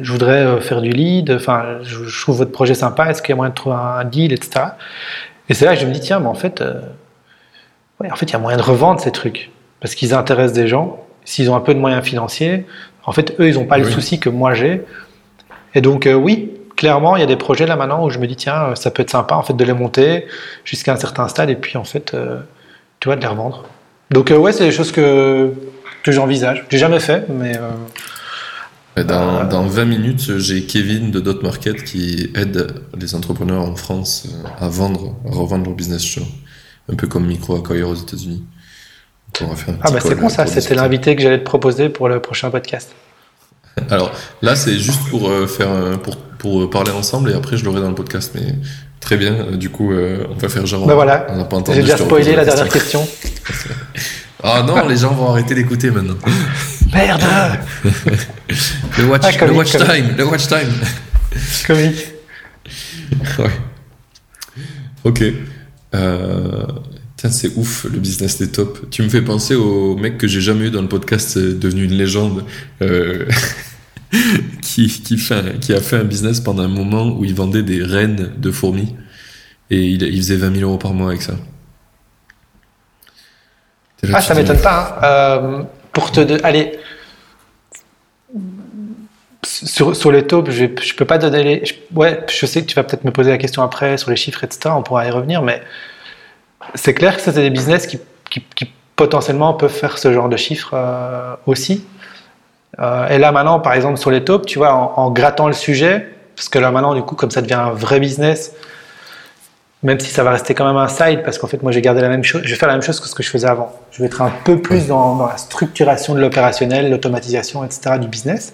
je voudrais euh, faire du lead, enfin, je, je trouve votre projet sympa, est-ce qu'il y a moyen de trouver un deal, etc. Et c'est là que je me dis, tiens, mais en fait, euh, ouais, en fait, il y a moyen de revendre ces trucs. Parce qu'ils intéressent des gens. S'ils ont un peu de moyens financiers, en fait, eux, ils n'ont pas le souci que moi j'ai. Et donc, euh, oui, clairement, il y a des projets là maintenant où je me dis, tiens, ça peut être sympa, en fait, de les monter jusqu'à un certain stade et puis, en fait, tu vois, de les revendre. Donc, euh, ouais, c'est des choses que, que j'envisage. J'ai jamais fait, mais. euh, Dans, Euh, dans 20 minutes, j'ai Kevin de Dot Market qui aide les entrepreneurs en France à vendre, à revendre leur business show. Un peu comme Micro Acquire aux États-Unis. Donc, on va faire un Ah, bah, c'est con ça, c'était l'invité que j'allais te proposer pour le prochain podcast. Alors là, c'est juste pour faire pour pour parler ensemble et après je l'aurai dans le podcast. Mais très bien. euh, Du coup, euh, on va faire genre. Bah voilà. J'ai déjà spoilé la dernière question. Ah non, les gens vont arrêter d'écouter maintenant. Merde Le watch, Ah, comique, le watch comique. time, le watch time. Comique. Ouais. Ok. Euh, Tiens, c'est ouf le business des tops. Tu me fais penser au mec que j'ai jamais eu dans le podcast, c'est devenu une légende, euh, qui, qui, fait un- qui a fait un business pendant un moment où il vendait des rennes de fourmis et il, il faisait 20 000 euros par mois avec ça. Là, Ah, ça m'étonne pas. hein. Euh, pour te. de- Allez. Sur, sur les taupes, je, je peux pas donner les. je- ouais, je sais que tu vas peut-être me poser la question après sur les chiffres, etc. On pourra y revenir, mais c'est clair que ça, c'est des business qui, qui- qui potentiellement peuvent faire ce genre de chiffres euh, aussi. Euh, et là, maintenant, par exemple, sur les taupes, tu vois, en, en grattant le sujet, Parce que là maintenant, du coup, comme ça devient un vrai business, même si ça va rester quand même un side, parce qu'en fait, moi, j'ai gardé la même chose, je vais faire la même chose que ce que je faisais avant. Je vais être un peu plus dans, dans la structuration de l'opérationnel, l'automatisation, etc. du business,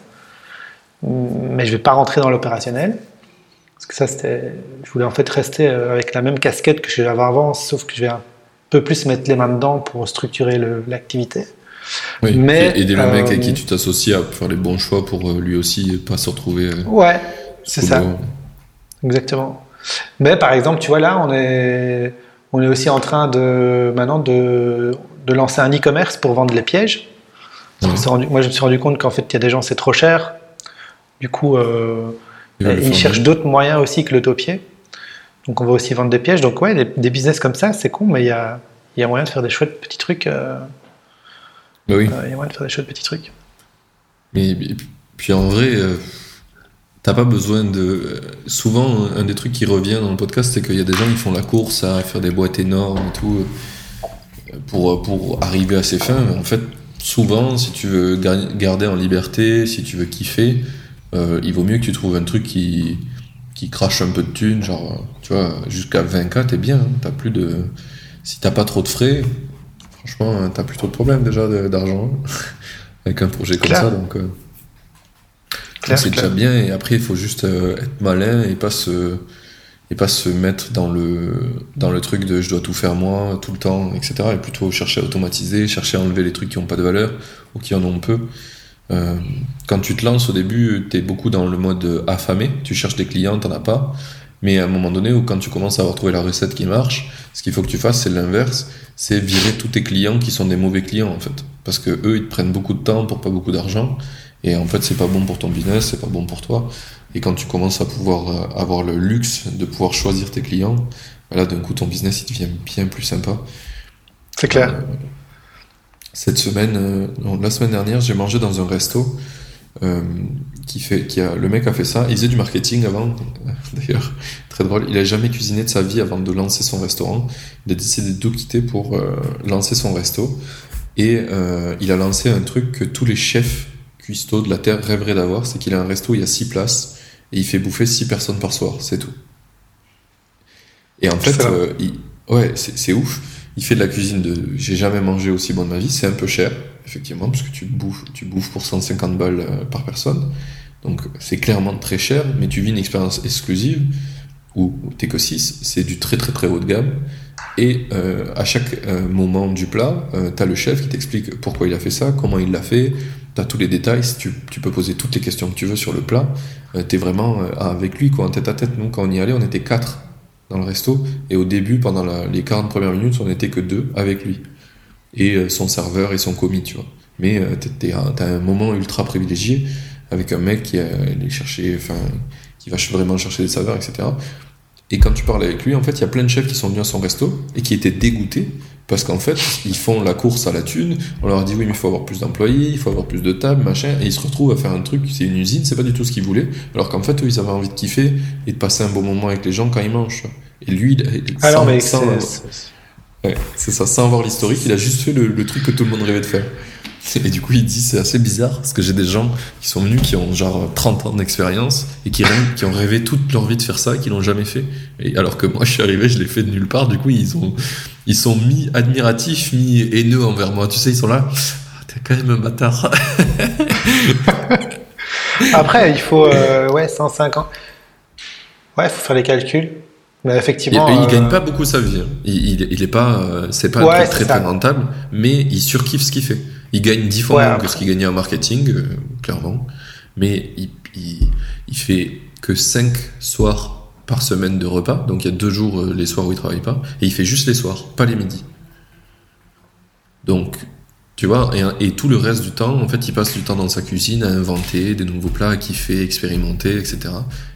mais je vais pas rentrer dans l'opérationnel. Parce que ça, c'était, je voulais en fait rester euh, avec la même casquette que j'avais avant, sauf que je vais un peu plus mettre les mains dedans pour structurer l'activité. Oui, Mais, et aider le mec euh, avec qui tu t'associes à faire les bons choix pour euh, lui aussi pas se retrouver. euh, Ouais, c'est ça. Exactement. Mais par exemple, tu vois, là, on est, on est aussi en train de, maintenant de, de lancer un e-commerce pour vendre les pièges. Parce rendu- moi, je me suis rendu compte qu'en fait, il y a des gens, c'est trop cher. Du coup, euh, le ils cherchent d'autres moyens aussi que l'autopied. Donc, on va aussi vendre des pièges. Donc, ouais, des, des business comme ça, c'est con, mais il y a, y a moyen de faire des chouettes petits trucs. euh, Bah oui. il y a moyen de faire des chouettes petits trucs. Mais puis en vrai, euh, t'as pas besoin de. Souvent, un des trucs qui revient dans le podcast, c'est qu'il y a des gens qui font la course à faire des boîtes énormes et tout euh, pour, pour arriver à ses fins. Mais en fait, souvent, si tu veux gar- garder en liberté, si tu veux kiffer, euh, il vaut mieux que tu trouves un truc qui, qui crache un peu de thunes, genre, tu vois, jusqu'à 20K, t'es bien. hein, t'as plus de. Si t'as pas trop de frais, franchement, hein, t'as plus trop de problèmes déjà d'argent hein, avec un projet comme Clair. ça. Donc, euh, c'est déjà bien. Et après, il faut juste euh, être malin et pas se et pas se mettre dans le dans le truc de je dois tout faire moi tout le temps, etc. Et plutôt chercher à automatiser, chercher à enlever les trucs qui ont pas de valeur ou qui en ont peu. Euh, quand tu te lances au début, tu es beaucoup dans le mode affamé, tu cherches des clients, t'en as pas. Mais à un moment donné, où quand tu commences à avoir trouvé la recette qui marche, ce qu'il faut que tu fasses, c'est l'inverse, c'est virer tous tes clients qui sont des mauvais clients en fait, parce que eux, ils te prennent beaucoup de temps pour pas beaucoup d'argent, et en fait, c'est pas bon pour ton business, c'est pas bon pour toi. Et quand tu commences à pouvoir euh, avoir le luxe de pouvoir choisir tes clients, bah là, d'un coup, ton business, il devient bien plus sympa. C'est clair. Euh, Cette semaine, euh, non, la semaine dernière, j'ai mangé dans un resto euh, qui fait, qui a, le mec a fait ça. Il faisait du marketing avant, d'ailleurs, très drôle. Il a jamais cuisiné de sa vie avant de lancer son restaurant. Il a décidé de tout quitter pour euh, lancer son resto. Et euh, il a lancé un truc que tous les chefs cuistots de la terre rêveraient d'avoir, c'est qu'il a un resto, il y a six places et il fait bouffer six personnes par soir, c'est tout. Et en fait, euh, il- ouais, c'est ouf. Il fait de la cuisine de. J'ai jamais mangé aussi bon de ma vie. C'est un peu cher, effectivement, parce que tu bouffes, tu bouffes pour 150 balles par personne. Donc c'est clairement très cher, mais tu vis une expérience exclusive t'es que 6. C'est du très très très haut de gamme. Et euh, à chaque euh, moment du plat, euh, t'as le chef qui t'explique pourquoi il a fait ça, comment il l'a fait. T'as tous les détails. Tu, tu peux poser toutes les questions que tu veux sur le plat. Euh, t'es vraiment euh, avec lui, quoi, en tête à tête. Nous, quand on y allait, on était quatre dans le resto. Et au début, pendant les 40 premières minutes, on n'était que deux avec lui. Et son serveur et son commis, tu vois. Mais t'es un- moment ultra privilégié avec un mec qui allait chercher, qui va vraiment chercher des saveurs, etc. Et quand tu parles avec lui, en fait, il y a plein de chefs qui sont venus à son resto et qui étaient dégoûtés parce qu'en fait, ils font la course à la thune. On leur dit oui, mais il faut avoir plus d'employés, il faut avoir plus de tables, machin. Et ils se retrouvent à faire un truc, c'est une usine, c'est pas du tout ce qu'ils voulaient. Alors qu'en fait, eux, ils avaient envie de kiffer et de passer un bon moment avec les gens quand ils mangent. Et lui, il- il- Ah sans- mais sans- c'est- c'est- Ouais, c'est ça, sans avoir l'historique, il a juste fait le, le truc que tout le monde rêvait de faire. Et du coup, il dit c'est assez bizarre parce que j'ai des gens qui sont venus qui ont genre 30 ans d'expérience et qui, rêvent- qui ont rêvé toute leur vie de faire ça et qui l'ont jamais fait. Et alors que moi, je suis arrivé, je l'ai fait de nulle part. Du coup, ils ont ils sont mi admiratifs, mi haineux envers moi. Tu sais, ils sont là. Ah, T'es quand même un bâtard. Après, il faut euh, ouais, 150. Ouais, faut faire les calculs. Mais effectivement. il euh, gagne pas beaucoup sa vie. hein. Il, il, il est pas, euh, c'est pas Ouais, très ça. très rentable, mais il surkiffe ce qu'il fait. Il gagne dix fois Ouais, moins que ce qu'il gagnait en marketing, euh, clairement. Mais il, il, il fait que 5 soirs par semaine de repas. Donc il y a deux jours euh, les soirs où il travaille pas. Et il fait juste les soirs, pas les midis. Donc, tu vois, et, et tout le reste du temps, en fait, il passe du temps dans sa cuisine à inventer des nouveaux plats, à kiffer, expérimenter, etc.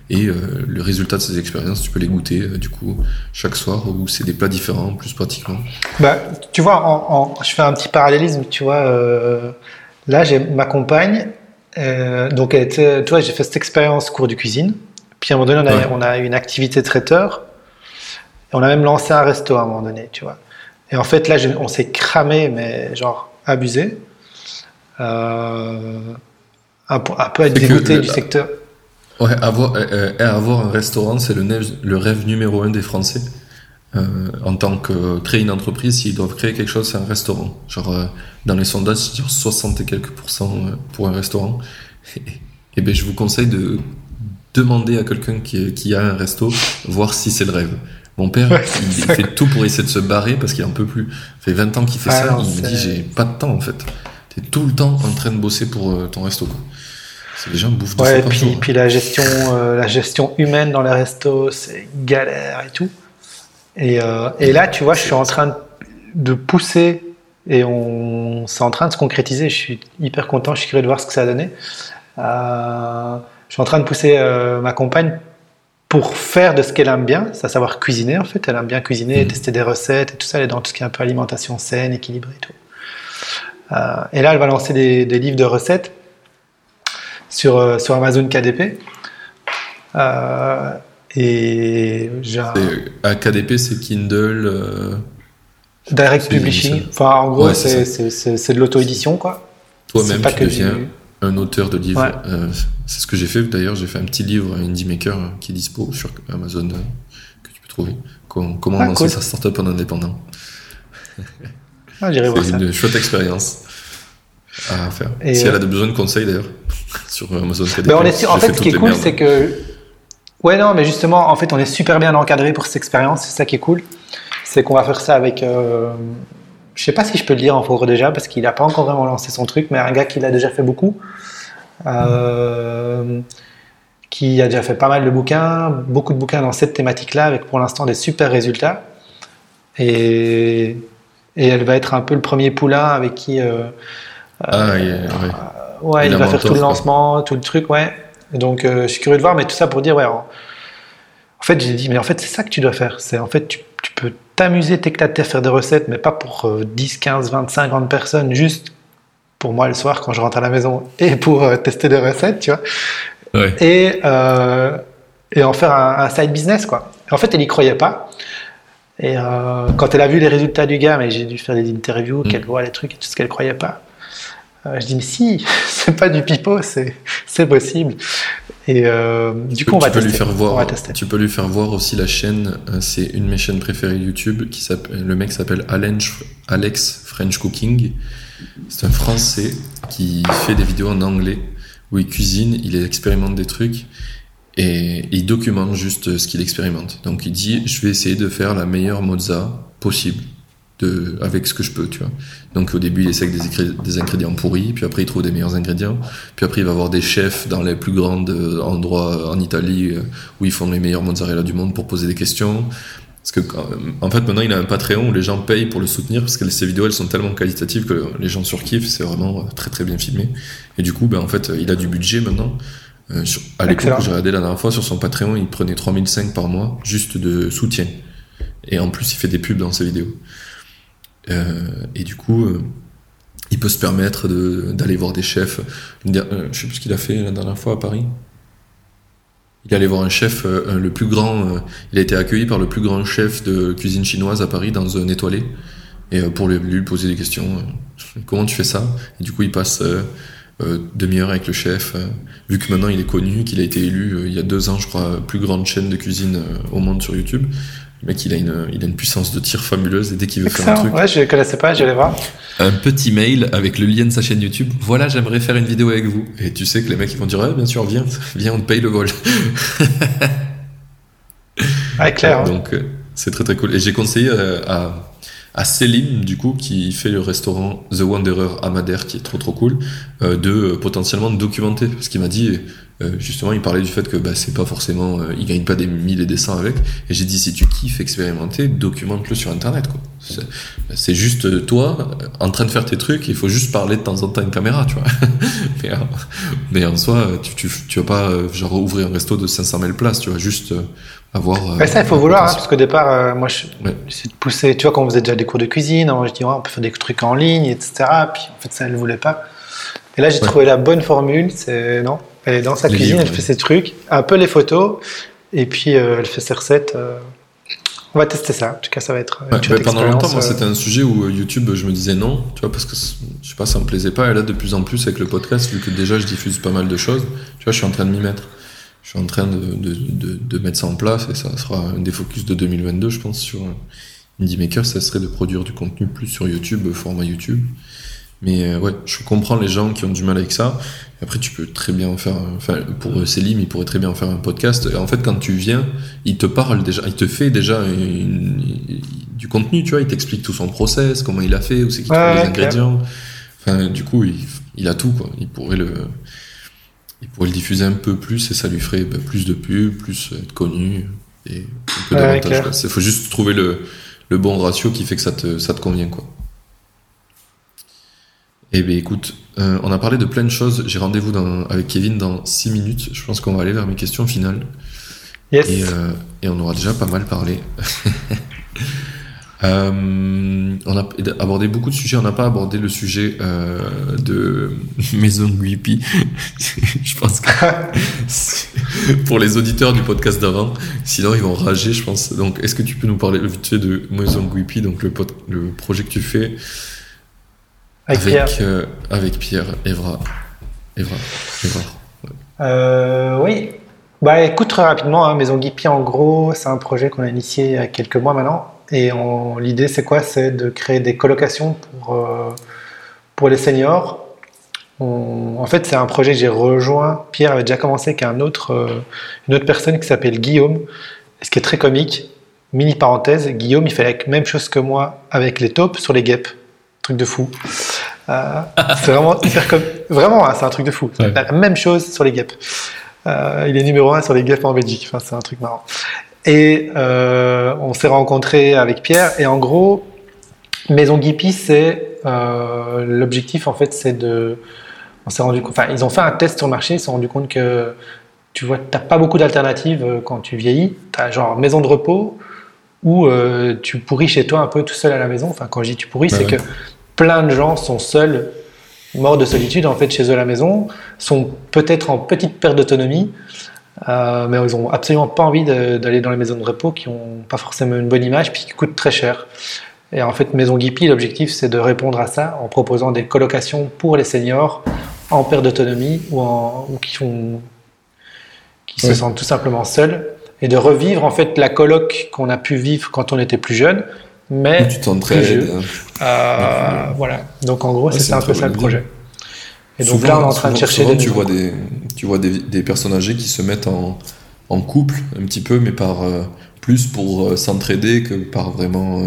Et euh, le résultat de ces expériences, tu peux les goûter, euh, du coup, chaque soir, où c'est des plats différents, plus pratiquement. Bah, tu vois, en, en- je fais un petit parallélisme, tu vois. euh, là, j'ai ma compagne, donc elle était, tu vois, j'ai fait cette expérience cours de cuisine. Puis à un moment donné, on a, Ouais. on a eu une activité traiteur. Et on a même lancé un resto à un moment donné, tu vois. Et en fait, là, je- on s'est cramé, mais genre abusé. Euh, un, peu- un peu être du secteur. Ouais, avoir, euh, euh, avoir un restaurant, c'est le, rêve numéro un des Français. Euh, en tant que créer une entreprise, s'ils doivent créer quelque chose, c'est un restaurant. Genre, euh, dans les sondages, c'est genre 60 et quelques pourcents pour un restaurant. Et, et ben, je vous conseille de demander à quelqu'un qui, qui a un resto, voir si c'est le rêve. Mon père, Ouais, il ça. fait tout pour essayer de se barrer parce qu'il en peut plus. Ça fait 20 ans qu'il fait Ah ça, non, il me dit j'ai pas de temps en fait. T'es tout le temps en train de bosser pour euh, ton resto. Quoi. C'est les gens bouffent Ouais, par puis, hein. puis la gestion, euh, la gestion humaine dans les restos, c'est galère et tout. Et, euh, et là, tu vois, je suis en train de, de pousser et on, c'est en train de se concrétiser. Je suis hyper content, je suis curieux de voir ce que ça a donné. Euh, je suis en train de pousser ma compagne pour faire de ce qu'elle aime bien, c'est à savoir cuisiner en fait. Elle aime bien cuisiner, Mhm. tester des recettes et tout ça. Elle est dans tout ce qui est un peu alimentation saine, équilibrée et tout. Euh, et là, elle va lancer des, des livres de recettes sur, euh, sur Amazon KDP. Euh, et C'est- À KDP, c'est Kindle. euh, direct publishing. Enfin, en gros, Ouais, c'est de l'auto-édition, quoi. Toi-même, tu que deviens du- un auteur de livres. Ouais. Euh, c'est ce que j'ai fait d'ailleurs. J'ai fait un petit livre, Indie Maker, euh, qui est dispo sur Amazon, euh, que tu peux trouver. Comment, comment Ah, lancer cool. sa startup en indépendant. Ah, J'irai voir C'est ça. une chouette expérience à faire. Et, si euh, elle a besoin de conseils d'ailleurs, sur Amazon KDP. Mais on est en fait, ce qui est cool, c'est que. Ouais, non, mais justement, en fait, on est super bien encadré pour cette expérience. C'est ça qui est cool. C'est qu'on va faire ça avec. Euh, Je sais pas si je peux le dire en fort déjà, parce qu'il n'a pas encore vraiment lancé son truc, mais un gars qui l'a déjà fait beaucoup. euh, qui a déjà fait pas mal de bouquins, beaucoup de bouquins dans cette thématique-là, avec pour l'instant des super résultats. Et, et elle va être un peu le premier poulain avec qui. euh, Ah, yeah, ouais. Ouais, Il va faire tout le lancement, tout le truc, ouais. Et donc, euh, je suis curieux de voir, mais tout ça pour dire, ouais. En, en fait, j'ai dit, mais en fait, c'est ça que tu dois faire. C'est en fait, tu, tu peux t'amuser, t'éclater à faire des recettes, mais pas pour euh, 10, 15, 20, 50 personnes, juste pour moi le soir quand je rentre à la maison et pour euh, tester des recettes, tu vois. Ouais. Et, euh, et en faire un, un side business, quoi. En fait, elle y croyait pas. Et euh, quand elle a vu les résultats du gars, mais j'ai dû faire des interviews, Mm. qu'elle voit les trucs et tout ce qu'elle croyait pas. Euh, je dis, mais si, c'est pas du pipeau, c'est possible. Et euh, du coup, on va tu peux tester. lui faire on voir. va tester. Tu peux lui faire voir aussi la chaîne. euh, C'est une de mes chaînes préférées YouTube. Qui. Le mec s'appelle Alex, Alex French Cooking. C'est un Français qui fait des vidéos en anglais où il cuisine, il expérimente des trucs et il documente juste ce qu'il expérimente. Donc il dit, je vais essayer de faire la meilleure mozza possible. De, avec ce que je peux, tu vois. Donc au début, il essaie avec des, ingrédients pourris, puis après il trouve des meilleurs ingrédients, puis après il va voir des chefs dans les plus grands euh, endroits en Italie euh, où ils font les meilleurs mozzarella du monde pour poser des questions. Parce que en fait maintenant il a un Patreon où les gens payent pour le soutenir parce que ces vidéos elles sont tellement qualitatives que les gens surkiffent, c'est vraiment euh, très très bien filmé. Et du coup, ben en fait il a du budget maintenant. Euh, sur- à l'époque j'ai regardé la dernière fois sur son Patreon, il prenait 3005 par mois juste de soutien. Et en plus il fait des pubs dans ses vidéos. Euh, et du coup, euh, il peut se permettre d'aller voir des chefs. Euh, je sais plus ce qu'il a fait la dernière fois à Paris. Il est allé voir un chef, le plus grand. il a été accueilli par le plus grand chef de cuisine chinoise à Paris dans un étoilé. Et pour lui, poser des questions, comment tu fais ça? Et du coup, il passe demi-heure avec le chef. vu que maintenant il est connu, qu'il a été élu il y a deux ans, je crois, plus grande chaîne de cuisine au monde sur YouTube. Mec, il a une, il a une puissance de tir fabuleuse et dès qu'il veut faire un truc, Ouais, je ne connaissais pas, je vais aller voir. un petit mail avec le lien de sa chaîne YouTube. Voilà, j'aimerais faire une vidéo avec vous. Et tu sais que les mecs ils vont dire, bien sûr, viens, viens, on te paye le vol. Ouais, clair. hein. Donc euh, c'est très très cool. Et j'ai conseillé euh, à, à Céline, du coup, qui fait le restaurant The Wanderer à Madère, qui est trop trop cool, euh, de potentiellement de documenter. Parce qu'il m'a dit, euh, justement, il parlait du fait que bah, c'est pas forcément, euh, il gagne pas des mille et des cents avec. Et j'ai dit, si tu kiffes expérimenter, documente-le sur Internet. quoi. C'est- C'est juste euh, toi en train de faire tes trucs, il faut juste parler de temps en temps à une caméra, tu vois. mais, euh, mais en soi, tu, tu, tu vas pas genre ouvrir un resto de 500 000 places, tu vas juste avoir. ça, il faut vouloir, hein, parce qu'au départ, moi, je, Ouais. c'est de pousser. Tu vois, quand on faisait déjà des cours de cuisine, je dis, ouais, on peut faire des trucs en ligne, etc. Puis en fait, ça, elle ne voulait pas. Et là, j'ai Ouais. trouvé la bonne formule. C'est non, elle est dans sa Les cuisine, livres, elle fait ses trucs, un peu les photos, et puis euh, elle fait ses recettes. euh. On va tester ça. En tout cas, ça va être. une Ouais, pendant longtemps, moi, expérience, euh. c'était un sujet où YouTube, je me disais non, tu vois, parce que je sais pas, ça me plaisait pas. Et là, de plus en plus avec le podcast, vu que déjà je diffuse pas mal de choses, tu vois, je suis en train de m'y mettre. je suis en train de, de, de, de, mettre ça en place et ça sera un des focus de 2022, je pense, sur Indie Maker, ça serait de produire du contenu plus sur YouTube, format YouTube. Mais euh, ouais, je comprends les gens qui ont du mal avec ça. Après, tu peux très bien en faire. Enfin, pour Célim, il pourrait très bien en faire un podcast. En fait, quand tu viens, il te parle déjà, il te fait déjà du contenu, tu vois. Il t'explique tout son process, comment il a fait, où c'est qu'il trouve les ingrédients. Enfin, du coup, il, il, a tout, quoi. Il pourrait le. Il pourrait le diffuser un peu plus et ça lui ferait bah, plus de pubs, plus être connu et un peu d'avantages. Il faut juste trouver le, le bon ratio qui fait que ça te, ça te convient, quoi. Eh bien, écoute, euh, on a parlé de plein de choses. J'ai rendez-vous avec Kevin dans 6 minutes. Je pense qu'on va aller vers mes questions finales. Yes. Et, euh, et on aura déjà pas mal parlé. euh, on a abordé beaucoup de sujets. On n'a pas abordé le sujet euh, de Maison Guipi. je pense que pour les auditeurs du podcast d'avant, sinon ils vont rager, je pense. Donc, est-ce que tu peux nous parler vite fait de Maison Guipi, donc le, le projet que tu fais avec, avec, Pierre. Euh, avec Pierre, Evra. Evra. Evra. Euh, oui. Bah écoute très rapidement, hein, Maison Guipi en gros, c'est un projet qu'on a initié il y a quelques mois maintenant. Et l'idée c'est quoi? C'est de créer des colocations pour, euh, pour les seniors. On, en fait c'est un projet que j'ai rejoint. Pierre avait déjà commencé avec un autre, une autre personne qui s'appelle Guillaume. ce qui est très comique, mini parenthèse, Guillaume il fait la même chose que moi avec les taupes sur les guêpes. Truc de fou. Euh, c'est vraiment hyper comme vraiment hein, c'est un truc de fou. Ouais. La même chose sur les guêpes. Euh, il est numéro un sur les guêpes en Belgique. Enfin, c'est un truc marrant. Et euh, on s'est rencontré avec Pierre et en gros, Maison Guipi, c'est l'objectif en fait, c'est de. On s'est rendu Enfin, ils ont fait un test sur le marché. Ils se sont rendu compte que tu vois, t'as pas beaucoup d'alternatives quand tu vieillis. T'as genre maison de repos où euh, tu pourris chez toi un peu tout seul à la maison. Enfin, quand je dis tu pourris, ouais, c'est ouais. que plein de gens sont seuls, morts de solitude en fait chez eux à la maison, sont peut-être en petite perte d'autonomie, euh, mais ils n'ont absolument pas envie d'aller dans les maisons de repos qui n'ont pas forcément une bonne image puis qui coûtent très cher. Et en fait, Maison Guipi, l'objectif c'est de répondre à ça en proposant des colocations pour les seniors en perte d'autonomie ou, qui, font, qui oui. se sentent tout simplement seuls et de revivre en fait la coloc qu'on a pu vivre quand on était plus jeune mais tu t'entraides. Euh, voilà. Donc en gros, ouais, c'est un peu ça le projet. Et donc là, on est en train souvent, de chercher souvent, des tu vois des tu vois des, des, personnes âgées qui se mettent en, en couple un petit peu, mais par euh, plus pour euh, s'entraider que par vraiment.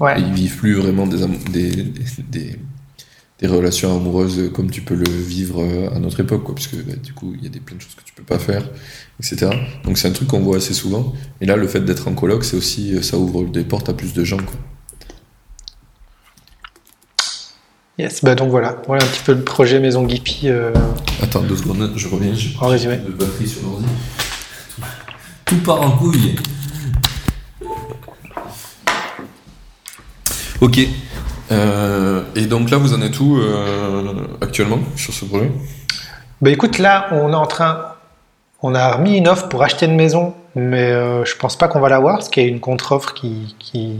Ouais. Ils vivent plus vraiment des, des, des, des, relations amoureuses comme tu peux le vivre euh, à notre époque, quoi, parce que bah, du coup, il y a des plein de choses que tu peux pas faire etc. Donc c'est un truc qu'on voit assez souvent. Et là, le fait d'être en coloc, c'est aussi, ça ouvre des portes à plus de gens. Quoi. Yes, bah donc voilà, voilà un petit peu le projet Maison Guipi. Euh... Attends deux secondes, je reviens. En résumé. De batterie sur l'ordi. Tout part en couille. Ok. Euh, et donc là, vous en êtes où euh, actuellement sur ce projet? Bah écoute, là, on est en train, on a remis une offre pour acheter une maison, mais euh, je pense pas qu'on va l'avoir, parce qu'il y a une contre-offre qui, qui,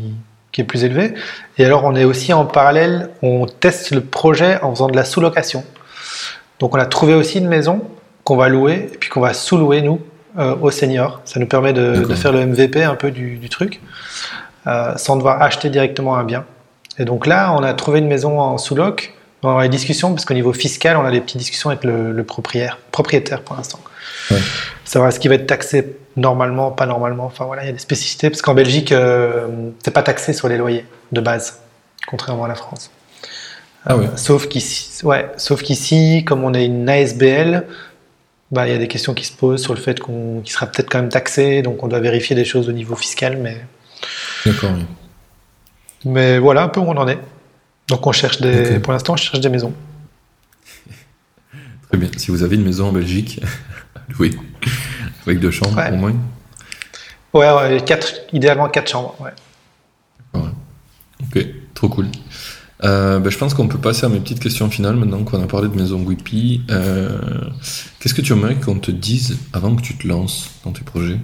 qui, est plus élevée. Et alors, on est aussi en parallèle, on teste le projet en faisant de la sous-location. Donc, on a trouvé aussi une maison qu'on va louer, et puis qu'on va sous-louer, nous, euh, aux seniors. Ça nous permet de, de, faire le MVP un peu du, du truc, euh, sans devoir acheter directement un bien. Et donc là, on a trouvé une maison en sous-loc, dans les discussions, parce qu'au niveau fiscal, on a des petites discussions avec le, le propriétaire, propriétaire pour l'instant. Ouais. Savoir ce qui va être taxé normalement, pas normalement. Enfin voilà, il y a des spécificités parce qu'en Belgique, euh, c'est pas taxé sur les loyers de base, contrairement à la France. Ah ouais. Euh, sauf qu'ici, ouais, sauf qu'ici, comme on est une ASBL, bah il y a des questions qui se posent sur le fait qu'on, qu sera peut-être quand même taxé, donc on doit vérifier des choses au niveau fiscal, mais. D'accord. Oui. Mais voilà un peu où on en est. Donc on cherche des, okay. pour l'instant, on cherche des maisons. Très bien. Si vous avez une maison en Belgique, louer avec deux chambres ouais. au moins. Ouais, ouais quatre, idéalement quatre chambres. Ouais. ouais. Ok, trop cool. Euh, ben, je pense qu'on peut passer à mes petites questions finales maintenant qu'on a parlé de Maison Guipi. Euh, Qu'est-ce que tu aimerais qu'on te dise avant que tu te lances dans tes projets?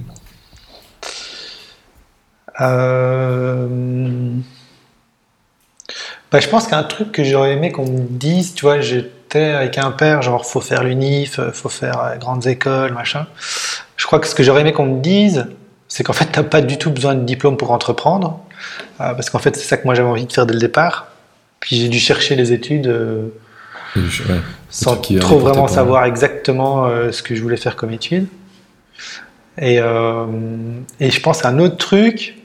Euh... bah, Je pense qu'un truc que j'aurais aimé qu'on me dise, tu vois, j'ai était avec un père, genre faut faire l'UNIF, faut faire euh, grandes écoles, machin. Je crois que ce que j'aurais aimé qu'on me dise, c'est qu'en fait, t'as pas du tout besoin de diplôme pour entreprendre, euh, parce qu'en fait, c'est ça que moi j'avais envie de faire dès le départ. Puis j'ai dû chercher les études euh, ouais. sans Qui trop vraiment savoir exactement euh, ce que je voulais faire comme étude. Et, et je pense un autre truc,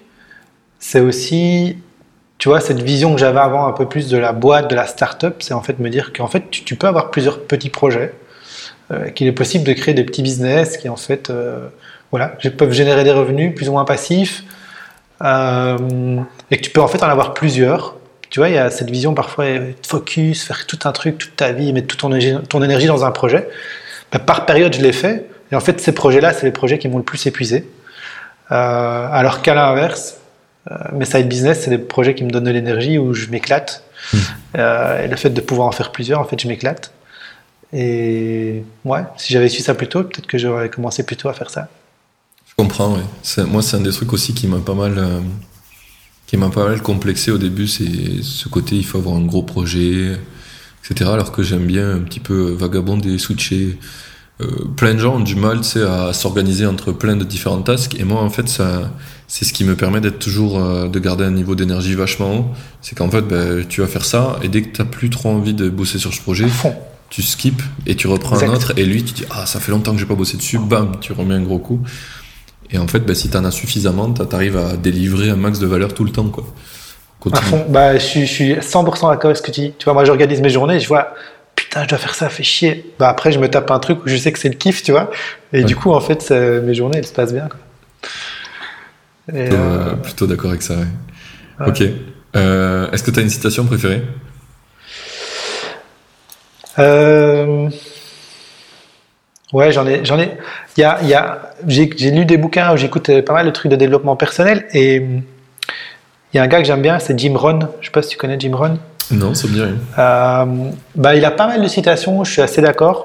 c'est aussi, tu vois, cette vision que j'avais avant un peu plus de la boîte, de la start-up, c'est en fait me dire qu'en fait, tu, peux avoir plusieurs petits projets, euh, qu'il est possible de créer des petits business qui en fait, euh, voilà, peuvent générer des revenus plus ou moins passifs, euh, et que tu peux en fait en avoir plusieurs. Tu vois, il y a cette vision parfois, euh, focus, faire tout un truc toute ta vie, mettre toute ton énergie, ton énergie dans un projet. Ben, par période, je l'ai fait. Et en fait, ces projets-là, c'est les projets qui m'ont le plus épuisé. Alors qu'à l'inverse, mes side business, c'est des projets qui me donnent de l'énergie, où je m'éclate. Euh, et le fait de pouvoir en faire plusieurs, en fait, je m'éclate. Et ouais, si j'avais su ça plus tôt, peut-être que j'aurais commencé plus tôt à faire ça. Je comprends, ouais. Moi, c'est un des trucs aussi qui m'a pas mal, euh, qui m'a pas mal complexé au début, c'est ce côté, il faut avoir un gros projet, etc. Alors que j'aime bien un petit peu vagabonder, switcher. Euh, plein de gens ont du mal, tu sais, à s'organiser entre plein de différentes tasks. Et moi, en fait, ça, c'est ce qui me permet d'être toujours, euh, de garder un niveau d'énergie vachement haut. C'est qu'en fait, ben, tu vas faire ça, et dès que t'as plus trop envie de bosser sur ce projet, tu skips et tu reprends Exact. un autre et lui tu dis ah ça fait longtemps que j'ai pas bossé dessus bam tu remets un gros coup et en fait bah, si t'en as suffisamment t'as- t'arrives à délivrer un max de valeur tout le temps quoi À fond. Bah, je, suis, je suis 100% d'accord avec ce que tu dis. Tu vois, moi, j'organise mes journées, je vois, putain, je dois faire ça, fait chier. Bah, après, je me tape un truc où je sais que c'est le kiff, tu vois. Et Ouais. du coup, en fait, mes journées, elles se passent bien, quoi. Et, euh, euh, plutôt d'accord avec ça ouais. Ouais. ok Euh, est-ce que t'as une citation préférée? Euh, Ouais, j'en ai, j'en ai. Il y a, il y a, j'ai, lu des bouquins où j'écoute pas mal de trucs de développement personnel et il y a un gars que j'aime bien, c'est Jim Rohn. Je sais pas si tu connais Jim Rohn. non ça me dit rien Euh, bah, il a pas mal de citations, je suis assez d'accord.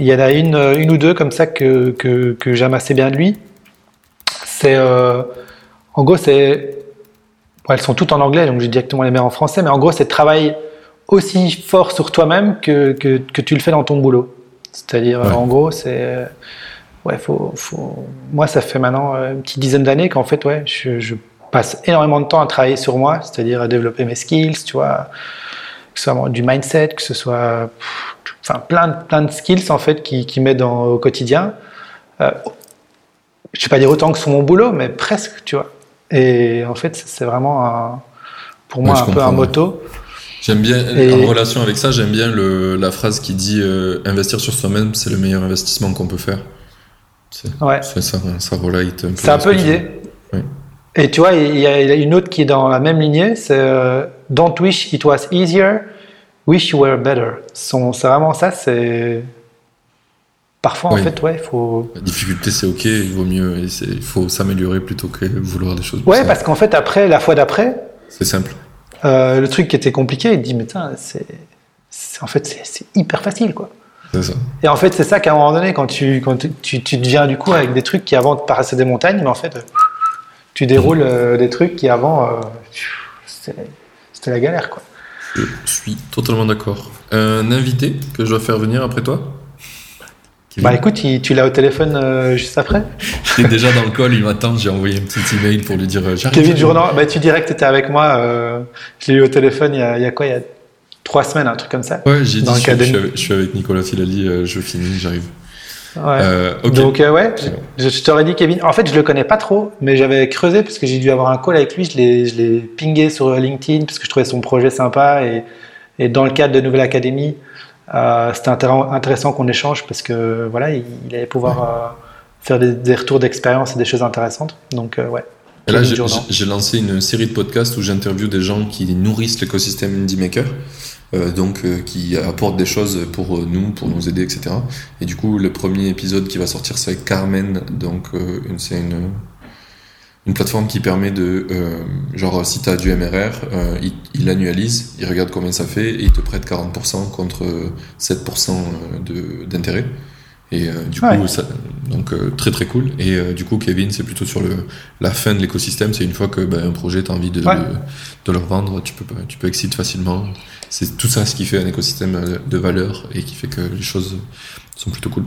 Il y en a une, une ou deux comme ça que, que, que j'aime assez bien de lui. C'est, euh, en gros, c'est, bon, elles sont toutes en anglais, donc j'ai directement les mets en français, mais en gros, c'est travailler aussi fort sur toi-même que, que, que tu le fais dans ton boulot. C'est-à-dire, Ouais. en gros, c'est, ouais, faut, faut, moi, ça fait maintenant euh, une petite dizaine d'années qu'en fait, ouais, je, je passe énormément de temps à travailler sur moi, c'est-à-dire à développer mes skills, tu vois, que ce soit du mindset, que ce soit pff, enfin, plein, de, plein de skills en fait qui, qui m'aident au quotidien. Euh, je ne vais pas dire autant que sur mon boulot, mais presque, tu vois. Et en fait, c'est vraiment un- pour moi Ouais, un peu un moto. j'aime bien Et- en relation avec ça j'aime bien le, la phrase qui dit euh, investir sur soi-même c'est le meilleur investissement qu'on peut faire c'est Ouais. ça ça relate un peu C'est un peu l'idée. Oui. Et tu vois, il y, a, il y a une autre qui est dans la même lignée, c'est euh, Don't wish it was easier, wish you were better. C'est vraiment ça, c'est. Parfois, Oui. en fait, ouais, il faut. La difficulté, c'est ok, il vaut mieux, il faut s'améliorer plutôt que vouloir des choses. Ouais, parce qu'en fait, après, la fois d'après, C'est simple. euh, le truc qui était compliqué, il dit, mais c'est. En fait, c'est- hyper facile, quoi. C'est ça. Et en fait, c'est ça qu'à un moment donné, quand tu, quand tu, tu, tu deviens du coup avec des trucs qui avant te paraissaient des montagnes, mais en fait, tu déroules euh, des trucs qui avant, euh, c'était la galère, quoi. Je suis totalement d'accord. Un invité que je dois faire venir après toi? Bah écoute, il- tu l'as au téléphone euh, juste après. Il est déjà dans le call, il m'attend, j'ai envoyé un petit email pour lui dire euh. Kevin Jourdan, bah, tu dirais que tu étais avec moi. euh, je l'ai eu au téléphone il y, a, il y a quoi Il y a trois semaines, un truc comme ça. Ouais, j'ai dit je suis, avec, je suis avec Nicolas Filali, euh, je finis, j'arrive. Ouais. Euh. Donc ouais, je, je t'aurais dit Kevin. En fait, je le connais pas trop, mais j'avais creusé parce que j'ai dû avoir un call avec lui. Je l'ai, je l'ai pingé sur LinkedIn parce que je trouvais son projet sympa et, et dans le cadre de Nouvelle Académie, euh, c'était intér- intéressant qu'on échange parce que voilà, il, il allait pouvoir euh, faire des, des retours d'expérience et des choses intéressantes. Donc euh, ouais. Et là, j'ai- lancé une série de podcasts où j'interviewe des gens qui nourrissent l'écosystème Indie Maker, euh, donc euh, qui apportent des choses pour euh, nous, pour nous aider, etc. Et du coup, le premier épisode qui va sortir, c'est avec Carmen, donc une- c'est une, une plateforme qui permet de, euh, genre, si tu as du MRR, euh, il, il annualise, il regarde combien ça fait et il te prête 40% contre euh, 7% de- d'intérêt. Et euh, du Ouais. coup, ça, Donc euh, très très cool. Et euh, du coup, Kevin, c'est plutôt sur le, la fin de l'écosystème. C'est une fois que ben, un projet, tu as envie de, Ouais. de, de le revendre, tu peux, tu peux exit facilement. C'est tout ça ce qui fait un écosystème euh, de valeur et qui fait que les choses sont plutôt cool.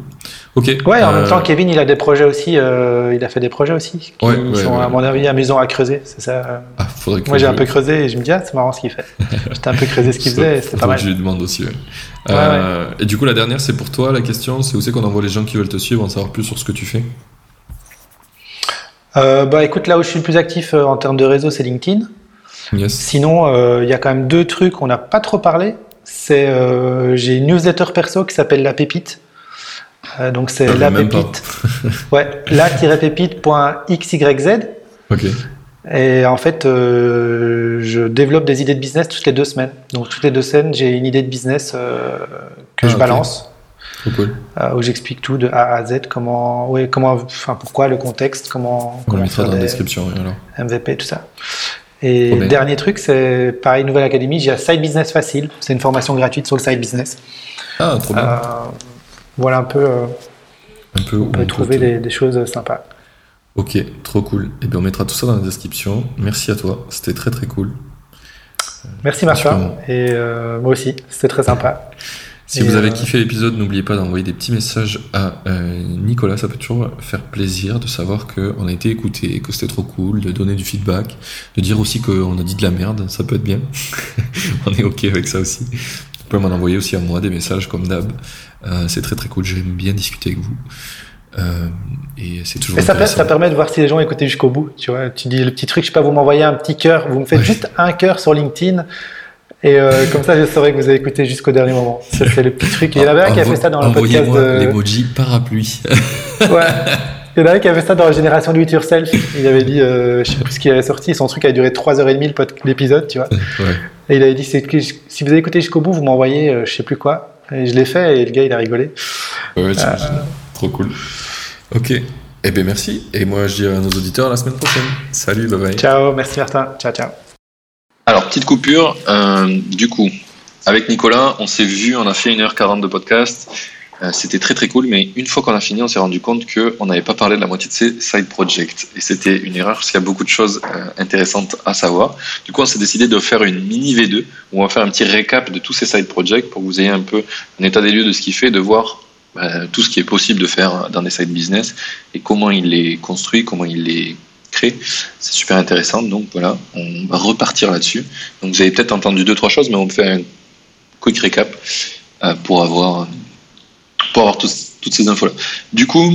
Ok. Ouais, en euh, même temps, Kevin, il a des projets aussi. euh, il a fait des projets aussi qui Ouais, sont, ouais. à mon avis, amusants à creuser. C'est ça. Ah, faudrait que Moi, j'ai je- un peu creusé et je me dis, ah, c'est marrant ce qu'il fait. J'étais un peu creusé ce qu'il faisait c'était pas mal. Je lui demande aussi. ouais. Euh, Et du coup, la dernière, c'est pour toi. La question, c'est où c'est qu'on envoie les gens qui veulent te suivre, en savoir plus sur ce que tu fais? Euh, bah, écoute, là où je suis le plus actif euh, en termes de réseau, c'est LinkedIn. Yes. Sinon, euh, il y a quand même deux trucs qu'on n'a pas trop parlé. C'est euh, j'ai une newsletter perso qui s'appelle La Pépite. Euh, donc c'est la pépite. ouais, la-pépite.xyz. Ok. Et en fait, euh, je développe des idées de business toutes les deux semaines. Donc toutes les deux semaines, j'ai une idée de business euh, que Ah, je balance, Trop cool. où j'explique tout de A à Z, comment, ouais, comment, enfin pourquoi, le contexte, comment, On comment mettra dans la des description. alors. MVP, tout ça. Et dernier truc, c'est pareil, Nouvelle Académie, j'ai Side Business Facile. C'est une formation gratuite sur le side business. Ah, trop bien. Voilà un peu, euh, un peu. on peut trouver des, des choses sympas. Ok, trop cool. Et bien, on mettra tout ça dans la description. Merci à toi. C'était très très cool. Merci Martin, et euh, moi aussi, c'était très sympa. Si Et, vous avez euh, kiffé l'épisode, n'oubliez pas d'envoyer des petits messages à euh, Nicolas. Ça peut toujours faire plaisir de savoir qu'on a été écouté, que c'était trop cool, de donner du feedback, de dire aussi qu'on a dit de la merde. Ça peut être bien. on est ok avec ça aussi. Vous pouvez m'en envoyer aussi à moi des messages comme d'hab. Euh, c'est très très cool. J'aime bien discuter avec vous. Euh, et c'est toujours Et ça, permet de voir si les gens écoutaient jusqu'au bout. Tu vois, tu dis le petit truc, je sais pas, vous m'envoyez un petit cœur, vous me faites Ouais. juste un cœur sur LinkedIn. Et euh, comme ça, je saurai que vous avez écouté jusqu'au dernier moment. Ça, c'est le petit truc. Il y en avait un qui a fait ça dans le podcast Envoyez-moi de. l'emoji parapluie. Ouais. Il y en a un qui avait fait ça dans la génération du It Yourself. Il avait dit, euh, je sais plus ce qu'il avait sorti, son truc a duré 3h30 le pod- l'épisode, tu vois. ouais. Et il avait dit, c'est que je- si vous avez écouté jusqu'au bout, vous m'envoyez euh, je sais plus quoi. Et je l'ai fait et le gars, il a rigolé. Ouais, j'imagine. Trop cool. Ok. Eh bien, merci. Et moi, je dis à nos auditeurs à la semaine prochaine. Salut, bye bye. Ciao, merci Martin. Ciao, ciao. Alors, petite coupure. euh, du coup, avec Nicolas, on s'est vu, on a fait 1h40 de podcast. Euh, c'était très très cool, mais une fois qu'on a fini, on s'est rendu compte qu'on n'avait pas parlé de la moitié de ses side projects. Et c'était une erreur parce qu'il y a beaucoup de choses euh, intéressantes à savoir. Du coup, on s'est décidé de faire une mini V2 où on va faire un petit récap de tous ces side projects pour que vous ayez un peu un état des lieux de ce qu'il fait, de voir euh, tout ce qui est possible de faire dans des side business et comment il les construit, comment il les crée. C'est super intéressant. Donc voilà, on va repartir là-dessus. Donc vous avez peut-être entendu deux trois choses, mais on fait un quick récap euh, pour avoir pour avoir toutes ces infos là. Du coup,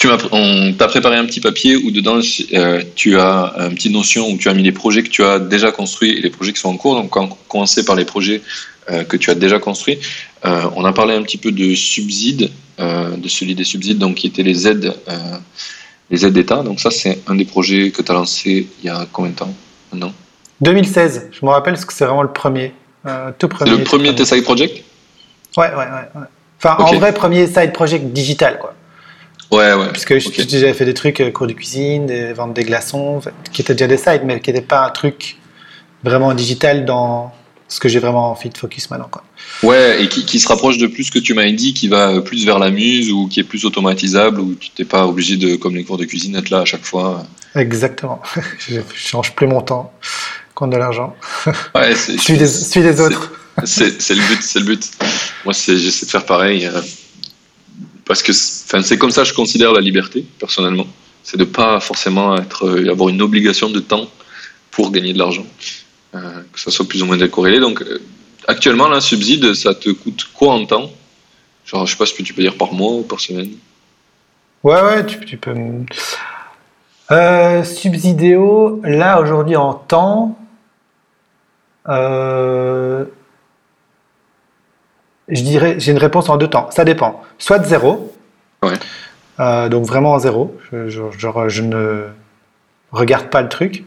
tu on t'a préparé un petit papier où dedans euh, tu as une petite notion où tu as mis les projets que tu as déjà construits et les projets qui sont en cours. Donc on commencer par les projets euh, que tu as déjà construits. Euh, on a parlé un petit peu de subsides, de celui des subsides, donc qui étaient les aides, les aides d'État. Donc ça c'est un des projets que tu as lancé il y a combien de temps? An? 2016, je me rappelle parce que c'est vraiment le premier. tout C'est premier. le premier side projects Ouais, ouais, ouais. ouais. Enfin, en vrai, premier side project digital, quoi. Ouais, ouais. Puisque Ok. j'ai déjà fait des trucs, euh, cours de cuisine, des ventes des glaçons, qui étaient déjà des sites, mais qui n'étaient pas un truc vraiment digital dans ce que j'ai vraiment envie de focus maintenant, quoi. Ouais, et qui, qui se rapproche de plus ce que tu m'avais dit, qui va plus vers la muse ou qui est plus automatisable, où tu t'es pas obligé de, comme les cours de cuisine, être là à chaque fois. Exactement. je change plus mon temps contre de l'argent. Ouais, c'est, Je suis des, je suis des autres. C'est, le but, c'est le but. Moi, c'est, j'essaie de faire pareil, euh, parce que, c'est- comme ça que je considère la liberté, personnellement. C'est de pas forcément être, euh, avoir une obligation de temps pour gagner de l'argent, euh, que ça soit plus ou moins décorrélé. Donc, actuellement, là, subside, ça te coûte quoi en temps? Genre, je sais pas ce que tu peux dire par mois ou par semaine. Ouais, ouais, tu, peux. Subsidéo, là aujourd'hui en temps, je dirais, j'ai une réponse en deux temps. Ça dépend. Soit de zéro, Ouais. Euh, donc vraiment en zéro. Je, je ne regarde pas le truc.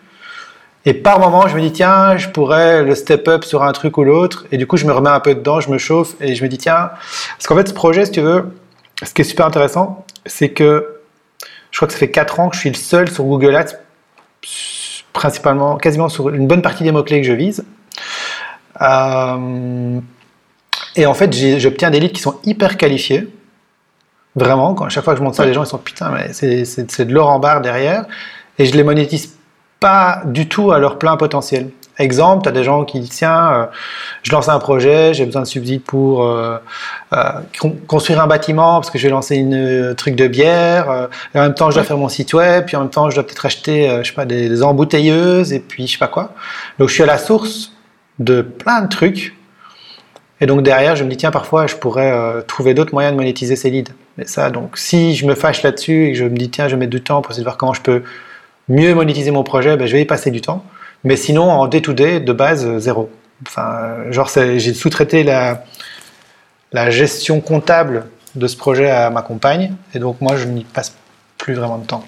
Et par moment, je me dis tiens, je pourrais le step up sur un truc ou l'autre. Et du coup, je me remets un peu dedans, je me chauffe et je me dis tiens, parce qu'en fait, ce projet, si tu veux, ce qui est super intéressant, c'est que je crois que ça fait 4 ans que je suis le seul sur Google Ads, principalement, quasiment sur une bonne partie des mots-clés que je vise. Euh, et en fait, j'obtiens des leads qui sont hyper qualifiés. Vraiment, quand, à chaque fois que je montre ça, les gens ils sont putain, mais c'est, de l'or en barre derrière. Et je les monétise pas du tout à leur plein potentiel. Exemple, tu as des gens qui disent tiens, euh, je lance un projet, j'ai besoin de subsides pour euh, euh, con- construire un bâtiment parce que je vais lancer une truc de bière. et en même temps, je dois Ouais. faire mon site web, puis en même temps, je dois peut-être acheter, je sais pas, des, des embouteilleuses et puis je sais pas quoi. Donc, je suis à la source de plein de trucs. Et donc derrière, je me dis tiens, parfois, je pourrais euh, trouver d'autres moyens de monétiser ces leads. Mais ça, donc, si je me fâche là-dessus et que je me dis tiens, je vais mettre du temps pour essayer de voir comment je peux mieux monétiser mon projet, ben, je vais y passer du temps. Mais sinon, en day-to-day, de base, euh, zéro. Enfin, euh, genre, j'ai sous-traité la, la gestion comptable de ce projet à ma compagne, et donc moi, je n'y passe plus vraiment de temps.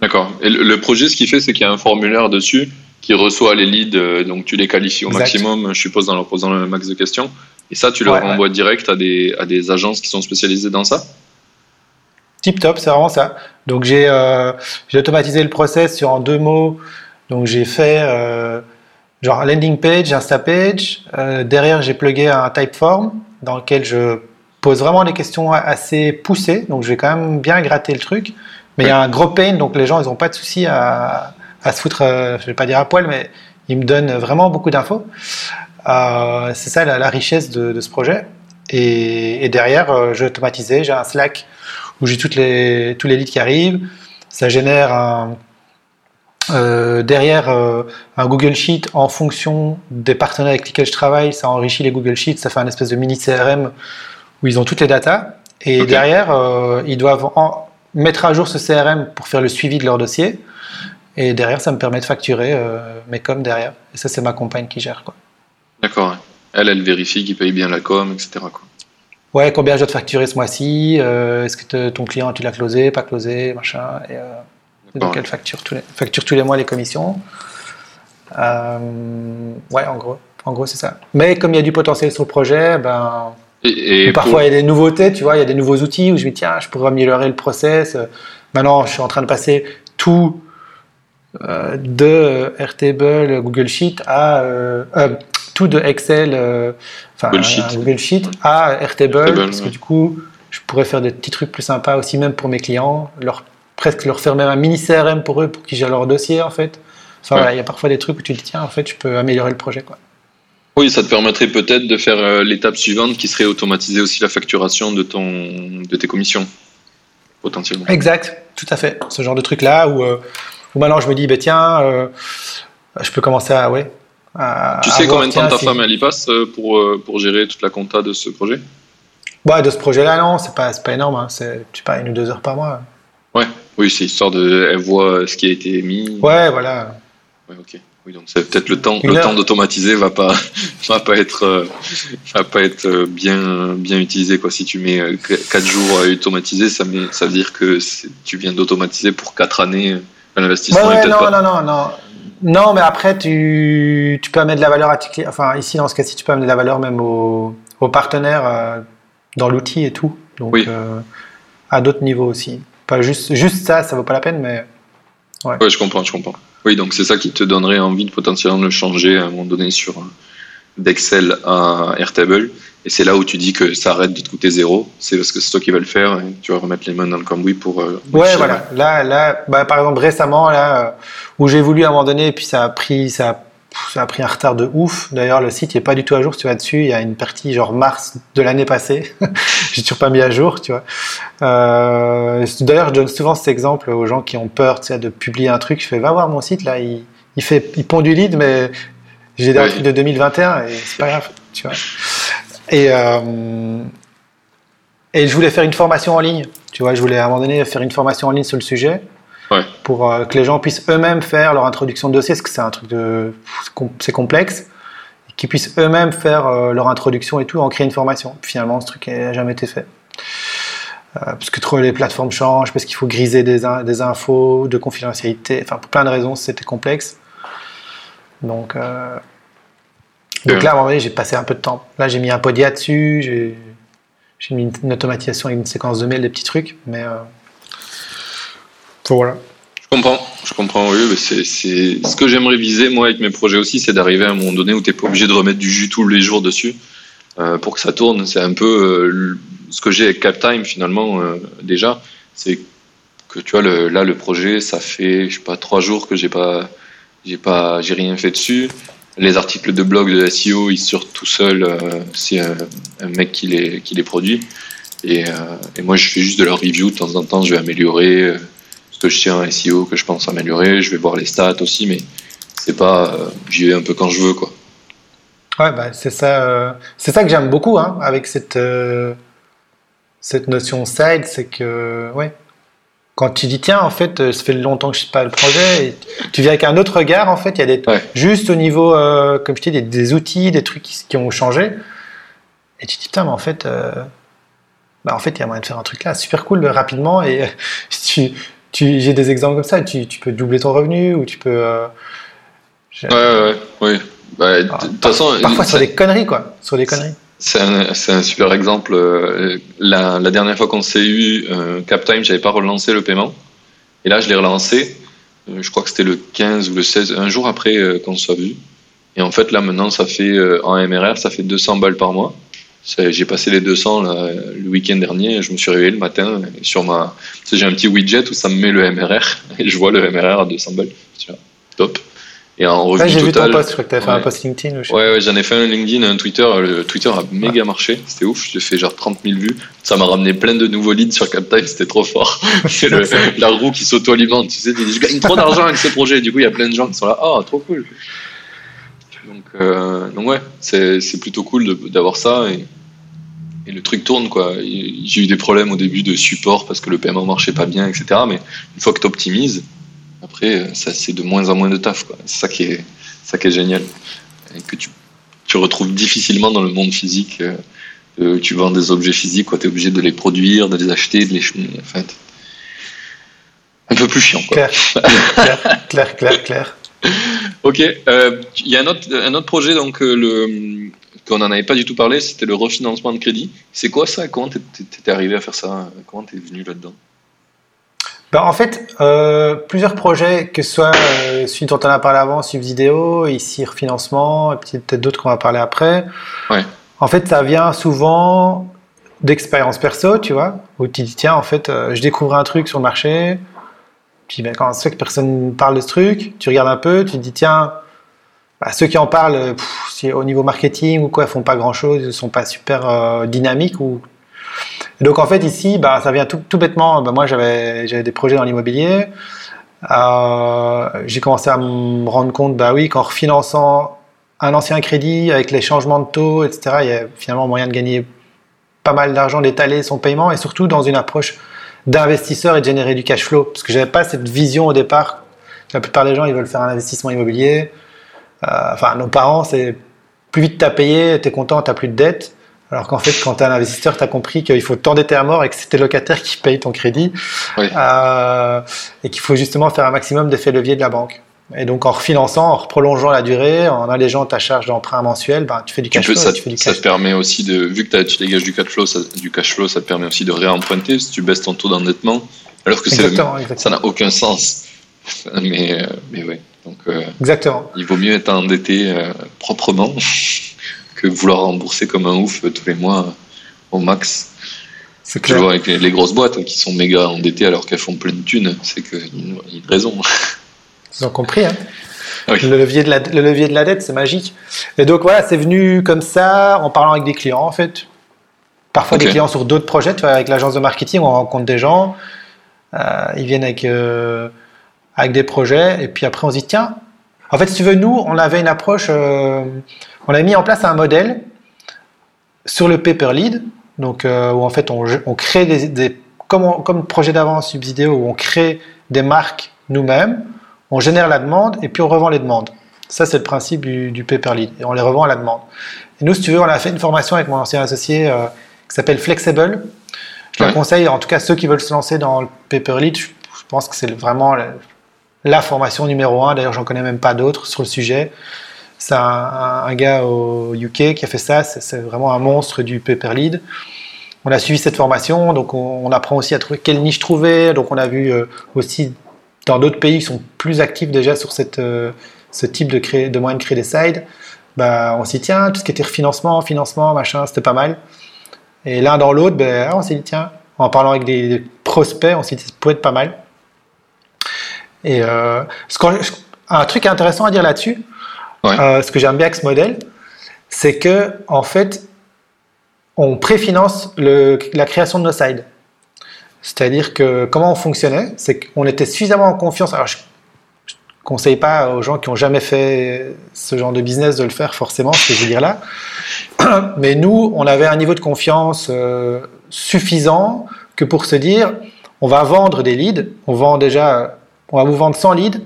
D'accord. Et le projet, ce qu'il fait, c'est qu'il y a un formulaire dessus qui reçoit les leads, euh, donc tu les qualifies au Exact. maximum, je suppose, en leur posant le max de questions. Et ça, tu le Ouais, renvoies direct à des, à des agences qui sont spécialisées dans ça? Tip top, c'est vraiment ça. Donc j'ai euh, j'ai automatisé le process sur en deux mots. Donc j'ai fait euh, genre landing page, Insta page. Euh, derrière j'ai plugué un typeform dans lequel je pose vraiment des questions assez poussées. Donc je vais quand même bien gratter le truc. Mais il y a un gros pain, donc les gens ils n'ont pas de souci à, à se foutre, euh, je vais pas dire à poil, mais ils me donnent vraiment beaucoup d'infos. Euh, c'est ça la, la richesse de, de ce projet. Et, et derrière, euh, j'ai automatisé, j'ai un Slack où j'ai toutes les, tous les leads qui arrivent. Ça génère un, euh, derrière euh, un Google Sheet en fonction des partenaires avec lesquels je travaille. Ça enrichit les Google Sheets, ça fait un espèce de mini CRM où ils ont toutes les datas. Et derrière, ils doivent en- mettre à jour ce CRM pour faire le suivi de leur dossier. Et derrière, ça me permet de facturer euh, mes coms derrière. Et ça, c'est ma compagne qui gère. D'accord. Elle, elle vérifie qu'ils payent bien la com, etc. Quoi. Ouais, combien je dois te facturer ce mois-ci euh, Est-ce que te- ton client, tu l'as closé, pas closé, machin et, euh, Donc elle facture tous, les, facture tous les mois les commissions. Ouais, en gros, en gros c'est ça. Mais comme il y a du potentiel sur le projet, ben, Et, parfois il y a des nouveautés, tu vois, il y a des nouveaux outils où je me dis tiens, je pourrais améliorer le process. Maintenant, je suis en train de passer tout de Airtable, Google Sheet à euh, euh, tout de Excel, euh, enfin Google Google Sheet à Airtable, Airtable, parce que ouais. du coup, je pourrais faire des petits trucs plus sympas aussi même pour mes clients, leur presque leur faire même un mini CRM pour eux pour qu'ils gèrent leur dossier en fait. Enfin, Ouais. voilà, il y a parfois des trucs où tu te dis tiens, en fait, je peux améliorer le projet quoi. Oui, ça te permettrait peut-être de faire euh, l'étape suivante qui serait automatiser aussi la facturation de, ton, de tes commissions, potentiellement. Exact, tout à fait. Ce genre de truc là où, euh, où maintenant je me dis, bah, tiens, euh, je peux commencer à. Ouais, à- Tu sais combien de temps ta si- femme elle y passe euh, pour, euh, pour gérer toute la compta de ce projet? Ouais, de ce projet-là, non, c'est pas, pas énorme. Hein. C'est, pas, une ou deux heures par mois. Oui, c'est histoire de. Elle voit ce qui a été mis. Ouais, voilà. Ouais, ok. Oui, donc c'est peut-être le temps, le temps d'automatiser va pas, va pas être, euh, va pas être bien, bien utilisé quoi. Si tu mets 4 jours à automatiser, ça, met, ça veut dire que tu viens d'automatiser pour 4 années. L'investissement Ouais, ouais, non, pas. non, non, non. Non, mais après, tu, tu peux amener de la valeur à tes clients. Enfin, ici, dans ce cas-ci, tu peux amener de la valeur même aux, aux partenaires euh, dans l'outil et tout. Donc, Oui. euh, à d'autres niveaux aussi. Pas juste, juste ça, ça vaut pas la peine, mais. Ouais, je comprends, je comprends. Oui, donc c'est ça qui te donnerait envie de potentiellement le changer à un moment donné sur euh, d'Excel à Airtable. Et c'est là où tu dis que ça arrête de te coûter zéro. C'est parce que c'est toi qui vas le faire et tu vas remettre les mains dans le cambouis pour. euh, Ouais, voilà. Là, là, bah, par exemple, récemment, là, euh, où j'ai voulu à un moment donné, et puis ça a pris, ça a, pff, ça a pris un retard de ouf. D'ailleurs, le site n'est pas du tout à jour. Si tu vas dessus, il y a une partie genre mars de l'année passée. j'ai toujours pas mis à jour, tu vois. Euh, D'ailleurs, je donne souvent cet exemple aux gens qui ont peur, tu sais, de publier un truc. Je fais, va voir mon site, là, il, il fait, il pond du lead, mais j'ai des trucs de 2021 et c'est pas grave, tu vois. Et, euh, et je voulais faire une formation en ligne. Tu vois, je voulais à un moment donné faire une formation en ligne sur le sujet. Ouais. Pour euh, que les gens puissent eux-mêmes faire leur introduction de dossier, parce que c'est un truc de. c'est com- C'est complexe. Et qu'ils puissent eux-mêmes faire euh, leur introduction et tout, en créer une formation. Puis finalement, ce truc n'a jamais été fait. Parce que trop les plateformes changent, parce qu'il faut griser des, in- des infos de confidentialité. Enfin, pour plein de raisons, c'était complexe. Donc. euh, donc Ouais. là, à un moment donné, j'ai passé un peu de temps. Là, j'ai mis un podia dessus, j'ai j'ai mis une, automatisation avec une séquence de mails, des petits trucs, mais euh, voilà. Je comprends, je comprends, oui. mais C'est, c'est... Ce que j'aimerais viser, moi, avec mes projets aussi, c'est d'arriver à un moment donné où tu n'es pas obligé de remettre du jus tous les jours dessus euh, pour que ça tourne. C'est un peu euh, ce que j'ai avec CapTime finalement euh, déjà, c'est que tu vois le, là le projet, ça fait je sais pas trois jours que j'ai pas j'ai pas j'ai rien fait dessus. Les articles de blog de SEO, ils sortent tout seuls. Euh, c'est un, mec qui les qui les produit. Et, euh, et, moi, je fais juste de leur review de temps en temps. Je vais améliorer euh, ce que je tiens à SEO, que je pense améliorer. Je vais voir les stats aussi, mais c'est pas j'y vais un peu quand je veux quoi. Ouais, bah, c'est ça, c'est ça que j'aime beaucoup hein, avec cette cette notion side, c'est que ouais, quand tu dis tiens en fait euh, ça fait longtemps que je sais pas le projet et tu viens avec un autre regard en fait il y a des ouais. juste au niveau euh, comme je dis des, des, outils des trucs qui, qui, ont changé. Et tu te dis putain mais en fait euh, bah en fait il y a moyen de faire un truc là super cool rapidement et tu, tu j'ai des exemples comme ça tu, tu peux doubler ton revenu ou tu peux euh, ouais ouais ouais bah, de toute façon parfois sur des conneries quoi sur des conneries c'est un, super exemple. La, la dernière fois qu'on s'est eu, euh, CapTime, j'avais pas relancé le paiement. Et là, je l'ai relancé. Euh, je crois que c'était le 15 ou le 16, un jour après euh, qu'on soit vu. Et en fait, là, maintenant, ça fait, euh, en MRR, ça fait 200 balles par mois. J'ai passé les 200 là, le week-end dernier. Je me suis réveillé le matin sur ma, j'ai un petit widget où ça me met le MRR et je vois le MRR à 200 balles. Top. Et revenu ouais, j'ai total. vu ton post, je crois que tu as fait ouais. un post LinkedIn. Ou je sais ouais, ouais j'en ai fait un LinkedIn, un Twitter. Le Twitter a méga ouais. marché, c'était ouf. J'ai fait genre 30 000 vues. Ça m'a ramené plein de nouveaux leads sur CapTime, c'était trop fort. C'est la roue qui s'auto-alimente. Tu sais, tu dis, je gagne trop d'argent avec ces projets. Du coup, il y a plein de gens qui sont là. Oh, trop cool. Donc, euh, donc ouais, c'est plutôt cool d'avoir ça. Et, et le truc tourne, quoi. J'ai eu des problèmes au début de support parce que le paiement marchait pas bien, etc. Mais une fois que tu optimises, après, c'est de moins en moins de taf. C'est ça qui est ça qui est génial. Et que tu, tu retrouves difficilement dans le monde physique. Euh, tu vends des objets physiques, tu es obligé de les produire, de les acheter, de les. Enfin, un peu plus chiant. Quoi. Clair, clair, clair, clair. ok. Il euh, y a un autre, un autre projet donc, euh, le, qu'on n'en avait pas du tout parlé, c'était le refinancement de crédit. C'est quoi ça? Comment t'étais arrivé à faire ça? Comment t'es venu là-dedans? Ben, en fait, euh, plusieurs projets, que ce soit euh, celui dont on a parlé avant, Subvideo, ici refinancement, et peut-être d'autres qu'on va parler après. Ouais. En fait, ça vient souvent d'expérience perso, tu vois, où tu dis tiens, en fait, euh, je découvre un truc sur le marché, puis ben, quand c'est que personne parle de ce truc, tu regardes un peu, tu te dis tiens, bah, ceux qui en parlent, pff, si au niveau marketing ou quoi, font pas grand-chose, ils sont pas super euh, dynamiques ou donc en fait ici, bah, ça vient tout, bêtement. Bah, moi j'avais j'avais des projets dans l'immobilier. Euh, j'ai commencé à me rendre compte, bah oui, qu'en refinançant un ancien crédit avec les changements de taux, etc., il y a finalement moyen de gagner pas mal d'argent, d'étaler son paiement et surtout dans une approche d'investisseur et de générer du cash flow. Parce que j'avais pas cette vision au départ. La plupart des gens, ils veulent faire un investissement immobilier. Euh, enfin, nos parents, c'est plus vite t'as payé, t'es content, t'as plus de dettes. Alors qu'en fait, quand tu es un investisseur, tu as compris qu'il faut t'endetter à mort et que c'est tes locataires qui payent ton crédit. Oui. Euh, et qu'il faut justement faire un maximum d'effet levier de la banque. Et donc en refinançant, en prolongeant la durée, en allégeant ta charge d'emprunt mensuel, ben, tu fais du cash flow. Ça, tu fais du ça cash te permet aussi de, vu que tu dégages du cash flow, ça, du cash flow, ça te permet aussi de réemprunter si tu baisses ton taux d'endettement. Alors que c'est ça n'a aucun sens. mais, euh, mais ouais. Donc, euh, exactement. Il vaut mieux être endetté euh, proprement que vouloir rembourser comme un ouf tous les mois au max. C'est clair. Avec les, les, grosses boîtes qui sont méga endettées alors qu'elles font plein de thunes, c'est qu'il y a une raison. Ils ont compris, hein oui. le, levier de la, le levier de la dette, c'est magique. Et donc voilà, c'est venu comme ça, en parlant avec des clients en fait. Parfois okay. des clients sur d'autres projets, tu vois, avec l'agence de marketing, on rencontre des gens, euh, ils viennent avec, euh, avec des projets, et puis après on se dit, tiens, en fait, si tu veux, nous, on avait une approche, euh, on a mis en place un modèle sur le paper lead, donc euh, où en fait on, on crée des, des comme, on, comme projet d'avance subsidé où on crée des marques nous-mêmes, on génère la demande et puis on revend les demandes. Ça c'est le principe du, du, paper lead et on les revend à la demande. Et nous, si tu veux, on a fait une formation avec mon ancien associé euh, qui s'appelle Flexible. Je ouais. le conseille, en tout cas ceux qui veulent se lancer dans le paper lead, je, je pense que c'est vraiment la, la, formation numéro un. D'ailleurs, j'en connais même pas d'autres sur le sujet. C'est un, gars au UK qui a fait ça. C'est vraiment un monstre du paper lead. On a suivi cette formation, donc on, apprend aussi à trouver quelle niche trouver. Donc on a vu euh, aussi dans d'autres pays qui sont plus actifs déjà sur euh, ce type de, créer, de moyen créer des sites. Bah, on s'y tient, tout ce qui était refinancement, financement, machin, c'était pas mal. Et l'un dans l'autre, ben, on s'est dit, tiens, en parlant avec des prospects, on s'est dit, ça pourrait être pas mal. Et euh, un truc intéressant à dire là-dessus, euh, ce que j'aime bien avec ce modèle, c'est que en fait, on préfinance la création de nos sides. C'est-à-dire que comment on fonctionnait, c'est qu'on était suffisamment en confiance. Alors, je, ne conseille pas aux gens qui ont jamais fait ce genre de business de le faire forcément, ce que je veux dire là. Mais nous, on avait un niveau de confiance euh, suffisant que pour se dire, on va vendre des leads, on vend déjà, on va vous vendre 100 leads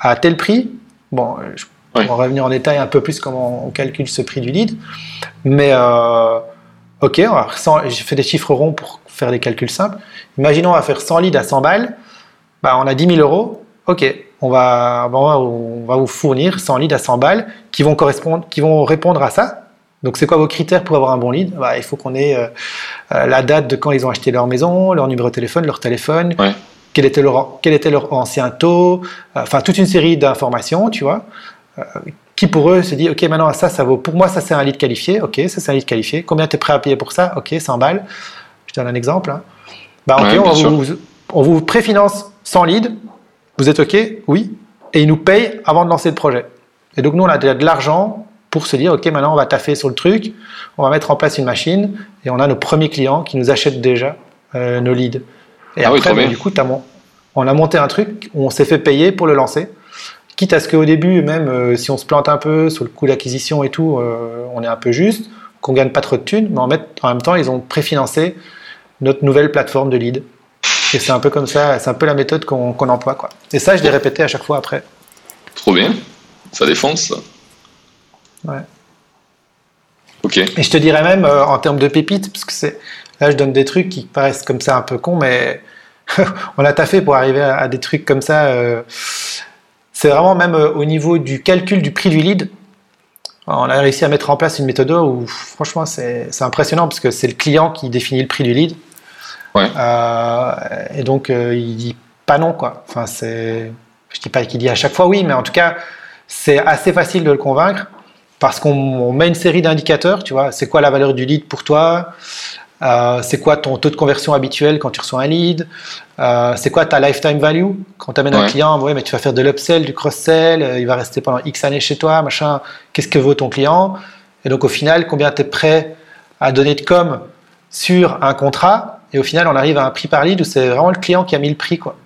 à tel prix. Bon, je, on va revenir en détail un peu plus comment on calcule ce prix du lead. Mais euh, ok, j'ai fait des chiffres ronds pour faire des calculs simples. Imaginons on va faire 100 leads à 100 balles. Bah, on a 10 000 euros. Ok, on va, on va vous fournir 100 leads à 100 balles qui vont correspondre, qui vont répondre à ça. Donc, c'est quoi vos critères pour avoir un bon lead? Bah, Il faut qu'on ait euh, euh, la date de quand ils ont acheté leur maison, leur numéro de téléphone, leur téléphone, quel, était leur, quel était leur ancien taux, euh, enfin toute une série d'informations, tu vois, qui pour eux se dit, ok, maintenant ça, ça vaut, pour moi, ça c'est un lead qualifié, ok, ça c'est un lead qualifié, combien tu es prêt à payer pour ça? Ok, 100 balles. Je donne un exemple. Hein. Bah, on, vous, on, vous, préfinance 100 leads, vous êtes ok? Oui, et ils nous payent avant de lancer le projet. Et donc nous, on a de l'argent pour se dire, OK, maintenant on va taffer sur le truc, on va mettre en place une machine, et on a nos premiers clients qui nous achètent déjà euh, nos leads. Et ah après, du coup, on a monté un truc, on s'est fait payer pour le lancer. Quitte à ce qu'au début, même euh, si on se plante un peu sur le coût d'acquisition et tout, euh, on est un peu juste, qu'on gagne pas trop de thunes, mais en, en même temps, ils ont préfinancé notre nouvelle plateforme de lead. Et c'est un peu comme ça, c'est un peu la méthode qu'on emploie. Quoi. Et ça, je l'ai répété à chaque fois après. Trop bien. Ça défonce, ça. Ouais. Ok. Et je te dirais même euh, en termes de pépites, parce que c'est là je donne des trucs qui paraissent comme ça un peu cons, mais on a taffé pour arriver à, des trucs comme ça. Euh, c'est vraiment même euh, au niveau du calcul du prix du lead. On a réussi à mettre en place une méthode où franchement c'est impressionnant parce que c'est le client qui définit le prix du lead. Ouais. et donc il dit pas non quoi. Enfin c'est, je dis pas qu'il dit à chaque fois oui, mais en tout cas c'est assez facile de le convaincre parce qu'on met une série d'indicateurs, tu vois, c'est quoi la valeur du lead pour toi, euh, c'est quoi ton taux de conversion habituel quand tu reçois un lead, euh, c'est quoi ta lifetime value? Quand tu amènes un client, ouais, mais tu vas faire de l'upsell, du cross-sell, euh, il va rester pendant X années chez toi, machin, qu'est-ce que vaut ton client? Et donc au final, combien tu es prêt à donner de com sur un contrat? Et au final, on arrive à un prix par lead où c'est vraiment le client qui a mis le prix, quoi.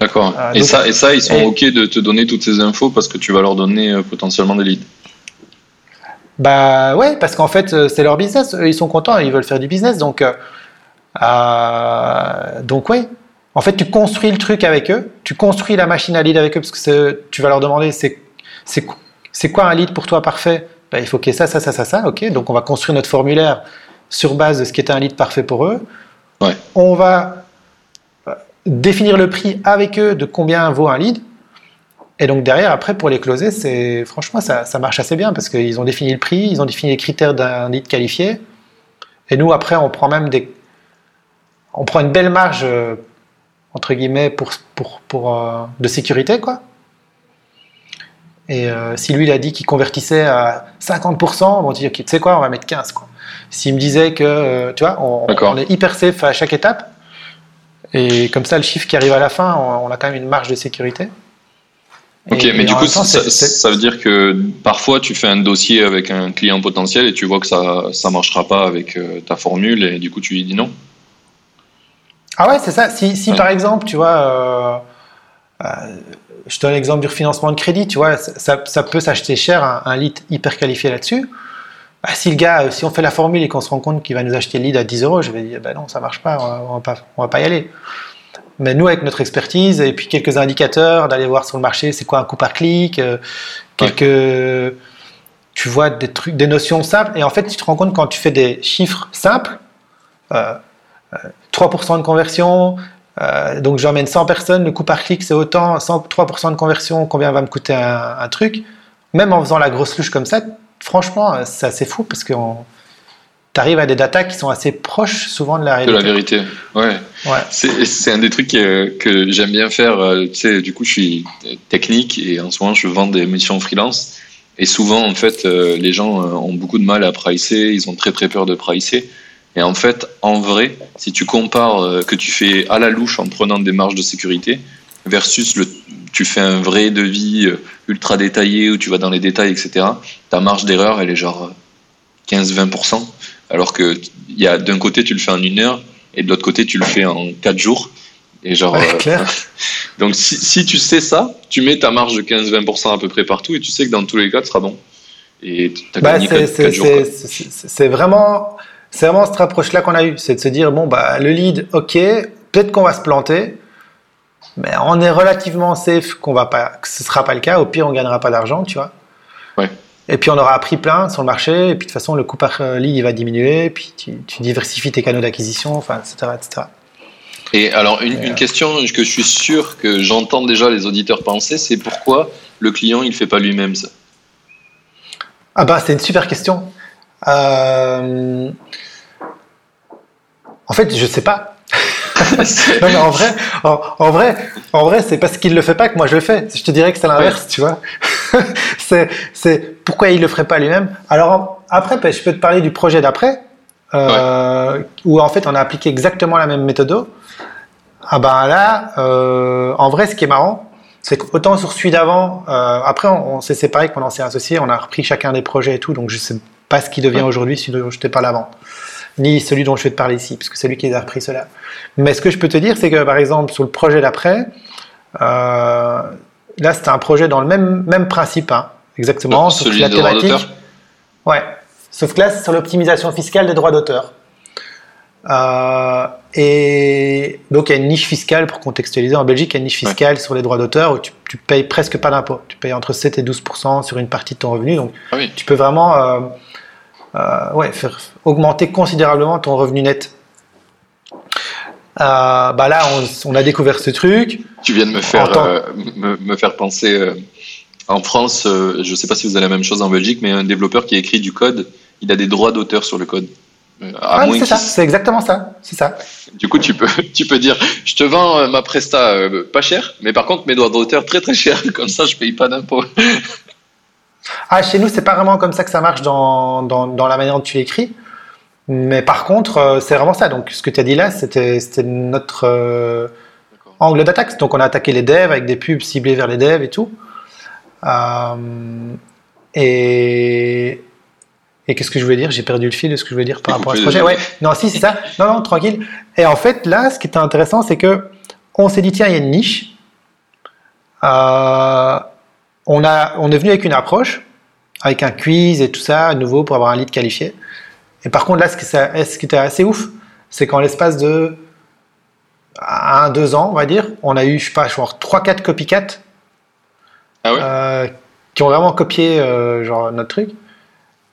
D'accord. et, ça, et ça, ils sont OK de te donner toutes ces infos parce que tu vas leur donner potentiellement des leads? Bah ouais, parce qu'en fait, euh, c'est leur business. ils sont contents, ils veulent faire du business. Donc, euh, euh, donc ouais. En fait, tu construis le truc avec eux, tu construis la machine à lead avec eux, parce que tu vas leur demander c'est quoi un lead pour toi parfait? Bah, Il faut qu'il y ait ça, ça, ça, ça, ça. Ok, donc on va construire notre formulaire sur base de ce qui est un lead parfait pour eux. Ouais. On va définir le prix avec eux de combien vaut un lead. Et donc derrière, après, pour les closer, c'est franchement, ça, ça, marche assez bien parce qu'ils ont défini le prix, ils ont défini les critères d'un lead qualifié. Et nous, après, on prend même des, on prend une belle marge euh, entre guillemets pour, pour, pour euh, de sécurité, quoi. Et euh, si lui, il a dit qu'il convertissait à 50%, on dit, ok, tu sais quoi, on va mettre 15, quoi. S'il me disait que, tu vois, on, on, est hyper safe à chaque étape. Et comme ça, le chiffre qui arrive à la fin, on a quand même une marge de sécurité. Ok, mais du coup, ça, veut dire que parfois tu fais un dossier avec un client potentiel et tu vois que ça ça marchera pas avec euh, ta formule et du coup tu lui dis non. Ah ouais, c'est ça. Si, si par exemple, tu vois, euh, euh, je donne l'exemple du refinancement de crédit, tu vois, ça, ça peut s'acheter cher un, un, lead hyper qualifié là-dessus. Bah, si le gars, si on fait la formule et qu'on se rend compte qu'il va nous acheter le lead à 10 euros, je vais dire, bah non, ça marche pas, on va pas, on va pas y aller. Mais nous, avec notre expertise et puis quelques indicateurs, d'aller voir sur le marché, c'est quoi un coût par clic, euh, quelques, tu vois des trucs, des notions simples. Et en fait, tu te rends compte quand tu fais des chiffres simples, 3% euh, euh, de conversion, donc j'emmène 100 personnes, le coût par clic c'est autant, 3% de conversion, combien va me coûter un, truc. Même en faisant la grosse louche comme ça, franchement, c'est assez fou parce que tu arrives à des datas qui sont assez proches souvent de la réalité. De la vérité, ouais. ouais. C'est un des trucs que, que j'aime bien faire. Euh, tu sais, du coup, je suis technique et en ce moment, je vends des missions freelance. Et souvent, en fait, euh, les gens euh, ont beaucoup de mal à pricer, ils ont très très peur de pricer. Et en fait, en vrai, si tu compares que tu fais à la louche en prenant des marges de sécurité versus le, tu fais un vrai devis ultra détaillé où tu vas dans les détails, etc., ta marge d'erreur, elle est genre 15-20%. Alors que y a d'un côté, tu le fais en une heure et de l'autre côté, tu le fais en quatre jours. Et genre, Ouais, clair. donc si, si tu sais ça, tu mets ta marge de 15-20% à peu près partout et tu sais que dans tous les cas, tu seras bon. Et tu as Bah, gagné c'est 4, c'est- jours. quoi. c'est- c'est- c'est vraiment, c'est vraiment cette approche-là qu'on a eue, c'est de se dire bon bah le lead, ok, peut-être qu'on va se planter, mais on est relativement safe qu'on va pas, que ce sera pas le cas. Au pire, on gagnera pas d'argent, tu vois. Ouais. Et puis on aura appris plein sur le marché, et puis de toute façon le coût par euh, lead il va diminuer, puis tu, tu diversifies tes canaux d'acquisition, enfin etc etc. Et alors, une, Mais, une euh, question que je suis sûr que j'entends déjà les auditeurs penser, c'est pourquoi le client, il fait pas lui-même ça? Ah bah c'est une super question. Euh, En fait, je sais pas. non mais en vrai, en, en vrai, en vrai, c'est parce qu'il le fait pas que moi je le fais. Je te dirais que c'est l'inverse, tu vois. c'est, pourquoi il le ferait pas lui-même. Alors après, ben, je peux te parler du projet d'après, euh, où en fait on a appliqué exactement la même méthode. Ah ben là, euh, en vrai, ce qui est marrant, c'est qu'autant sur celui d'avant, euh, après on, on s'est séparés quand on s'est associé, on a repris chacun des projets et tout, donc je sais pas ce qui devient Ouais. aujourd'hui, celui dont je te parle avant, ni celui dont je vais te parler ici, parce que c'est lui qui les a repris cela. Mais ce que je peux te dire, c'est que par exemple sur le projet d'après, là c'était un projet dans le même même principe, hein, exactement, sauf que Celui la thématique, d'auteur ouais, sauf que là c'est sur l'optimisation fiscale des droits d'auteur. Euh, et donc il y a une niche fiscale pour contextualiser en Belgique, il y a une niche fiscale sur les droits d'auteur où tu, tu payes presque pas d'impôt. Tu payes entre 7 et 12 sur une partie de ton revenu. Donc Ah oui. tu peux vraiment euh, euh, ouais, faire augmenter considérablement ton revenu net. Euh, bah là, on, on a découvert ce truc. Tu viens de me faire, euh, me, me faire penser. euh, en France, je sais pas si vous avez la même chose en Belgique, mais un développeur qui écrit du code, il a des droits d'auteur sur le code. Ah, c'est ça, c'est exactement ça. C'est ça. Du coup, tu peux, tu peux dire, je te vends ma presta euh, pas cher, mais par contre mes droits d'auteur très très cher. Comme ça, je paye pas d'impôts. Ah, chez nous, c'est pas vraiment comme ça que ça marche dans, dans, dans la manière dont tu l'écris. Mais par contre, euh, c'est vraiment ça. Donc, ce que tu as dit là, c'était notre euh, angle d'attaque. Donc, on a attaqué les devs avec des pubs ciblées vers les devs et tout. Euh, et et qu'est-ce que je voulais dire? J'ai perdu le fil de ce que je voulais dire par rapport à ce projet. Ouais, non, si, c'est ça. Non, non, tranquille. Et en fait, là, ce qui était intéressant, c'est que on s'est dit, tiens, il y a une niche. Euh, on, a, on est venu avec une approche, avec un quiz et tout ça, à nouveau, pour avoir un lead qualifié. Et par contre, là, ce qui, ça- ce qui était assez ouf, c'est qu'en l'espace de un, deux ans, on va dire, on a eu, je sais pas, genre 3-4 copycats Ah ouais? euh, qui ont vraiment copié euh, genre, notre truc.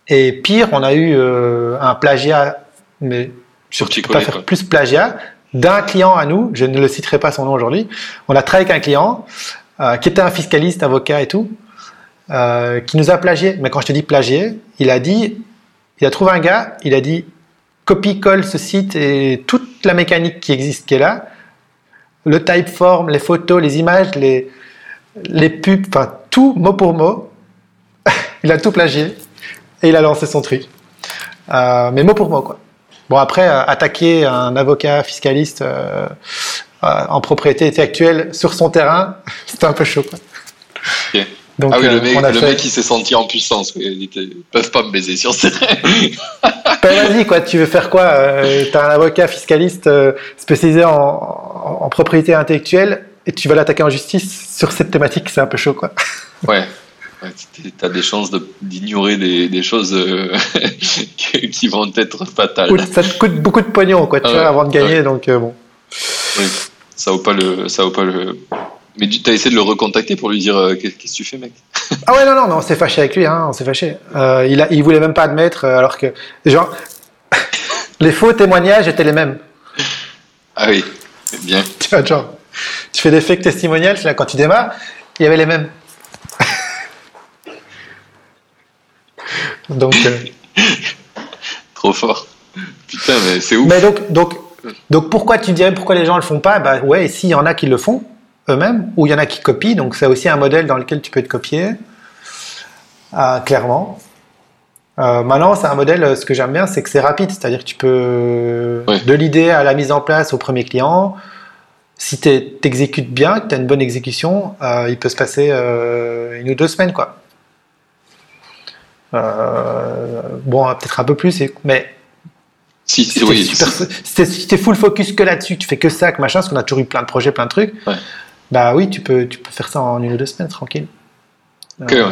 Et pire, on a eu euh, un plagiat, mais je ne peux pas faire plus plagiat, d'un client à nous, je ne le citerai pas son nom aujourd'hui. On a travaillé avec un client qui était un fiscaliste, avocat et tout, qui nous a plagié. Mais quand je te dis plagié, il a dit, il a trouvé un gars, il a dit copie-colle ce site et toute la mécanique qui existe qui est là, le typeform, les photos, les images, les, les pubs, enfin tout mot pour mot. il a tout plagié et il a lancé son truc. Euh, mais mot pour mot, quoi. Bon, après, euh, attaquer un avocat fiscaliste euh, en propriété intellectuelle sur son terrain, c'était un peu chaud, quoi. Donc, ah oui, euh, le mec, on a le fait- mec, il s'est senti en puissance. Ils peuvent pas me baiser sur ce Ben, vas-y, quoi, tu veux faire quoi euh, T'as un avocat fiscaliste euh, spécialisé en, en- en propriété intellectuelle et tu vas l'attaquer en justice sur cette thématique, c'est un peu chaud, quoi. Ouais. T'as des chances de- d'ignorer des, des choses euh, qui vont être fatales. Ça te coûte beaucoup de pognon, quoi, tu Ah vois, avant de gagner, ouais. donc euh, bon. Oui. Ça vaut pas le, ça vaut pas le. Mais tu as essayé de le recontacter pour lui dire euh, qu'est- qu'est-ce que tu fais, mec? Ah ouais, non, non, non, on s'est fâché avec lui, hein, on s'est fâché. Euh, il, a, il voulait même pas admettre, euh, alors que, genre, les faux témoignages étaient les mêmes. Ah oui, bien. Tu vois, genre, tu fais des fake testimonials, là, quand tu démarres, il y avait les mêmes. Donc, Trop fort. Putain, mais c'est ouf. mais donc, donc, donc, pourquoi tu dirais pourquoi les gens le font pas? Bah ouais, s'il y en a qui le font eux-mêmes, ou il y en a qui copient, donc c'est aussi un modèle dans lequel tu peux te copier, euh, clairement. Euh, maintenant, c'est un modèle, euh, ce que j'aime bien, c'est que c'est rapide, c'est-à-dire que tu peux, de l'idée à la mise en place au premier client, si tu exécutes bien, que tu as une bonne exécution, euh, il peut se passer une ou deux semaines. Quoi. Bon, peut-être un peu plus, mais Si, si oui, super- si t'es- si t'es full focus que là-dessus, tu fais que ça, que machin, parce qu'on a toujours eu plein de projets, plein de trucs, Ouais. Bah oui, tu peux, tu peux faire ça en une ou deux semaines, tranquille. Ok, ouais.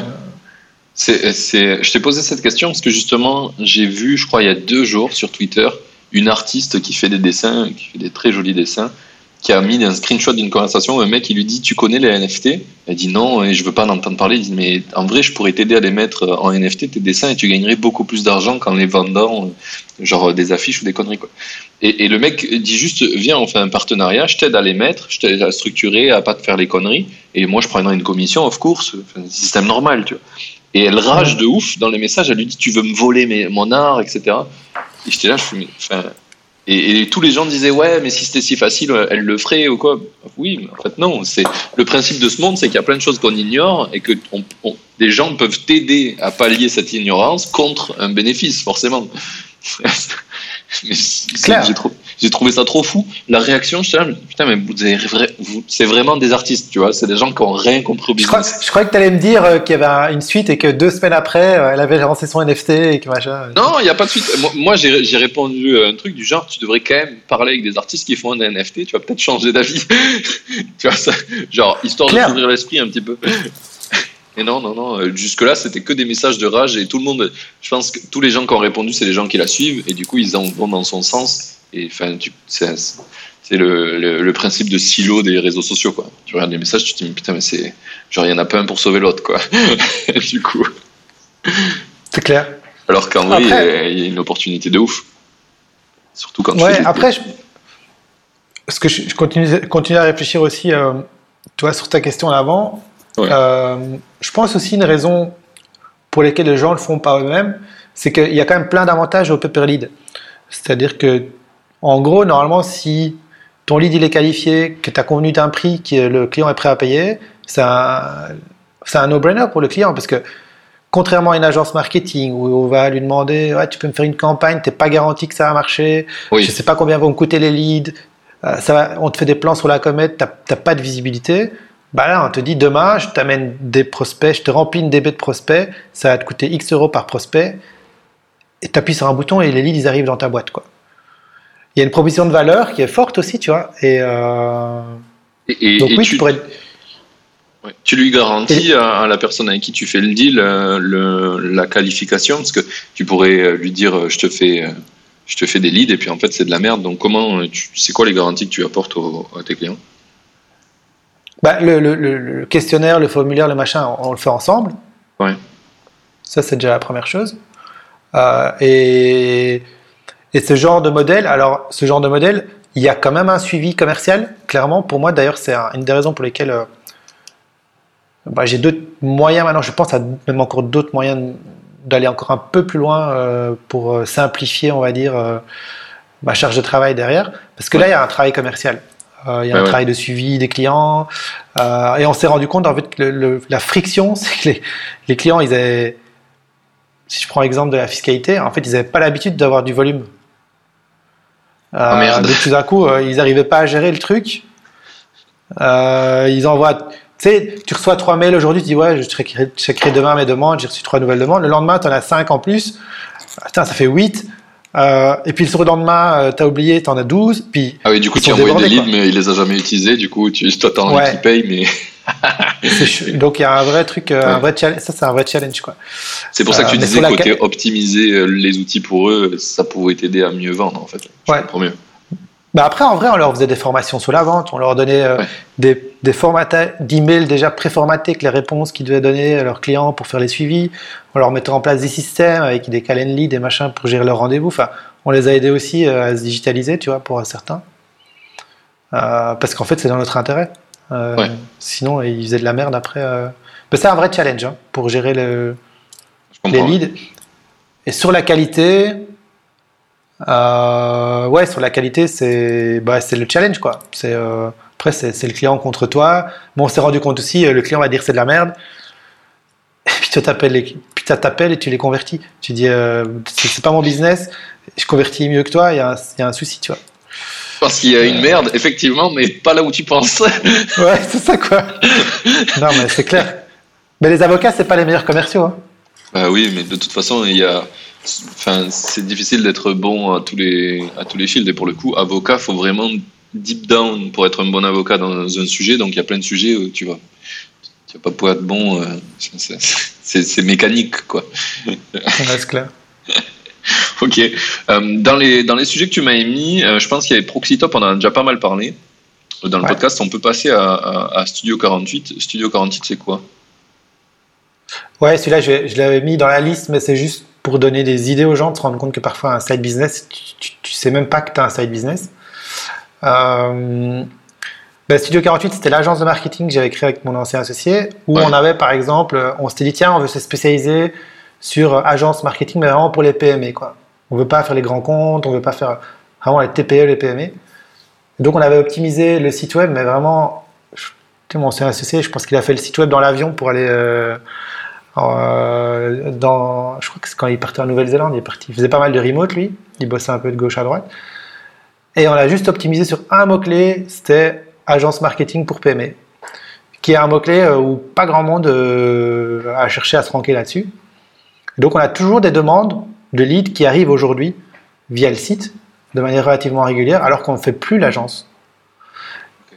Je t'ai posé cette question parce que justement, j'ai vu, je crois, il y a deux jours sur Twitter, une artiste qui fait des dessins, qui fait des très jolis dessins, qui a mis un screenshot d'une conversation où un mec il lui dit Tu connais les NFT Elle dit non, et je veux pas en entendre parler. Il dit Mais en vrai, je pourrais t'aider à les mettre en NFT, tes dessins, et tu gagnerais beaucoup plus d'argent qu'en les vendant, euh, genre des affiches ou des conneries. Quoi. Et, le mec dit juste Viens, on fait un partenariat, je t'aide à les mettre, je t'aide à structurer, à pas te faire les conneries, et moi je prendrai une commission, of course, enfin, système normal, tu vois. Et elle rage de ouf dans les messages, elle lui dit Tu veux me voler mes, mon art, etc. Et j'étais là, je fais, enfin, et, et tous les gens disaient ouais, mais si c'était si facile, elle le ferait ou quoi. Oui, mais en fait non. C'est le principe de ce monde, c'est qu'il y a plein de choses qu'on ignore et que on, on- des gens peuvent t'aider à pallier cette ignorance contre un bénéfice, forcément. Mais c'est- Clair. J'ai trou- j'ai trouvé ça trop fou. La réaction, je me putain, mais vous c'est vraiment des artistes, tu vois. C'est des gens qui ont rien compris au Je, crois, business. je croyais que tu allais me dire euh, qu'il y avait un- une suite et que deux semaines après, euh, elle avait lancé son NFT et que machin. Non, il n'y a pas de suite. Moi, moi, j'ai répondu à un truc du genre, tu devrais quand même parler avec des artistes qui font un NFT, tu vas peut-être changer d'avis. tu vois, ça, genre, histoire Clair. de s'ouvrir l'esprit un petit peu. Et non, non, non, euh, jusque-là, c'était que des messages de rage et tout le monde, je pense que tous les gens qui ont répondu, c'est les gens qui la suivent et du coup, ils en vont dans son sens. Et enfin, tu- c'est c'est le, le, le principe de silo des réseaux sociaux, quoi. Tu regardes les messages, tu te dis, putain, mais c'est, genre, il n'y en a pas un pour sauver l'autre, quoi. du coup. C'est clair. Alors qu'en vrai, Après- il y a une opportunité de ouf. Surtout quand tu Ouais, fais après, je, parce que je, continue, continue à réfléchir aussi, euh, toi, sur ta question d'avant. Ouais. Euh, je pense aussi une raison pour laquelle les gens le font par eux-mêmes, c'est qu'il y a quand même plein d'avantages au paper lead. C'est-à-dire que, en gros, normalement, si ton lead il est qualifié, que tu as convenu d'un prix que le client est prêt à payer, c'est un, no-brainer pour le client parce que contrairement à une agence marketing où on va lui demander ouais, tu peux me faire une campagne, t'es pas garanti que ça va marcher, Oui. je sais pas combien vont me coûter les leads, euh, ça va, on te fait des plans sur la comète, t'as pas de visibilité. Bah là, on te dit demain, je t'amène des prospects, je te remplis une DB de prospects, ça va te coûter X euros par prospect, et tu appuies sur un bouton et les leads ils arrivent dans ta boîte. Quoi. Il y a une proposition de valeur qui est forte aussi, tu vois. Et euh, Et, et- donc et oui, tu, tu pourrais. ouais, tu lui garantis à, à la personne avec qui tu fais le deal euh, le- la qualification, parce que tu pourrais euh, lui dire je te fais, je te fais des leads et puis en fait c'est de la merde. Donc comment, c'est quoi les garanties que tu apportes au- à tes clients? Bah, le, le- le- le questionnaire, le formulaire, le machin, on, on le fait ensemble. Ouais. Ça, c'est déjà la première chose. Euh, et, et ce genre de modèle, alors, ce genre de modèle, il y a quand même un suivi commercial, clairement. Pour moi, d'ailleurs, c'est un- une des raisons pour lesquelles euh, bah, j'ai d'autres moyens maintenant. Je pense à même encore d'autres moyens d'aller encore un peu plus loin euh, pour euh, simplifier, on va dire, euh, ma charge de travail derrière. Parce que là, il y a un travail commercial. Il y a un ouais. travail de suivi des clients. Et on s'est rendu compte, en fait, que le- le- la friction, c'est que les, les clients, ils avaient, si je prends l'exemple de la fiscalité, en fait, ils n'avaient pas l'habitude d'avoir du volume. Euh, Oh, merde. tout d'un coup, euh, ils n'arrivaient pas à gérer le truc. Euh, ils envoient, tu sais, tu reçois trois mails aujourd'hui, tu dis ouais, je checkerai demain mes demandes, j'ai reçu trois nouvelles demandes. Le lendemain, tu en as cinq en plus. Putain, ça fait huit. Euh, et puis le surlendemain, tu as oublié, tu en as 12. Puis Ah oui, du coup tu sont envoies des leads quoi. mais il les a jamais utilisés. Du coup tu toi t'as envie Ouais. qu'ils payent, mais donc il y a un vrai truc, euh, un vrai challenge. Ça, c'est un vrai challenge quoi. c'est pour ça que Euh, tu mais disais la côté optimiser euh, les outils pour eux, ça pouvait t'aider à mieux vendre en fait. Je Ouais. comprends mieux. Bah après, en vrai, on leur faisait des formations sur la vente, on leur donnait euh, Ouais. des, des formats d'emails déjà préformatés avec les réponses qu'ils devaient donner à leurs clients pour faire les suivis. On leur mettait en place des systèmes avec des calendly, des machins pour gérer leurs rendez-vous. Enfin, on les a aidés aussi euh, à se digitaliser, tu vois, pour certains. Euh, parce qu'en fait, c'est dans notre intérêt. Euh, Ouais. Sinon, ils faisaient de la merde après. euh. Mais c'est un vrai challenge hein, pour gérer le, les leads. Et sur la qualité, ouais, sur la qualité, c'est bah, le challenge quoi. C'est après c'est le client contre toi. Bon, on s'est rendu compte aussi, euh, le client va dire c'est de la merde. puis tu t'appelles les- puis tu t'appelles et tu les convertis. Tu dis, euh, c'est pas mon business, je convertis mieux que toi, il y, a un- il y a un souci, tu vois. Parce qu'il y a une merde, effectivement, mais pas là où tu penses. Ouais, c'est ça quoi. non, mais c'est clair. Mais les avocats, c'est pas les meilleurs commerciaux. hein. Bah oui, mais de toute façon, il y a, enfin, c'est difficile d'être bon à tous les, à tous les fields. Et pour le coup, avocat, faut vraiment deep down pour être un bon avocat dans un sujet. Donc il y a plein de sujets où tu vas, tu vas pas pouvoir être bon. euh, c'est- mécanique, quoi. Ouais, c'est clair. Ok. Euh, dans les dans les sujets que tu m'as émis, euh, je pense qu'il y avait Proxytop, on en a déjà pas mal parlé dans le Ouais. podcast. On peut passer à, à, à Studio 48. Studio 48, c'est quoi? Ouais, celui-là, je, je l'avais mis dans la liste, mais c'est juste pour donner des idées aux gens, de se rendre compte que parfois un side business, tu, tu, tu sais même pas que tu as un side business. Euh, ben, Studio 48, c'était l'agence de marketing que j'avais créée avec mon ancien associé, où Ouais. on avait par exemple, on s'était dit, tiens, on veut se spécialiser sur euh, agence marketing, mais vraiment pour les PME. Quoi. On veut pas faire les grands comptes, on veut pas faire vraiment les TPE, les PME. Donc on avait optimisé le site web, mais vraiment, je- mon ancien associé, je pense qu'il a fait le site web dans l'avion pour aller euh, euh, dans, je crois que c'est quand il partait en Nouvelle-Zélande, il est parti, il faisait pas mal de remote lui, il bossait un peu de gauche à droite. Et on l'a juste optimisé sur un mot-clé, c'était agence marketing pour PME, qui est un mot-clé euh, où pas grand monde euh, a cherché à se ranker là-dessus. Donc on a toujours des demandes de leads qui arrivent aujourd'hui via le site de manière relativement régulière, alors qu'on ne fait plus l'agence.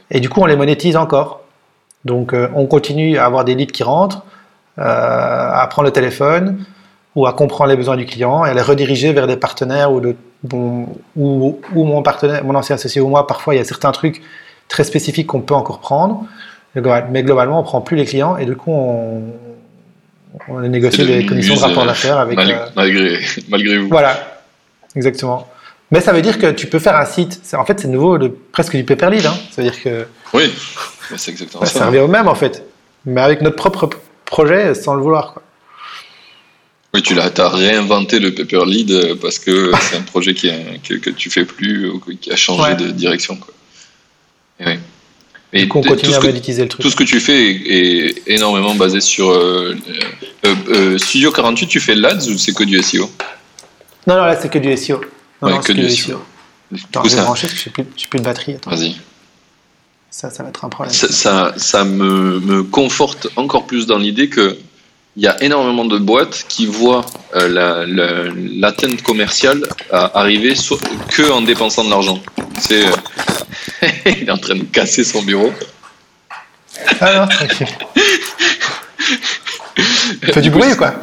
Et du coup, on les monétise encore. Donc euh, on continue à avoir des leads qui rentrent, à prendre le téléphone ou à comprendre les besoins du client et à les rediriger vers des partenaires ou, de, bon, ou, ou mon partenaire, mon ancien associé ou moi. Parfois, il y a certains trucs très spécifiques qu'on peut encore prendre, mais globa- mais globalement, on prend plus les clients et du coup, on, on a négocié des commissions de rapport d'affaires avec. Euh, malgré, malgré vous. voilà, exactement. Mais ça veut dire que tu peux faire un site. En fait, c'est nouveau, le, presque du paper lead. Hein. Ça veut dire que Oui, c'est exactement ça. ça revient au même en fait. Mais avec notre propre projet sans le vouloir. Quoi. Oui, tu t'as réinventé le Paper Lead euh, parce que c'est un projet qui que, que tu fais plus ou qui a changé Ouais. de direction. Quoi. Et on continue à monétiser le truc. tout ce que tu fais est, est énormément basé sur euh, euh, euh, Studio 48. Tu fais l'ADS ou c'est que du SEO Non, non, là c'est que du SEO. Non, Ouais, non, que du SEO. SEO. Du Attends, coup, je vais brancher parce que j'ai plus, plus de batterie. Vas-y. Ça, ça va être un problème. Ça, ça, ça me, me conforte encore plus dans l'idée que il y a énormément de boîtes qui voient euh, la- la- l'atteinte commerciale arriver so- que en dépensant de l'argent. C'est, euh, il est en train de casser son bureau. Ah non, tranquille. Fais du bruit ou quoi?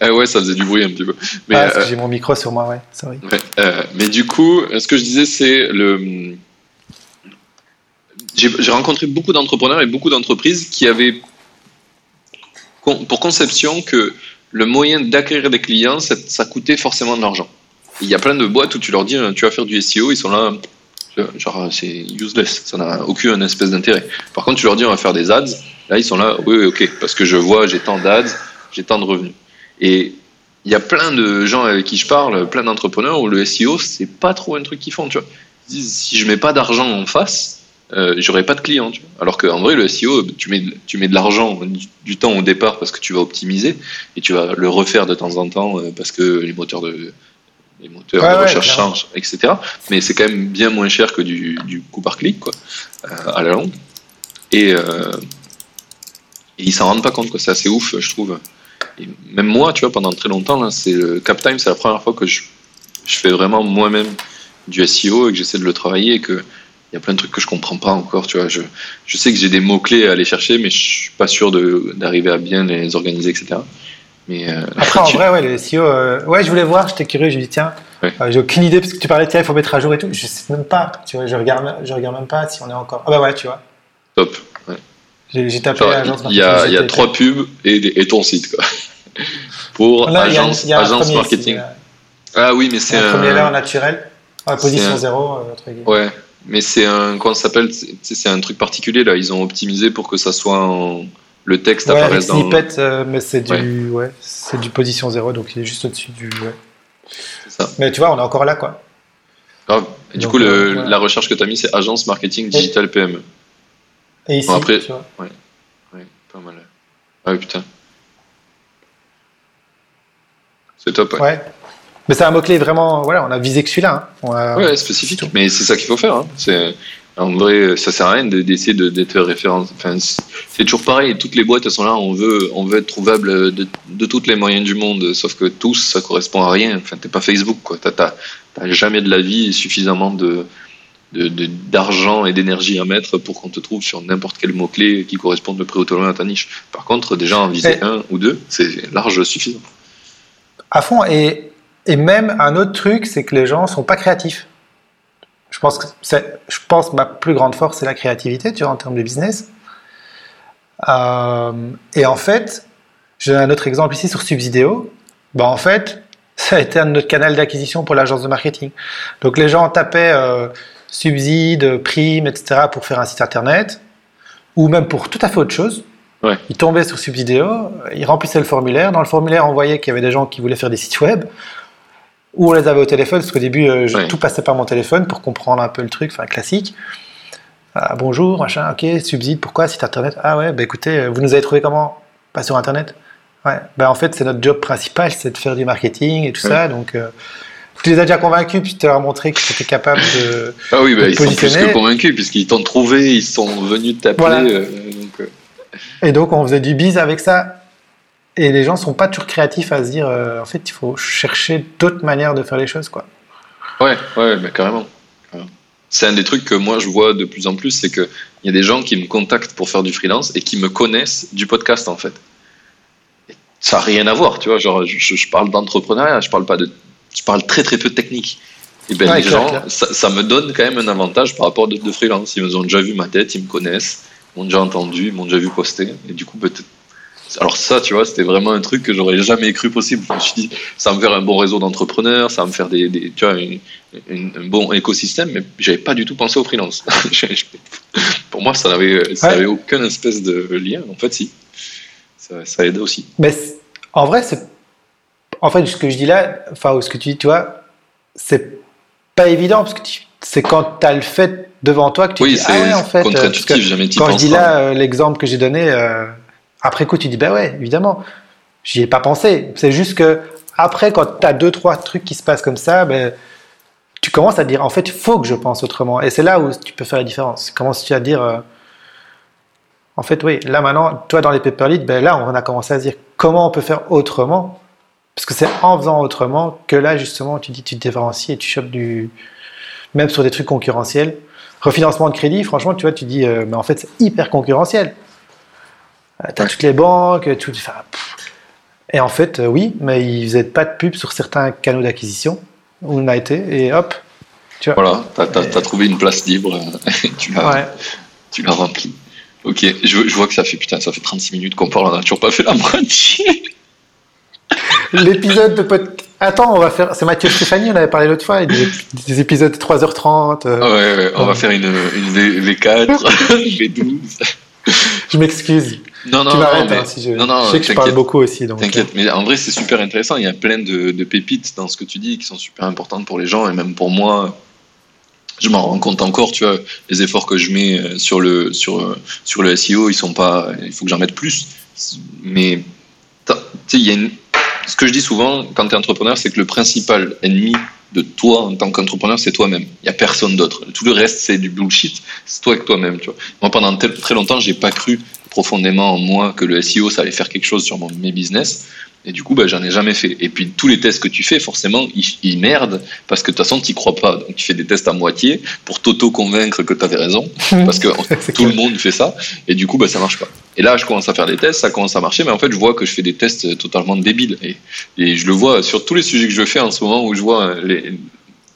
Ah ouais, ça faisait du bruit un petit peu. Mais, Ah, parce que euh, j'ai mon micro sur moi, ouais. Sorry. ouais, euh, mais du coup, ce que je disais, c'est le. J'ai j'ai rencontré beaucoup d'entrepreneurs et beaucoup d'entreprises qui avaient pour conception que le moyen d'acquérir des clients, ça, ça coûtait forcément de l'argent. Il y a plein de boîtes où tu leur dis euh, tu vas faire du SEO, ils sont là, genre c'est useless, ça n'a aucun espèce d'intérêt. Par contre, tu leur dis on va faire des ads, là ils sont là, oui, oui, ok, parce que je vois j'ai tant d'ads, j'ai tant de revenus. Et il y a plein de gens avec qui je parle, plein d'entrepreneurs où le SEO c'est pas trop un truc qu'ils font, tu vois. Ils disent si je mets pas d'argent en face, euh, j'aurai pas de clients. Tu vois. Alors qu'en vrai, le SEO, tu mets, de- tu mets de l'argent, du, du temps au départ parce que tu vas optimiser et tu vas le refaire de temps en temps euh, parce que les moteurs de, les moteurs Ouais, de recherche changent, etc. Mais c'est quand même bien moins cher que du, du coup par clic, quoi, euh, à la longue. Et, euh, et ils s'en rendent pas compte, quoi. C'est assez ouf, je trouve. Et même moi, tu vois, pendant très longtemps, là, c'est le CapTime, c'est la première fois que je, je fais vraiment moi-même du SEO et que j'essaie de le travailler et que il y a plein de trucs que je comprends pas encore, tu vois. Je, je sais que j'ai des mots-clés à aller chercher, mais je suis pas sûr d'arriver à bien les organiser, etc. Mais euh, Après, en tu- vrai, ouais, le SEO, euh, ouais, je voulais voir, j'étais curieux, je me dis, tiens, Ouais. euh, j'ai aucune idée parce que tu parlais, tiens, il faut mettre à jour et tout. Je sais même pas, tu vois, je regarde, je regarde même pas si on est encore. Ah bah ouais, tu vois, top. Ouais. j'ai j'ai tapé Genre, agence il y a, y a trois pubs et, des- et ton site, quoi. Pour Là, y a- agence, y a agence premier, marketing. Ah oui, mais c'est un premier un. naturel, c'est position zéro, euh. Ouais, mais c'est un. Comment ça s'appelle? C'est un truc particulier, là. Ils ont optimisé pour que ça soit en. Le texte Ouais, apparaisse dans. snippet, euh, mais c'est du, Ouais. ouais, c'est du position zéro, donc il est juste au-dessus du. Ouais. Ça. Mais tu vois, on est encore là, quoi. Du Donc, coup, le- euh, voilà. la recherche que tu as mis, c'est agence marketing digital. PME. Et ici, Bon, après- tu vois. Ouais, pas mal. Ah oui, putain. C'est top, ouais. Mais c'est un mot-clé vraiment, voilà, on a visé que celui-là. hein. A- Ouais, spécifique. Mais c'est ça qu'il faut faire. Hein. C'est en vrai, ça sert à rien de- d'essayer de- d'être référence. Enfin, c'est- toujours pareil. Toutes les boîtes elles sont là. On veut, on veut être trouvable de, de tous les moyens du monde. Sauf que tous, ça correspond à rien. Enfin, t'es pas Facebook, quoi. T'as, jamais de la vie et suffisamment de d'argent et d'énergie à mettre pour qu'on te trouve sur n'importe quel mot-clé qui corresponde le de loin à ta niche. Par contre, déjà en viser un ou deux, c'est large suffisant. À fond. Et, et même un autre truc, c'est que les gens sont pas créatifs. Je pense que je pense ma plus grande force, c'est la créativité, tu vois, en termes de business. Euh, et en fait, j'ai un autre exemple ici sur Subsidéo. Ben, en fait, ça a été un de notre canal d'acquisition pour l'agence de marketing. Donc les gens tapaient euh, subside, prime, etc. pour faire un site internet, ou même pour tout à fait autre chose. Ouais. Ils tombaient sur Subsidéo, ils remplissaient le formulaire. Dans le formulaire, on voyait qu'il y avait des gens qui voulaient faire des sites web, ou on les avait au téléphone, parce qu'au début, euh, je- Ouais. tout passait par mon téléphone pour comprendre un peu le truc, enfin classique. Ah, bonjour, machin, ok, subside, pourquoi, site internet? Ah ouais, bah écoutez, euh, vous nous avez trouvé comment? Pas sur internet? Ouais, bah en fait, c'est notre job principal, c'est de faire du marketing et tout ça, donc euh, tu les as déjà convaincus, puis tu leur as montré que tu étais capable de. Ah oui, bah, de ils sont plus que convaincus puisqu'ils t'ont trouvé, ils sont venus t'appeler. Voilà. euh, donc, euh, Et donc, on faisait du bise avec ça. Et les gens sont pas toujours créatifs à se dire, euh, en fait, il faut chercher d'autres manières de faire les choses, quoi. Ouais, ouais, mais carrément. C'est un des trucs que moi je vois de plus en plus, c'est qu'il y a des gens qui me contactent pour faire du freelance et qui me connaissent du podcast en fait. Et ça n'a rien à voir, tu vois. Genre, je, parle d'entrepreneuriat, je parle pas de, je parle très très peu de technique. Et ben Ouais, les clair, gens, clair. Ça, ça me donne quand même un avantage par rapport à d'autres de freelance. Ils me ont déjà vu ma tête, ils me connaissent, ils m'ont déjà entendu, ils m'ont déjà vu poster. Et du coup, peut-être. Alors ça, tu vois, c'était vraiment un truc que j'aurais jamais cru possible. Je me suis dit, ça va me faire un bon réseau d'entrepreneurs, ça va me faire des, des- tu vois, une- une- un bon écosystème, mais j'avais pas du tout pensé au freelance. Pour moi, ça n'avait, Ouais. aucun espèce de lien. En fait, si. Ça, ça aide aussi. Mais en vrai, c'est. En fait, ce que je dis là, enfin, ou ce que tu dis, tu vois, c'est pas évident, parce que tu- c'est quand tu as le fait devant toi que tu Oui, dis, c'est ah ouais, en fait. euh, que quand je dis là, euh, l'exemple que j'ai donné, euh, après coup, tu dis, bah ouais, évidemment, j'y ai pas pensé. C'est juste que, après, quand tu as deux, trois trucs qui se passent comme ça, ben, tu commences à dire, en fait, il faut que je pense autrement. Et c'est là où tu peux faire la différence. Tu commences à dire, euh, en fait, oui, là maintenant, toi dans les paper leads, ben là, on a commencé à se dire comment on peut faire autrement. Parce que c'est en faisant autrement que là, justement, tu dis, tu te différencies et tu chopes du. Même sur des trucs concurrentiels. Refinancement de crédit, franchement, tu vois, tu dis, euh, mais en fait, c'est hyper concurrentiel. Euh, T'as toutes les banques, tout. enfin, et en fait, euh, oui, mais ils faisaient pas de pub sur certains canaux d'acquisition où on a été, et hop. Tu vois. Voilà, t'as, trouvé une place libre, euh, tu l'as, Ouais. remplie. Ok, je, je vois que ça fait putain, ça fait 36 minutes qu'on parle, on n'a toujours pas fait la moitié. L'épisode de podcast. Attends, on va faire. C'est Mathieu Stéphanie, on avait parlé l'autre fois, des, des épisodes de 3h30. euh, Ah ouais, ouais, on va faire une, une V, 4 V12. Je m'excuse. Non, non, tu m'arrêtes hein, si je. non, non, je sais que je parle beaucoup aussi. T'inquiète, mais en vrai, c'est super intéressant. Il y a plein de, de pépites dans ce que tu dis qui sont super importantes pour les gens et même pour moi. Je m'en rends compte encore, tu vois, les efforts que je mets euh, sur le, sur, euh, sur le SEO, ils sont pas, il faut que j'en mette plus. Mais, tu sais, il y a une, ce que je dis souvent quand tu es entrepreneur, c'est que le principal ennemi de toi en tant qu'entrepreneur, c'est toi-même. Il y a personne d'autre. Tout le reste, c'est du bullshit. C'est toi avec toi-même, tu vois. Moi, pendant très longtemps, j'ai pas cru profondément en moi que le SEO, ça allait faire quelque chose sur mon, mes business. Et du coup, bah, j'en ai jamais fait. Et puis, tous les tests que tu fais, forcément, ils, ils merdent parce que de toute façon, tu crois pas. Donc, tu fais des tests à moitié pour t'auto-convaincre que tu avais raison. Parce que tout le monde fait ça. Et du coup, bah, ça marche pas. Et là, je commence à faire des tests, ça commence à marcher. Mais en fait, je vois que je fais des tests totalement débiles. Et, et je le vois sur tous les sujets que je fais en ce moment où je vois euh, les,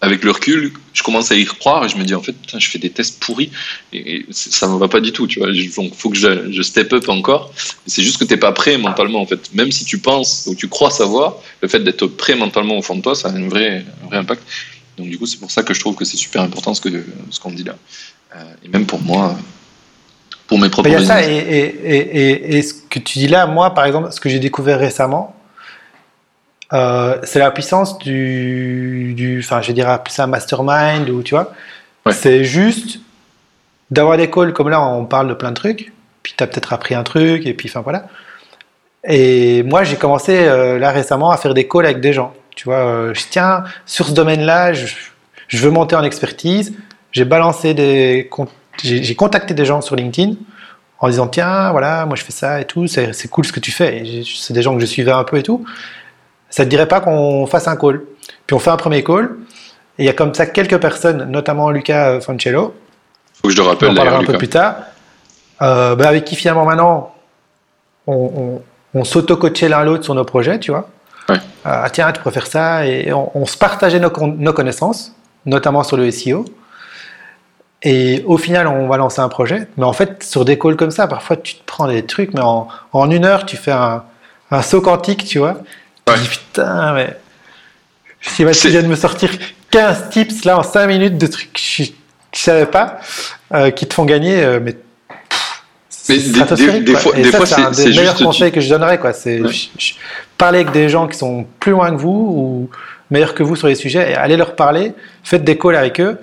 avec le recul, je commence à y croire et je me dis en fait, putain, je fais des tests pourris et, et ça me va pas du tout, tu vois. Donc, faut que je, je step up encore. C'est juste que t'es pas prêt mentalement, en fait. Même si tu penses ou tu crois savoir, le fait d'être prêt mentalement au fond de toi, ça a un vrai, un vrai impact. Donc, du coup, c'est pour ça que je trouve que c'est super important ce que ce qu'on dit là. Euh, et même pour moi, pour mes propres il y a ça, et, et, et ce que tu dis là, moi, par exemple, ce que j'ai découvert récemment, euh, c'est la puissance du, du. Enfin, je dirais ça un mastermind, ou tu vois. Ouais. C'est juste d'avoir des calls comme là, on parle de plein de trucs, puis tu as peut-être appris un truc, et puis, enfin voilà. Et moi, j'ai commencé euh, là récemment à faire des calls avec des gens. Tu vois, euh, je tiens sur ce domaine-là, je, je veux monter en expertise. J'ai balancé des, j'ai contacté des gens sur LinkedIn en disant tiens, voilà, moi je fais ça et tout, c'est cool ce que tu fais. C'est des gens que je suivais un peu et tout. Ça te dirait pas qu'on fasse un call Puis on fait un premier call. Et il y a comme ça quelques personnes, notamment Luca Fancello, Faut que je le on rappelle en parlera un peu plus tard. Euh, bah, avec qui finalement maintenant on, on, on s'auto-coachait l'un l'autre sur nos projets, tu vois. Ouais. Euh, ah tiens, tu préfères ça et on, on se partageait nos, con- nos connaissances, notamment sur le SEO. Et au final, on va lancer un projet. Mais en fait, sur des calls comme ça, parfois tu te prends des trucs, mais en, en une heure, tu fais un, un saut quantique, tu vois. Ouais. dis putain, mais. Si tu viens de me sortir 15 tips là en 5 minutes de trucs que je, je savais pas, euh, qui te font gagner, euh, mais. pff, Mais c'est des- des- fois- fois, c'est un des meilleurs juste conseils que je donnerais, quoi. C'est Ouais. parler avec des gens qui sont plus loin que vous ou meilleurs que vous sur les sujets et allez leur parler, faites des calls avec eux.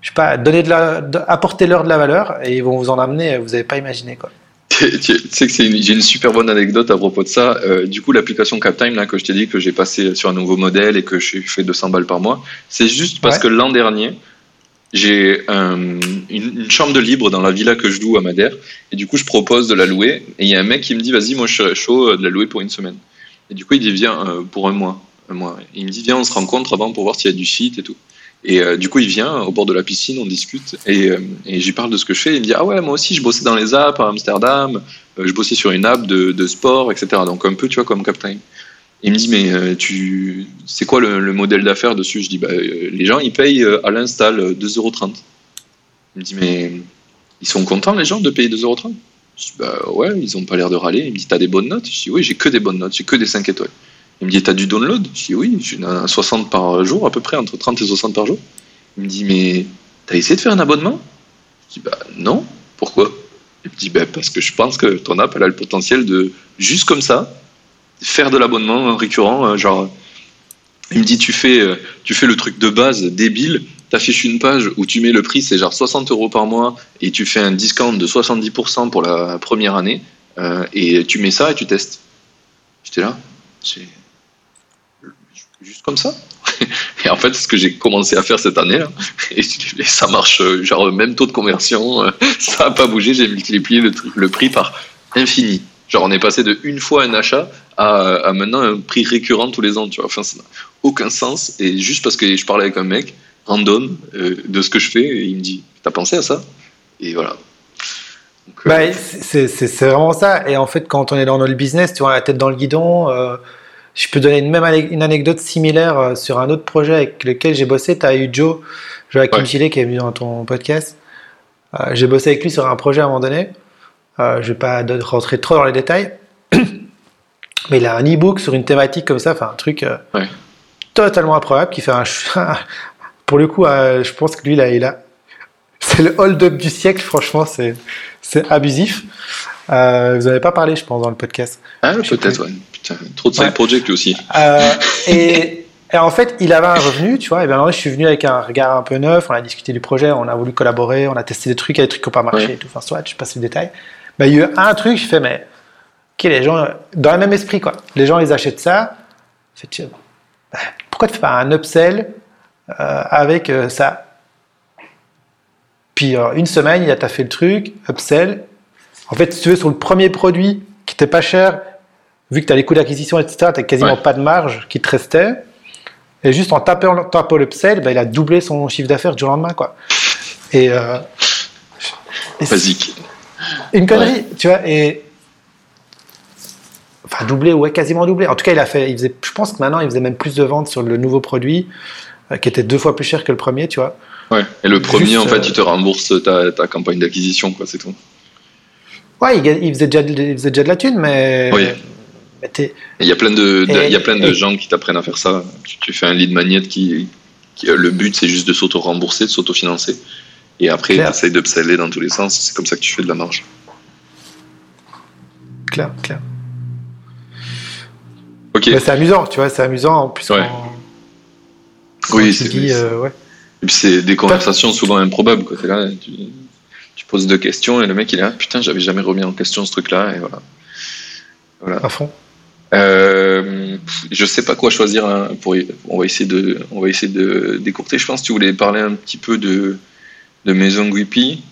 Je sais pas, donnez de la, de- apportez-leur de la valeur et ils vont vous en amener, vous n'avez pas imaginé, quoi. Tu tu sais que une- j'ai une super bonne anecdote à propos de ça. Euh, du coup, l'application CapTime, là, que je t'ai dit que j'ai passé sur un nouveau modèle et que j'ai fait 200 balles par mois, c'est juste parce Ouais. que l'an dernier, j'ai un- une, une chambre de libre dans la villa que je loue à Madère. Et du coup, je propose de la louer. Et il y a un mec qui me dit, vas-y, moi, je serais chaud euh, de la louer pour une semaine. Et du coup, il dit, viens, euh, pour un mois. Un mois. Et il me dit, viens, on se rencontre avant pour voir s'il y a du site et tout. Et euh, du coup, il vient au bord de la piscine, on discute. Et, euh, j'y parle de ce que je fais. Il me dit, ah ouais, moi aussi, je bossais dans les apps à Amsterdam. Euh, je bossais sur une app de, sport, etc. Donc un peu, tu vois, comme Captain. Il me dit, mais euh, tu, c'est quoi le, le modèle d'affaires dessus? Je dis, bah, les gens, ils payent à l'install euh, 2,30€. Il me dit, mais ils sont contents, les gens, de payer 2,30€ Je dis, bah ouais, ils ont pas l'air de râler. Il me dit, t'as des bonnes notes? Je dis, oui, j'ai que des bonnes notes, j'ai que des 5 étoiles. Il me dit, t'as du download Je dis, oui, j'en ai 60 par jour, à peu près, entre 30 et 60 par jour. Il me dit, mais t'as essayé de faire un abonnement Je dis, bah non, pourquoi? Il me dit, bah, parce que je pense que ton app, elle a le potentiel de, juste comme ça, faire de l'abonnement récurrent, euh, genre, il me dit, tu fais, euh, tu fais le truc de base débile, t'affiches une page où tu mets le prix, c'est genre 60 euros par mois, et tu fais un discount de 70% pour la première année, euh, et tu mets ça et tu testes. J'étais là, juste comme ça. Et en fait, ce que j'ai commencé à faire cette année-là, et, et ça marche, euh, genre même taux de conversion, euh, ça n'a pas bougé, j'ai multiplié le, prix par infini. Genre on est passé de une fois un achat à, maintenant un prix récurrent tous les ans, tu vois. Enfin, ça n'a aucun sens. Et juste parce que je parlais avec un mec random euh, de ce que je fais, et il me dit, t'as pensé à ça? Et voilà. Euh, Bah, c'est c'est vraiment ça. Et en fait, quand on est dans le business, tu vois, la tête dans le guidon. euh, je peux donner une même une anecdote similaire euh, sur un autre projet avec lequel j'ai bossé. Tu as eu Joe, Joachim Ouais. Gillet, qui est venu dans ton podcast. Euh, j'ai bossé avec lui sur un projet à un moment donné. Euh, je vais pas rentrer trop dans les détails. Mais il a un e-book sur une thématique comme ça, enfin un truc euh, Ouais. totalement improbable qui fait un. Pour le coup, je pense que lui, là, il a. C'est le hold-up du siècle, franchement, c'est abusif. Vous n'avez pas parlé, je pense, dans le podcast. ah, peut-être, ouais. Putain, trop de side Ouais. project lui aussi. Euh, et, et en fait, il avait un revenu, tu vois. Et bien, alors, je suis venu avec un regard un peu neuf. On a discuté du projet, on a voulu collaborer, on a testé des trucs, il y a des trucs qui n'ont pas marché Ouais. et tout. Enfin, soit, je passe le détail. Ben, il y a eu un truc, je fais, mais, ok, les gens, dans le même esprit, quoi. Les gens, ils achètent ça. Je fais, tiens, ben, pourquoi tu fais pas un upsell euh, avec euh, ça? Puis, une semaine, il a fait le truc, upsell. En fait, si tu veux, sur le premier produit qui était pas cher, vu que tu as les coûts d'acquisition, etc., tu n'as quasiment Ouais. pas de marge qui te restait. Et juste en tapant, tapant l'upsell, ben, il a doublé son chiffre d'affaires du lendemain. Quoi. Et, euh, et Basique. une connerie, tu vois. Et, enfin, doublé, ouais, quasiment doublé. En tout cas, il a fait, il faisait, je pense que maintenant, il faisait même plus de ventes sur le nouveau produit, euh, qui était deux fois plus cher que le premier, tu vois. Ouais. Et le premier, Juste, en fait, euh, il te rembourse ta, ta campagne d'acquisition, quoi, c'est tout. Ouais, il, faisait déjà, de- il faisait déjà de la thune, mais. Oui. Il y a plein de, de- Et- il y a plein de et- gens qui t'apprennent à faire ça. Tu, tu fais un lead magnet qui, qui euh, le but c'est juste de s'auto-rembourser, de s'auto-financer. Et après, tu essayes d'upseller dans tous les sens. C'est comme ça que tu fais de la marge. clair, clair. Ok. Mais c'est amusant, tu vois, c'est amusant. En plus, Ouais. quand, quand Oui, c'est dis, euh, ouais. Et puis c'est des conversations souvent improbables. Quoi. T'es là, tu, tu poses deux questions et le mec il est là, putain, j'avais jamais remis en question ce truc-là. Et voilà. Voilà. à fond. Euh, je sais pas quoi choisir. hein, pour, on va essayer de, on va essayer de décourter. Je pense que tu voulais parler un petit peu de, de Maison Guipi.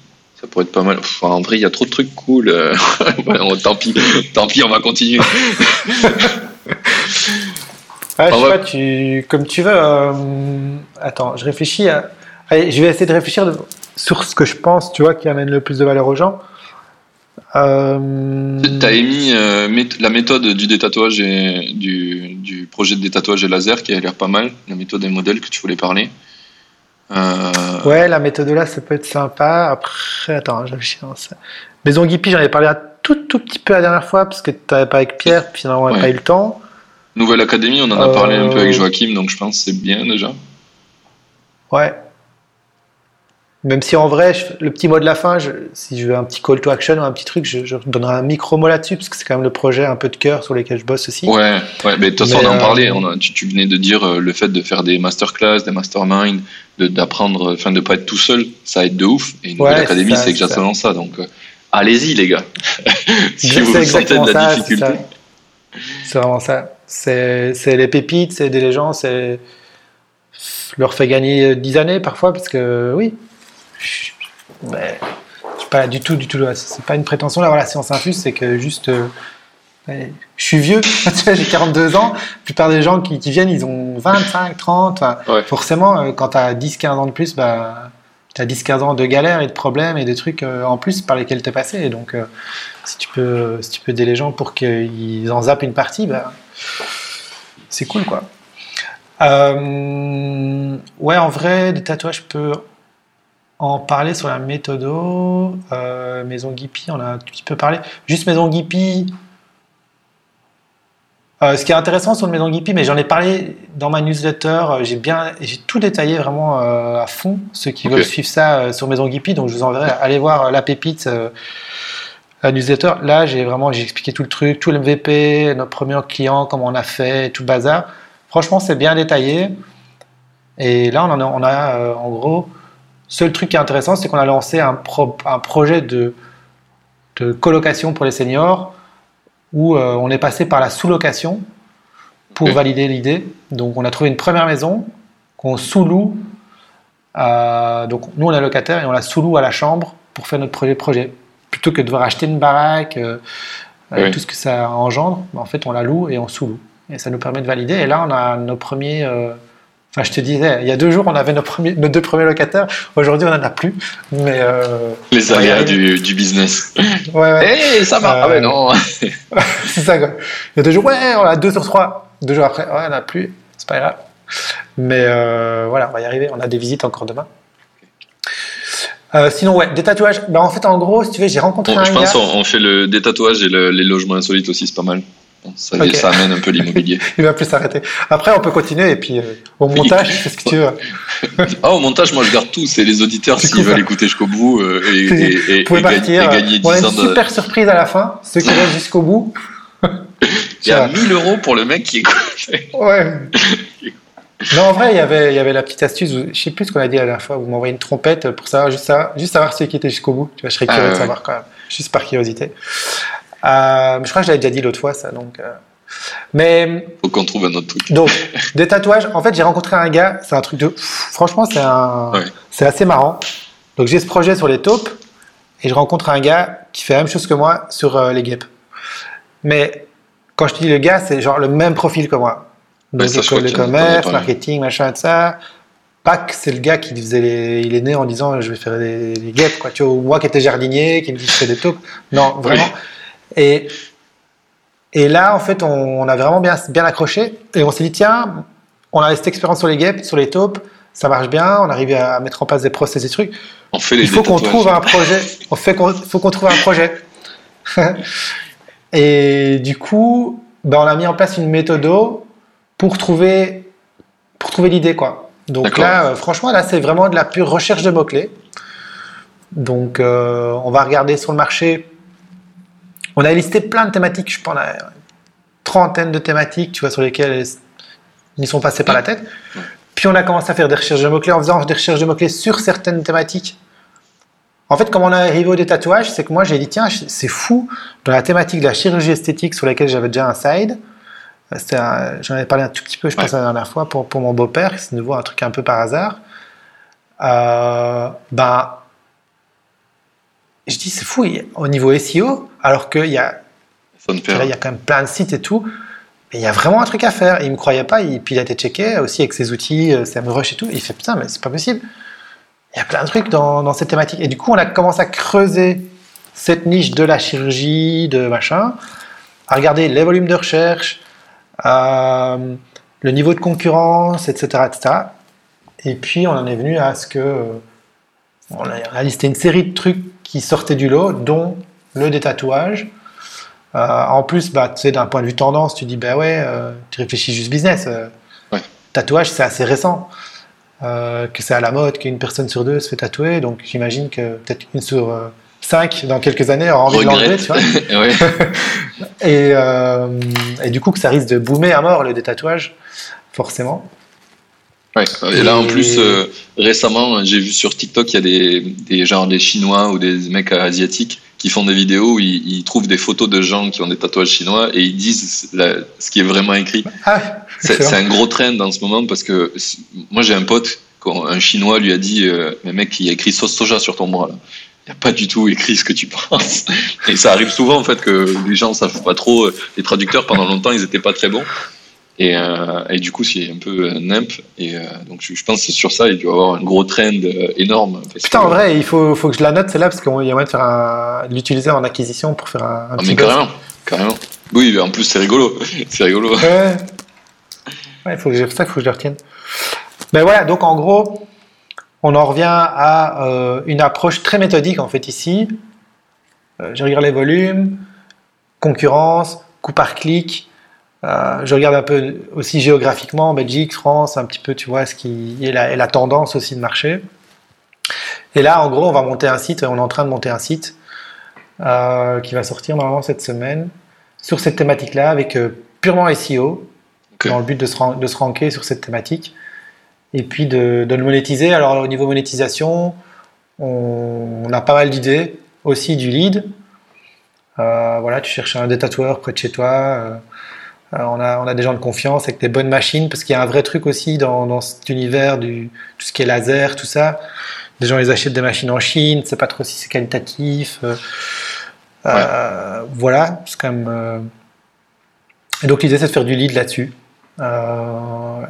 Ça pourrait être pas mal. En vrai, il y a trop de trucs cool. euh, tant pis, tant pis, on va continuer. Ah, je sais ouais. pas, tu, comme tu veux. euh, attends, je réfléchis. À... Allez, je vais essayer de réfléchir de- sur ce que je pense, tu vois, qui amène le plus de valeur aux gens. Euh, T'as émis euh, la méthode du détatouage et du, du projet de détatouage et laser qui a l'air pas mal. La méthode et modèle que tu voulais parler. Euh, Ouais, la méthode là, ça peut être sympa. Après, attends, dans ça. Maison Guipi, j'en ai parlé un tout, tout petit peu la dernière fois parce que tu n'avais pas avec Pierre, puis finalement, on n'a Ouais. pas eu le temps. Nouvelle Académie, on en a Euh, parlé un peu avec Joachim, donc je pense que c'est bien déjà. Ouais. Même si en vrai, je- le petit mot de la fin, je- si je veux un petit call to action ou un petit truc, je, je donnerai un micro mot là-dessus parce que c'est quand même le projet un peu de cœur sur lequel je bosse aussi. Ouais, ouais, mais de toute façon, Mais, on en euh, parlait. On a- tu, tu venais de dire euh, le fait de faire des masterclass, des masterminds, d'apprendre, enfin, de pas être tout seul, ça aide de ouf. Et Nouvelle Ouais, Académie, c'est exactement ça. Donc, euh, allez-y, les gars. si C'est vous sentez de la ça, difficulté. c'est vraiment ça. C'est c'est les pépites, c'est aider les gens, c'est leur fait gagner 10 années parfois parce que oui. Mais suis pas du tout, du tout. C'est pas une prétention là. Voilà, si on s'infuse, c'est que juste. euh, ouais, je suis vieux, j'ai 42 ans. La plupart des gens qui, qui viennent, ils ont 25, 30. enfin, Ouais. Forcément, euh, quand tu as 10, 15 ans de plus, bah, tu as 10, 15 ans de galères et de problèmes et de trucs euh, en plus par lesquels tu es passé. Et donc, euh, si, tu peux, si tu peux aider les gens pour qu'ils en zappent une partie, bah, c'est cool quoi. Euh, ouais, en vrai, des tatouages, je peux en parler sur la méthodo. Euh, Maison Guipi, on a un petit peu parlé. Juste Maison Guipi. Euh, ce qui est intéressant sur le Maison Guipi, mais j'en ai parlé dans ma newsletter, euh, j'ai bien, j'ai tout détaillé vraiment euh, à fond. Ceux qui veulent suivre ça sur Maison Guipi, donc je vous enverrai. Allez voir la pépite, la newsletter. Là, j'ai vraiment, j'ai expliqué tout le truc, tout le MVP, notre premier client, comment on a fait, tout le bazar. Franchement, c'est bien détaillé. Et là, on en a, on a en gros, seul truc qui est intéressant, c'est qu'on a lancé un, pro- un projet de, de colocation pour les seniors où euh, on est passé par la sous-location pour Ok. valider l'idée. Donc, on a trouvé une première maison qu'on sous-loue. à- donc, nous, on est locataire et on la sous-loue à la chambre pour faire notre projet projet. Plutôt que de devoir acheter une baraque, euh, Oui. tout ce que ça engendre, en fait, on la loue et on sous-loue. Et ça nous permet de valider. Et là, on a nos premiers. Euh, Enfin, je te disais, il y a deux jours, on avait nos, premiers, nos deux premiers locataires. Aujourd'hui, on n'en a plus. Mais euh, Les aléas du, du business. ouais, ouais. Eh, ça va. Euh, Ah ouais, non. c'est ça, quoi. Il y a deux jours, ouais, on a deux sur trois. Deux jours après, ouais, on n'a plus. C'est pas grave. Mais euh, voilà, on va y arriver. On a des visites encore demain. Euh, sinon, ouais, des tatouages. Ben, en fait, en gros, si tu veux, j'ai rencontré un je gars. pense qu'on on fait le détatouage et le- les logements insolites aussi, c'est pas mal. Ça, amène un peu l'immobilier. Il va plus s'arrêter. Après, on peut continuer et puis euh, au montage, fais ce que tu veux. Ah, au montage, moi je garde tout. C'est les auditeurs s'ils veulent écouter jusqu'au bout euh, et, Vous et, et, pouvez et gagner, partir. et gagner 10 on a une de. super surprise à la fin. Ceux qui restent jusqu'au bout. Il y a 1000 euros pour le mec qui écoute. Ouais. Non, en vrai, il y avait, il y avait la petite astuce. Je sais plus ce qu'on a dit la dernière fois. Vous m'envoyez une trompette pour savoir juste, savoir, juste savoir ceux qui étaient jusqu'au bout. Tu vois, je serais Ah, curieux de ouais. savoir quand même. Juste par curiosité. Euh, je crois que je l'avais déjà dit l'autre fois, ça. Donc, euh. Mais Faut qu'on trouve un autre truc. donc, des tatouages. En fait, j'ai rencontré un gars. C'est un truc de. Franchement, c'est un. Ouais. C'est assez marrant. Donc, j'ai ce projet sur les taupes et je rencontre un gars qui fait la même chose que moi sur euh, les guêpes. Mais quand je te dis le gars, c'est genre le même profil que moi. Donc, ça, école de commerce, marketing, machin, et ça. Pac, c'est le gars qui faisait les... Il est né en disant je vais faire des, guêpes, quoi. Tu vois, moi qui étais jardinier, qui me dit je fais des taupes. Non, vraiment. Et, et là, en fait, on, on a vraiment bien, bien accroché. Et on s'est dit, tiens, on a cette expérience sur les guêpes, sur les taupes, ça marche bien, on arrive à mettre en place des process, des trucs. On fait les Il faut qu'on trouve un projet. Il fait qu'on- faut qu'on trouve un projet. et du coup, ben, on a mis en place une méthode pour trouver, pour trouver l'idée, quoi. Donc D'accord. là, euh, franchement, là, c'est vraiment de la pure recherche de mots-clés. Donc, euh, on va regarder sur le marché. On a listé plein de thématiques, je pense, on a une trentaine de thématiques, tu vois, sur lesquelles ils sont passés par la tête. Puis on a commencé à faire des recherches de mots-clés en faisant des recherches de mots-clés sur certaines thématiques En fait, comment on est arrivé au des tatouages, c'est que moi j'ai dit tiens, c'est fou dans la thématique de la chirurgie esthétique sur laquelle j'avais déjà un side. J'en avais parlé un tout petit peu, je pense, Ouais. la dernière fois pour, pour mon beau-père, c'est de nouveau un truc un peu par hasard. Euh, ben, je dis c'est fou, au niveau SEO, alors qu'il y a Là, il y a quand même plein de sites et tout. Mais il y a vraiment un truc à faire. Et il me croyait pas. Il, puis il a été checké aussi avec ses outils, euh, SEMrush et tout. Et il fait putain, mais c'est pas possible. Il y a plein de trucs dans, dans cette thématique. Et du coup, on a commencé à creuser cette niche de la chirurgie, de machin, à regarder les volumes de recherche, euh, le niveau de concurrence, etc., etc. Et puis, on en est venu à ce que euh, on a listé une série de trucs qui sortaient du lot, dont le détatouage. Euh, en plus, bah, tu sais, d'un point de vue tendance, tu dis, bah ouais, euh, tu réfléchis juste business. euh, Ouais. Tatouage, c'est assez récent. Euh, que c'est à la mode qu'une personne sur deux se fait tatouer. Donc, j'imagine que peut-être une sur cinq, dans quelques années, aura envie de l'enlever, tu vois. Et, et du coup, que ça risque de boomer à mort, le détatouage, forcément. Ouais. Et là, en plus, euh, récemment, j'ai vu sur TikTok, il y a des, des genre des Chinois ou des mecs asiatiques qui font des vidéos où ils, ils trouvent des photos de gens qui ont des tatouages chinois et ils disent la- ce qui est vraiment écrit. Ah, C'est un gros trend en ce moment parce que moi j'ai un pote, quand un Chinois lui a dit, euh, mais mec, il y a écrit sauce soja sur ton bras là. Il n'y a pas du tout écrit ce que tu penses. Et ça arrive souvent en fait que les gens savent pas trop. euh, Les traducteurs pendant longtemps ils étaient pas très bons. Et, euh, et du coup c'est un peu euh, nimp. Et euh, donc je, pense que c'est sur ça il doit y avoir un gros trend énorme. parce Putain, que- en vrai, il faut, faut que je la note celle-là parce qu'il y a moyen de faire un, de l'utiliser en acquisition pour faire un, un Ah, petit mais carrément, carrément. Oui, mais en plus c'est rigolo. C'est rigolo. Ouais. Ouais, faut que je- ça qu'il faut que je le retienne. Ben voilà, donc en gros, on en revient à euh, une approche très méthodique en fait ici. Je regarde les volumes, concurrence, coût par clic. Euh, je regarde un peu aussi géographiquement, Belgique, France, un petit peu, tu vois, ce qui est la, la tendance aussi de marché. Et là, en gros, on va monter un site, on est en train de monter un site euh, qui va sortir normalement cette semaine sur cette thématique-là avec euh, purement SEO, dans le but de se, de se ranker sur cette thématique et puis de, de le monétiser. Alors au niveau monétisation, on, on a pas mal d'idées, aussi du lead. Voilà, tu cherches un des tatoueurs près de chez toi. Euh, on, a, on a des gens de confiance avec des bonnes machines, parce qu'il y a un vrai truc aussi dans, dans cet univers du tout ce qui est laser, tout ça. Les gens ils achètent des machines en Chine, c'est pas trop si c'est qualitatif. euh, euh, Voilà, c'est quand même. euh, Et donc l'idée c'est de faire du lead là-dessus.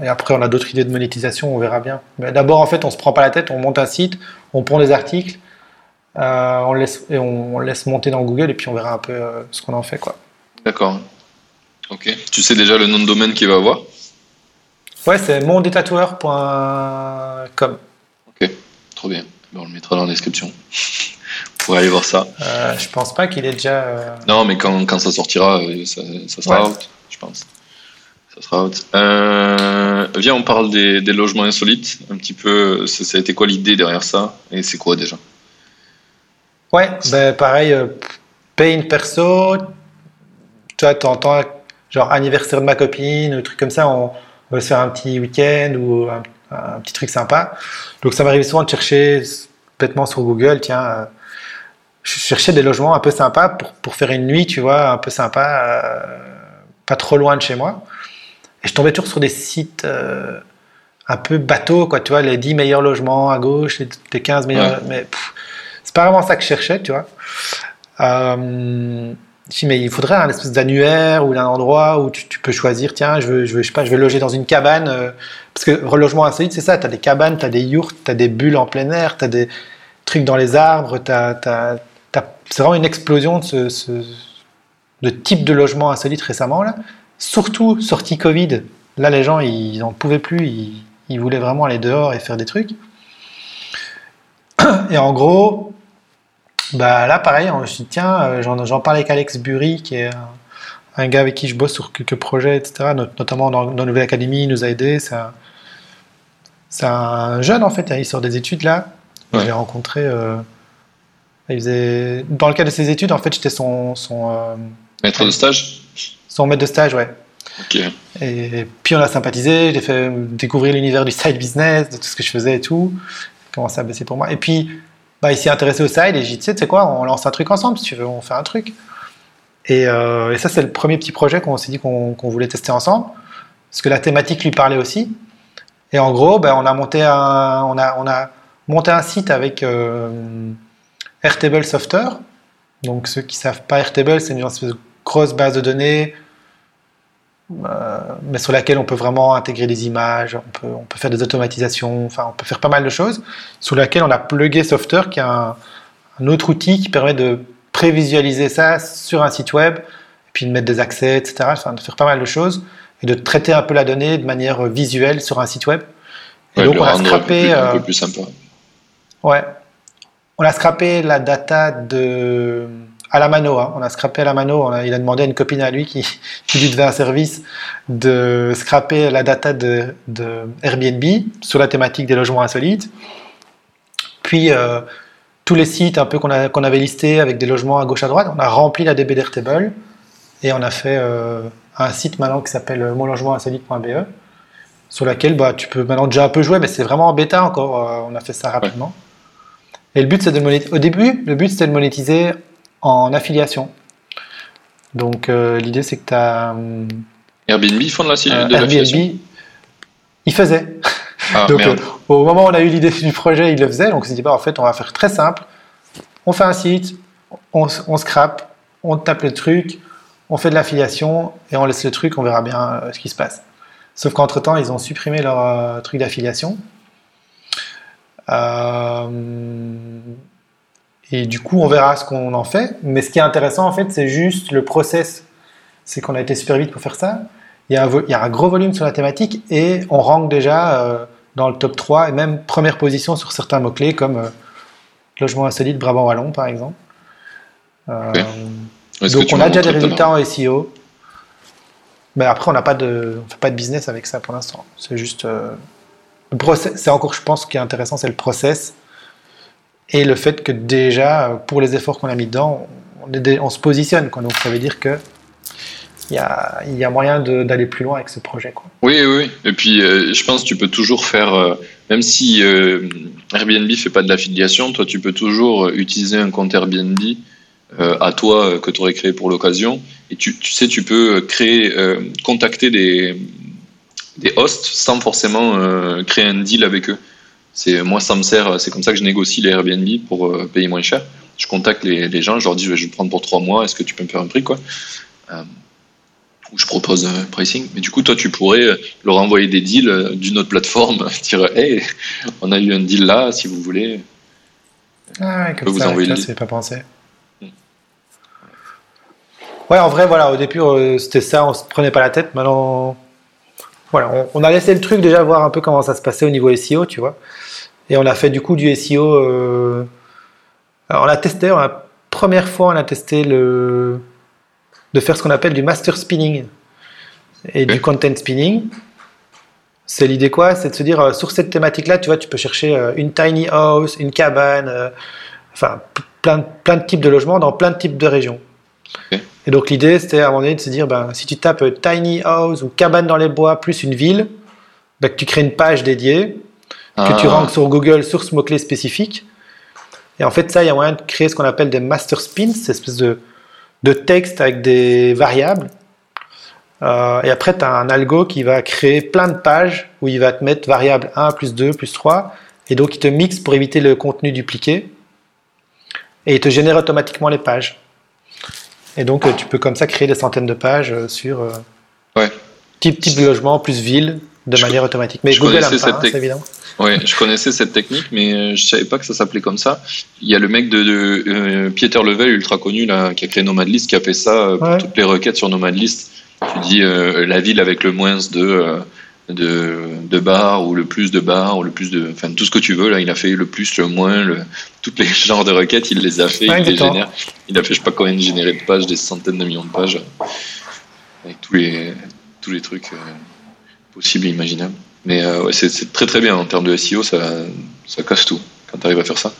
Et après on a d'autres idées de monétisation, on verra bien. Mais d'abord en fait on se prend pas la tête, on monte un site, on prend des articles, on laisse et on, on laisse monter dans Google et puis on verra un peu ce qu'on en fait quoi. D'accord. Ok. Tu sais déjà le nom de domaine qu'il va avoir? Ouais, c'est mondétatoueur.com. Ok. Trop bien. Ben, on le mettra dans la description. Vous pourrez aller voir ça. Euh, je pense pas qu'il est déjà. euh, Non, mais quand, quand ça sortira, euh, ça, ça sera Ouais. out, je pense. Ça sera out. Euh, viens, on parle des, des logements insolites. Un petit peu, ça, ça a été quoi l'idée derrière ça? Et c'est quoi déjà? Ouais, ben pareil, paye une perso, tu vois, t'entends genre anniversaire de ma copine, ou truc comme ça, on, on va se faire un petit week-end ou un, un petit truc sympa. Donc ça m'arrive souvent de chercher bêtement sur Google, tiens, euh, je cherchais des logements un peu sympas pour, pour faire une nuit, tu vois, un peu sympa, euh, pas trop loin de chez moi. Et je tombais toujours sur des sites euh, un peu bateaux, quoi, tu vois, les 10 meilleurs logements à gauche, les, les 15 meilleurs, Ouais. mais c'est pas vraiment ça que je cherchais, tu vois. Si, mais il faudrait un espèce d'annuaire ou d'un endroit où tu, peux choisir, tiens, je veux, je veux, je sais pas, je vais loger dans une cabane. euh, parce que relogement insolite, c'est ça, tu as des cabanes, tu as des yurts, tu as des bulles en plein air, tu as des trucs dans les arbres, c'est vraiment une explosion de ce, type de logement insolite récemment. Là. Surtout sortie Covid, là les gens ils n'en pouvaient plus, ils voulaient vraiment aller dehors et faire des trucs. Et en gros, bah là pareil, on- je tiens, euh, j'en j'en parlais avec Alex Bury, qui est un, gars avec qui je bosse sur quelques projets, etc. not- Notamment dans, dans Nouvelle Académie, il nous a aidés. C'est un, c'est un jeune en fait, hein, il sort des études là. Ouais. Je l'ai rencontré. euh, il faisait, dans le cadre de ses études, en fait, j'étais son, son, euh, Maître de stage? son maître de stage, ouais. Et puis on a sympathisé, j'ai fait découvrir l'univers du side business, de tout ce que je faisais et tout. Il commençait à baisser pour moi. Et puis bah, il s'est intéressé au side et j'ai dit, tu sais, tu quoi, on lance un truc ensemble si tu veux, on fait un truc. Et, euh, ça, c'est le premier petit projet qu'on s'est dit qu'on voulait tester ensemble, parce que la thématique lui parlait aussi. Et en gros, ben, on, a monté un, on, a, on a monté un site avec euh, Software. Donc, ceux qui savent pas, Airtable, c'est une grosse base de données, mais sur laquelle on peut vraiment intégrer des images, on peut, on peut faire des automatisations, enfin, on peut faire pas mal de choses, sur laquelle on a plugué Software, qui est un, un autre outil qui permet de prévisualiser ça sur un site web, et puis de mettre des accès, etc., enfin, de faire pas mal de choses, et de traiter un peu la donnée de manière visuelle sur un site web. Et Ouais, donc, le on a scrappé, un peu, plus, un euh, peu plus sympa. Ouais. On a scrappé la data de à la mano. hein. On a scrappé à la mano. On a- il a demandé à une copine à lui qui, qui lui devait un service de scraper la data de, de Airbnb sur la thématique des logements insolites. Puis euh, tous les sites un peu qu'on avait listés avec des logements à gauche à droite, on a rempli la DB d'Airtable et on a fait euh, un site maintenant qui s'appelle monlogementsinsolite.be sur laquelle bah, tu peux maintenant déjà un peu jouer, mais c'est vraiment en bêta encore. euh, on a fait ça rapidement. Et le but, c'est de le monétiser. Au début, le but, c'était de monétiser en affiliation. Donc, euh, l'idée, c'est que tu as Airbnb font de la de l'affiliation Airbnb. Il faisait. Ah, Donc, euh, au moment où on a eu l'idée du projet, il le faisait. Donc, on s'est dit, bah, en fait, on va faire très simple. On fait un site, on, on scrape, on tape le truc, on fait de l'affiliation et on laisse le truc, on verra bien euh, ce qui se passe. Sauf qu'entre-temps, ils ont supprimé leur euh, truc d'affiliation. Euh, et du coup, on verra ce qu'on en fait. Mais ce qui est intéressant, en fait, c'est juste le process. C'est qu'on a été super vite pour faire ça. Il y, a un vo- il y a un gros volume sur la thématique et on rank déjà euh, dans le top 3 et même première position sur certains mots-clés comme euh, logement insolite Brabant Wallon par exemple. Euh, donc on a déjà des résultats en SEO. Mais après on n'a pas de, on fait pas de business avec ça pour l'instant. C'est juste le process. C'est encore, je pense, ce qui est intéressant, c'est le process et le fait que déjà pour les efforts qu'on a mis dedans, on, se positionne. Donc ça veut dire que il y a, moyen d'aller plus loin avec ce projet. Oui, oui. Et puis, euh, je pense que tu peux toujours faire, euh, même si euh, Airbnb fait pas de l'affiliation, toi, tu peux toujours euh, utiliser un compte Airbnb à toi que tu aurais créé pour l'occasion. Et tu, sais, tu peux créer, contacter des, hosts sans forcément créer un deal avec eux. C'est moi, ça me sert. C'est comme ça que je négocie les Airbnb pour euh, payer moins cher. Je contacte les, les gens, je leur dis, je vais le prendre pour trois mois. Est-ce que tu peux me faire un prix, quoi? Euh, Ou je propose un pricing. Mais du coup, toi, tu pourrais euh, leur envoyer des deals euh, d'une autre plateforme, dire, hey, on a eu un deal là, si vous voulez. Ah ouais, comme vous ça, le c'est pas pensé. Mm. Ouais, en vrai, voilà, au début, euh, c'était ça, on se prenait pas la tête. Maintenant, voilà, on, on a laissé le truc déjà voir un peu comment ça se passait au niveau SEO, tu vois. Et on a fait du coup du SEO. euh, alors, on a testé, on a- la première fois, on a testé le de faire ce qu'on appelle du master spinning et du content spinning. C'est l'idée quoi? C'est de se dire euh, sur cette thématique-là, tu vois, tu peux chercher euh, une tiny house, une cabane, enfin plein, de- plein de types de logements dans plein de types de régions. Et donc l'idée, c'était à un moment donné de se dire, ben, si tu tapes tiny house ou cabane dans les bois plus une ville, ben, que tu crées une page dédiée, que tu Ah, ranks sur Google sur ce mot-clé spécifique. Et en fait, ça, il y a moyen de créer ce qu'on appelle des master spins, cette espèce de, de texte avec des variables. Euh, et après, tu as un algo qui va créer plein de pages où il va te mettre variable 1, plus 2, plus 3. Et donc, il te mixe pour éviter le contenu dupliqué. Et il te génère automatiquement les pages. Et donc, euh, tu peux comme ça créer des centaines de pages euh, sur euh, Ouais. type, type de logement plus ville de Je manière automatique. Mais je Google connaissais cette hein, tech- c'est évident. Ouais, je connaissais cette technique, mais je savais pas que ça s'appelait comme ça. Il y a le mec de, de euh, Pieter Level, ultra connu, là, qui a créé Nomadlist, qui a fait ça pour Ouais. toutes les requêtes sur Nomadlist. Tu dis euh, la ville avec le moins de, de, de bars, ou le plus de bars, ou le plus de. Enfin, tout ce que tu veux, là, il a fait le plus, le moins, le, toutes les genres de requêtes, il les a fait, Ouais, il les génère. Il a fait, je sais pas combien de générés de pages, des centaines de millions de pages, avec tous les, tous les trucs euh, possibles et imaginables. Mais euh, ouais, c'est c'est très très bien en termes de SEO, ça, ça casse tout quand tu arrives à faire ça.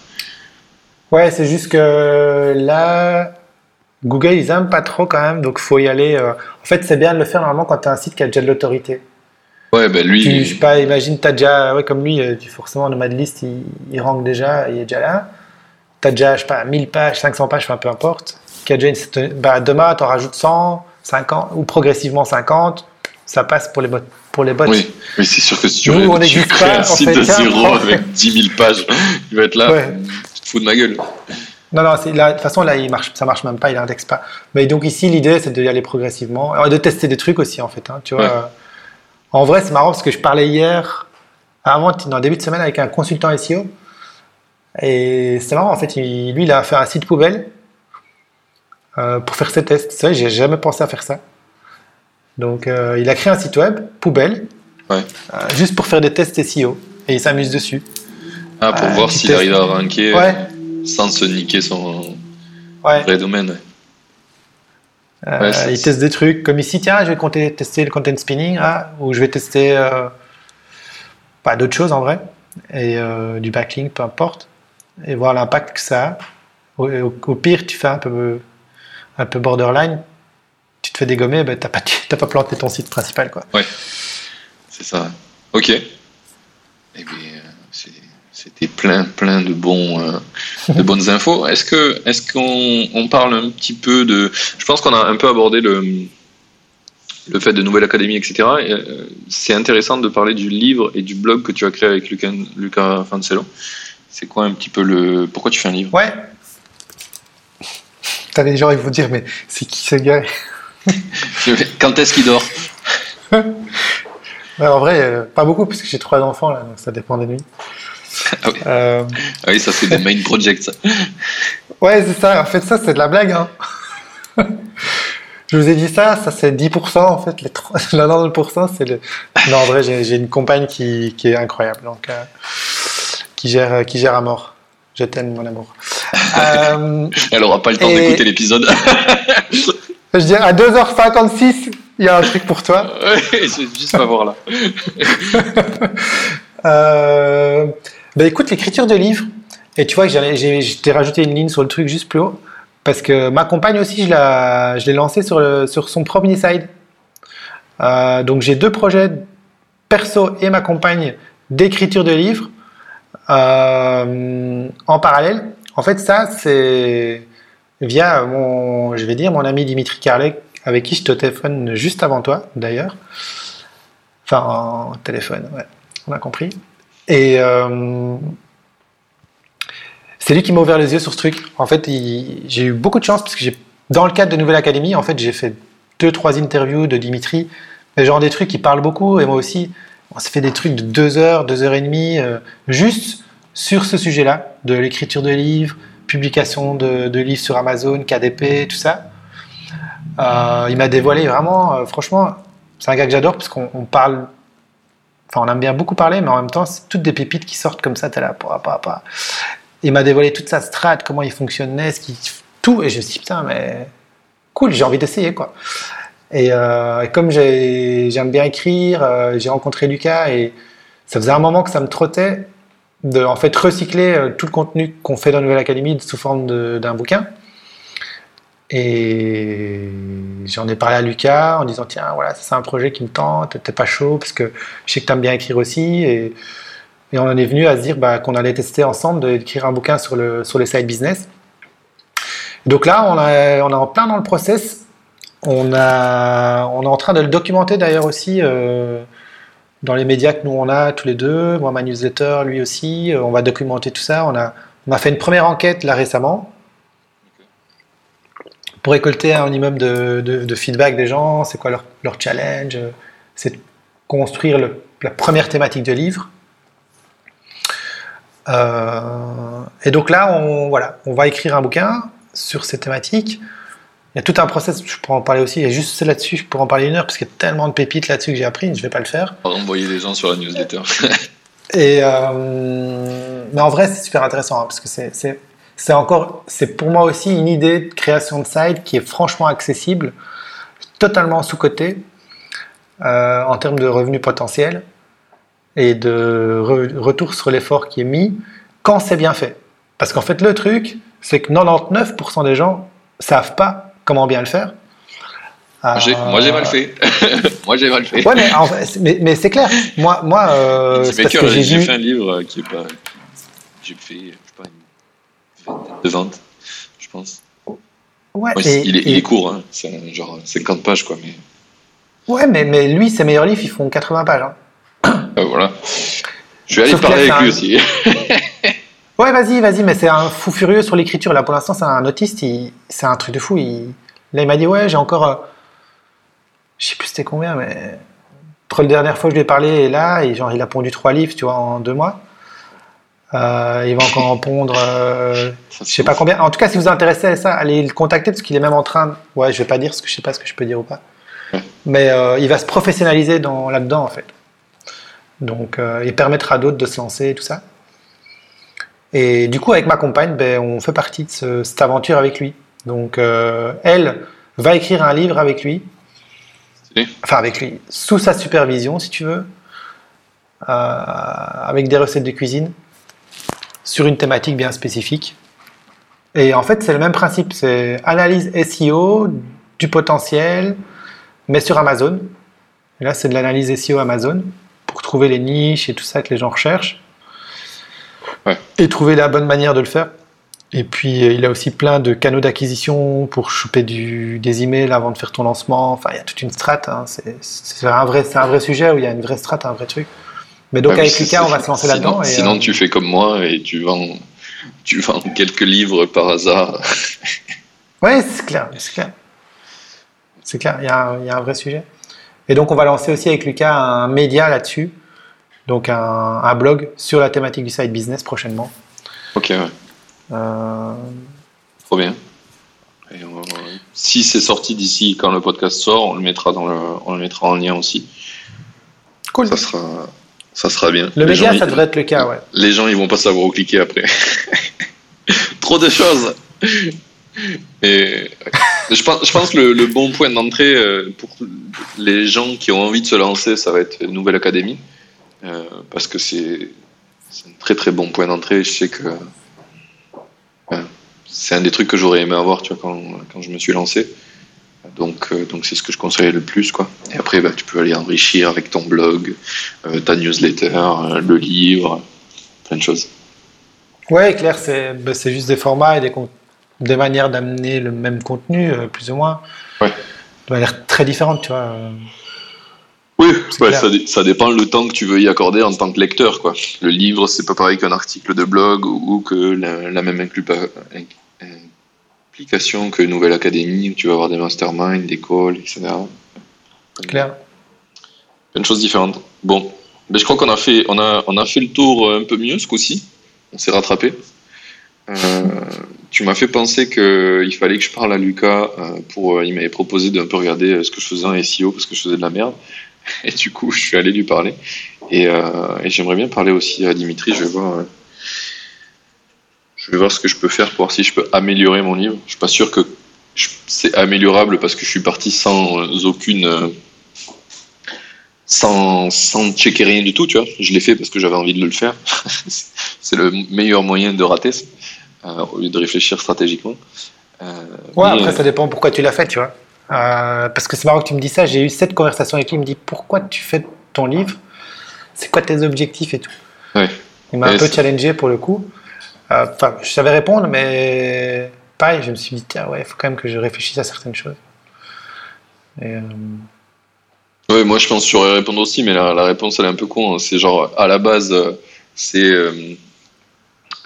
Ouais, c'est juste que là, Google, ils aiment pas trop quand même, donc faut y aller. euh, En fait, c'est bien de le faire normalement quand tu as un site qui a déjà de l'autorité. Ouais, ben lui, Tu, je sais pas, imagine, tu as déjà, ouais, comme lui, euh, tu- forcément, Nomadlist, il, il rank déjà, il est déjà là. tu as déjà, je sais pas, 1000 pages, 500 pages, enfin, peu importe, qui a déjà une, bah, demain, tu en rajoutes 100, 50, ou progressivement 50, ça passe pour les bots. Pour les bots. Oui, oui c'est sûr que si tu, Nous, on tu crées pas, un site fait de zéro avec 10 000 pages, il va être là, Ouais. tu te fous de ma gueule. Non, non, là, de toute façon, là, il marche, ça marche même pas, il indexe pas. Mais donc ici, l'idée, c'est d'y aller progressivement, et de tester des trucs aussi, en fait. hein, tu vois. Ouais. En vrai, c'est marrant parce que je parlais hier, avant, dans le début de semaine, avec un consultant SEO. Et c'est marrant, en fait, il- lui, il a fait un site poubelle euh, pour faire ses tests. C'est vrai, j'ai jamais pensé à faire ça. Donc, euh, il a créé un site web, poubelle, Ouais. euh, juste pour faire des tests SEO. Et il s'amuse dessus. Ah, pour voir s'il arrive à ranker Ouais. sans se niquer son Ouais. vrai domaine. Ouais. Euh, Ouais, c'est- il teste des trucs comme ici, tiens, je vais tester le content spinning, ah, ou je vais tester euh, pas d'autres choses en vrai, et euh, du backlink, peu importe, et voir l'impact que ça a. Au, au- au pire, tu fais un peu, un peu borderline, tu te fais dégommer, ben, t'as pas, pas planté ton site principal. Quoi. C'est ça. Ok. Eh bien, c'était plein, plein de bons, euh, de bonnes infos. Est-ce que, est-ce qu'on on parle un petit peu de, je pense qu'on a un peu abordé le, le fait de Nouvelle Académie, etc. Et, euh, c'est intéressant de parler du livre et du blog que tu as créé avec Lucas, Lucas Fancello. C'est quoi un petit peu le, pourquoi tu fais un livre? Ouais. T'as des gens, ils vont dire, mais c'est qui ce gars? Quand est-ce qu'il dort? Ouais, En vrai, euh, pas beaucoup, parce que j'ai trois enfants, là, donc ça dépend des nuits. Ah oui. Euh, Ah oui, ça c'est des main projects. ça. Ouais, c'est ça. En fait, ça, c'est de la blague. Hein. Je vous ai dit ça, ça c'est 10%. En fait, les 3 la 90%, c'est le. Non, en vrai, j'ai une compagne qui, qui est incroyable, donc euh, qui gère, qui gère à mort. Je t'aime, mon amour. Euh, Elle aura pas le temps Et- d'écouter l'épisode. je dis à 2h56, il y a un truc pour toi. Ouais, c'est juste pas voir là. Euh, ben écoute, l'écriture de livres, et tu vois que j'ai rajouté une ligne sur le truc juste plus haut, parce que ma compagne aussi, je la- je l'ai lancée sur, sur son propre side. Euh, donc j'ai deux projets perso et ma compagne d'écriture de livres euh, en parallèle. En fait, ça, c'est via mon, je vais dire, mon ami Dimitri Carlet, avec qui je te téléphone juste avant toi, d'ailleurs. Enfin, en téléphone, ouais, on a compris. Et euh, c'est lui qui m'a ouvert les yeux sur ce truc. En fait, j'ai eu beaucoup de chance parce que dans le cadre de Nouvelle Académie, en fait, j'ai fait deux, trois interviews de Dimitri, mais genre des trucs qui parlent beaucoup, et moi aussi, on s'est fait des trucs de deux heures, deux heures et demie, euh, juste sur ce sujet-là, de l'écriture de livres, publication de, livres sur Amazon, KDP, tout ça. Euh, il m'a dévoilé vraiment, franchement, c'est un gars que j'adore parce qu'on on parle, enfin on aime bien beaucoup parler, mais en même temps c'est toutes des pépites qui sortent comme ça, t'es là, pas, pas, pas. Il m'a dévoilé toute sa strat, comment il fonctionnait, tout, et je me suis dit putain mais cool, j'ai envie d'essayer quoi. Et, euh, comme j'ai- j'aime bien écrire, euh, j'ai rencontré Lucas et ça faisait un moment que ça me trottait de en fait recycler euh, tout le contenu qu'on fait dans Nouvelle Académie sous forme d'un bouquin. Et j'en ai parlé à Lucas en disant tiens voilà c'est un projet qui me tente, t'es pas chaud parce que je sais que t'aimes bien écrire aussi et, on en est venu à se dire bah, qu'on allait tester ensemble d'écrire un bouquin sur le sur les side business. Donc là on est en plein dans le process. On a on est en train de le documenter d'ailleurs aussi euh, dans les médias que nous on a tous les deux, moi ma newsletter, lui aussi. Euh, On va documenter tout ça. On a on a fait une première enquête là récemment pour récolter un minimum de, de- de feedback des gens, c'est quoi leur, leur challenge, euh, c'est construire le- la première thématique de livre. Euh, et donc là, on, voilà, on va écrire un bouquin sur ces thématiques. Il y a tout un process, je pourrais en parler aussi, et juste là-dessus, je pourrais en parler une heure, parce qu'il y a tellement de pépites là-dessus que j'ai appris, je ne vais pas le faire. Envoyer des gens sur la newsletter. Et euh, mais en vrai, c'est super intéressant hein, parce que c'est c'est encore c'est pour moi aussi une idée de création de site qui est franchement accessible, totalement sous côté euh, en termes de revenus potentiels et de re- retour sur l'effort qui est mis quand c'est bien fait. Parce qu'en fait, le truc, c'est que 99% des gens savent pas comment bien le faire. Euh, Moi j'ai mal fait. moi j'ai mal fait. Ouais, mais, en mais, mais c'est clair. Moi, moi euh, Petit c'est parce maker, que j'ai fait un livre qui est pas. J'ai fait, je sais pas, une de vente, je pense. Ouais, Ouais, et- il, est, il et- est court, hein. c'est genre 50 pages, quoi. Mais ouais mais, mais lui, ses meilleurs livres, ils font 80 pages. hein. euh, voilà. Je vais aller Sauf parler avec lui aussi. Ouais, vas-y, vas-y, mais c'est un fou furieux sur l'écriture. Là, pour l'instant, c'est un autiste, il... c'est un truc de fou. Il... Là, il m'a dit, ouais, j'ai encore. euh, Je sais plus c'était combien, mais. Entre la dernière fois que je lui ai parlé et là, et genre, il a pondu trois livres, tu vois, en deux mois. Euh, il va encore en pondre. euh, Je sais pas combien. En tout cas, si vous vous intéressez à ça, allez le contacter parce qu'il est même en train. de- Ouais, je vais pas dire ce que je sais pas ce que je peux dire ou pas. Mais euh, il va se professionnaliser dans là-dedans en fait. Donc, euh, il permettra à d'autres de se lancer et tout ça. Et du coup, avec ma compagne, ben, on fait partie de ce- cette aventure avec lui. Donc, elle va écrire un livre avec lui. Enfin, avec lui, sous sa supervision, si tu veux, avec des recettes de cuisine sur une thématique bien spécifique. Et en fait, c'est le même principe, c'est analyse SEO du potentiel, mais sur Amazon. Et là, c'est de l'analyse SEO Amazon pour trouver les niches et tout ça que les gens recherchent. Ouais. Et trouver la bonne manière de le faire. Et puis, euh, il a aussi plein de canaux d'acquisition pour choper du, des emails avant de faire ton lancement. Enfin, il y a toute une strat. hein. C'est un, vrai- un vrai sujet où il y a une vraie strat, un vrai truc. Mais donc, mais avec Lucas, on va se lancer sinon- là-dedans. et, Sinon, euh, tu fais comme moi et tu vends, tu vends quelques livres par hasard. Ouais, c'est clair, c'est clair. C'est clair, il y, a un, il y a un vrai sujet. Et donc, on va lancer aussi avec Lucas un média là-dessus, donc un, un blog sur la thématique du side business prochainement. ok, ouais. Euh, Trop bien. Et on- si c'est sorti d'ici quand le podcast sort, on le mettra dans le, on le mettra en lien aussi. cool. Ça sera, ça sera bien. Le Les média, gens, ça ils- devrait être le cas, ouais. Les gens, ils vont pas savoir où cliquer après. Trop de choses. Et ouais. je pense, je pense que le, le bon point d'entrée euh, pour les gens qui ont envie de se lancer, ça va être Nouvelle Académie, Euh, parce que c'est un très très bon point d'entrée. Je sais que c'est un des trucs que j'aurais aimé avoir, tu vois, quand, quand je me suis lancé. Donc, euh, donc c'est ce que je conseillerais le plus, quoi. Et après, bah, tu peux aller enrichir avec ton blog, euh, ta newsletter, euh, le livre, plein de choses. Ouais, clair, c'est bah, juste des formats et des, des manières d'amener le même contenu, plus ou moins. Ouais. De manière très différente, tu vois. Oui, ouais, ça, dé- ça dépend le temps que tu veux y accorder en tant que lecteur. Quoi. Le livre, c'est pas pareil qu'un article de blog ou, ou que la, la même implication que Nouvelle Académie, où tu vas avoir des masterminds, des calls, etc. Clair. Plein de choses différentes. Bon, mais je crois qu'on a fait, on a, on a fait le tour euh, un peu mieux ce coup-ci. On s'est rattrapé. Euh, tu m'as fait penser qu'il fallait que je parle à Lucas euh, pour. euh, il m'avait proposé d'un peu regarder euh, ce que je faisais en SEO parce que je faisais de la merde. Et du coup, je suis allé lui parler. Et, euh, et j'aimerais bien parler aussi à Dimitri. Je vais voir. Je vais voir ce que je peux faire pour voir si je peux améliorer mon livre. Je suis pas sûr que c'est améliorable parce que je suis parti sans euh, aucune. euh, sans, sans checker rien du tout, tu vois. Je l'ai fait parce que j'avais envie de le faire. c'est le meilleur moyen de rater, euh, au lieu de réfléchir stratégiquement. Euh, Ouais, mais, après, ça dépend pourquoi tu l'as fait, tu vois. Euh, parce que c'est marrant que tu me dis ça. J'ai eu cette conversation avec lui. Il me dit pourquoi tu fais ton livre? C'est quoi tes objectifs et tout? Ouais. Il m'a un peu challengé pour le coup. Euh, je savais répondre, mais pareil, je me suis dit ouais, il faut quand même que je réfléchisse à certaines choses. Et, euh, Ouais, moi je pense que je saurais répondre aussi, mais la, réponse elle est un peu con. hein. C'est genre, à la base, c'est.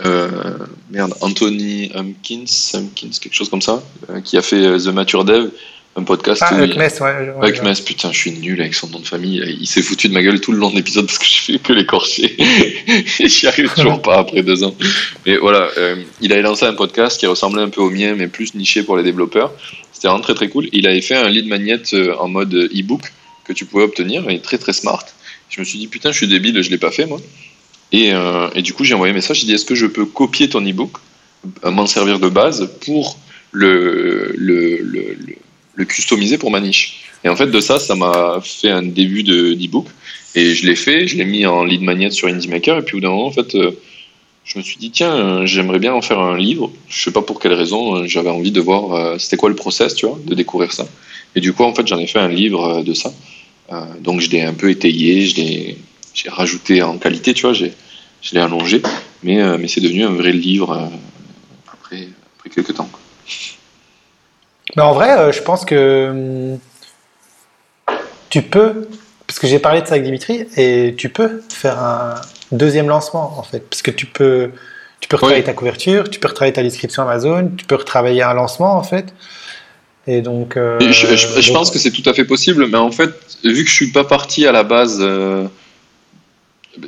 euh, merde, Anthony Humpkins, Humpkins, quelque chose comme ça, qui a fait The Mature Dev, un podcast Ah, où il- ouais. ouais, putain, je suis nul avec son nom de famille. Il s'est foutu de ma gueule tout le long de l'épisode parce que je fais que l'écorcher. Et J'y arrive toujours pas après deux ans. Mais voilà, euh, il avait lancé un podcast qui ressemblait un peu au mien, mais plus niché pour les développeurs. C'était vraiment très très cool. Il avait fait un lead magnet euh, en mode e-book que tu pouvais obtenir, et très très smart. Je me suis dit, putain, je suis débile, je l'ai pas fait moi. Et, euh, et du coup, j'ai envoyé un message, j'ai dit, est-ce que je peux copier ton e-book, m'en servir de base pour le, le, le, le, le customiser pour ma niche Et en fait, de ça, ça m'a fait un début de d'e-book. Et je l'ai fait, je l'ai mis en lead magnet sur IndieMaker, et puis au bout d'un moment, en fait, euh, je me suis dit, tiens, euh, j'aimerais bien en faire un livre. Je sais pas pour quelle raison, euh, j'avais envie de voir c'était quoi le process, tu vois, de découvrir ça. Et du coup, en fait, j'en ai fait un livre de ça. Donc, je l'ai un peu étayé, je l'ai, j'ai rajouté en qualité, tu vois, je l'ai allongé, mais, mais c'est devenu un vrai livre, euh, quelques temps. Mais en vrai, euh, je pense que hum, tu peux, parce que j'ai parlé de ça avec Dimitri, et tu peux faire un deuxième lancement en fait, parce que tu peux, tu peux retravailler Oui. ta couverture, tu peux retravailler ta description Amazon, tu peux retravailler un lancement en fait. Et donc. euh, Et je, je- je donc- pense que c'est tout à fait possible, mais en fait, vu que je suis pas parti à la base, euh,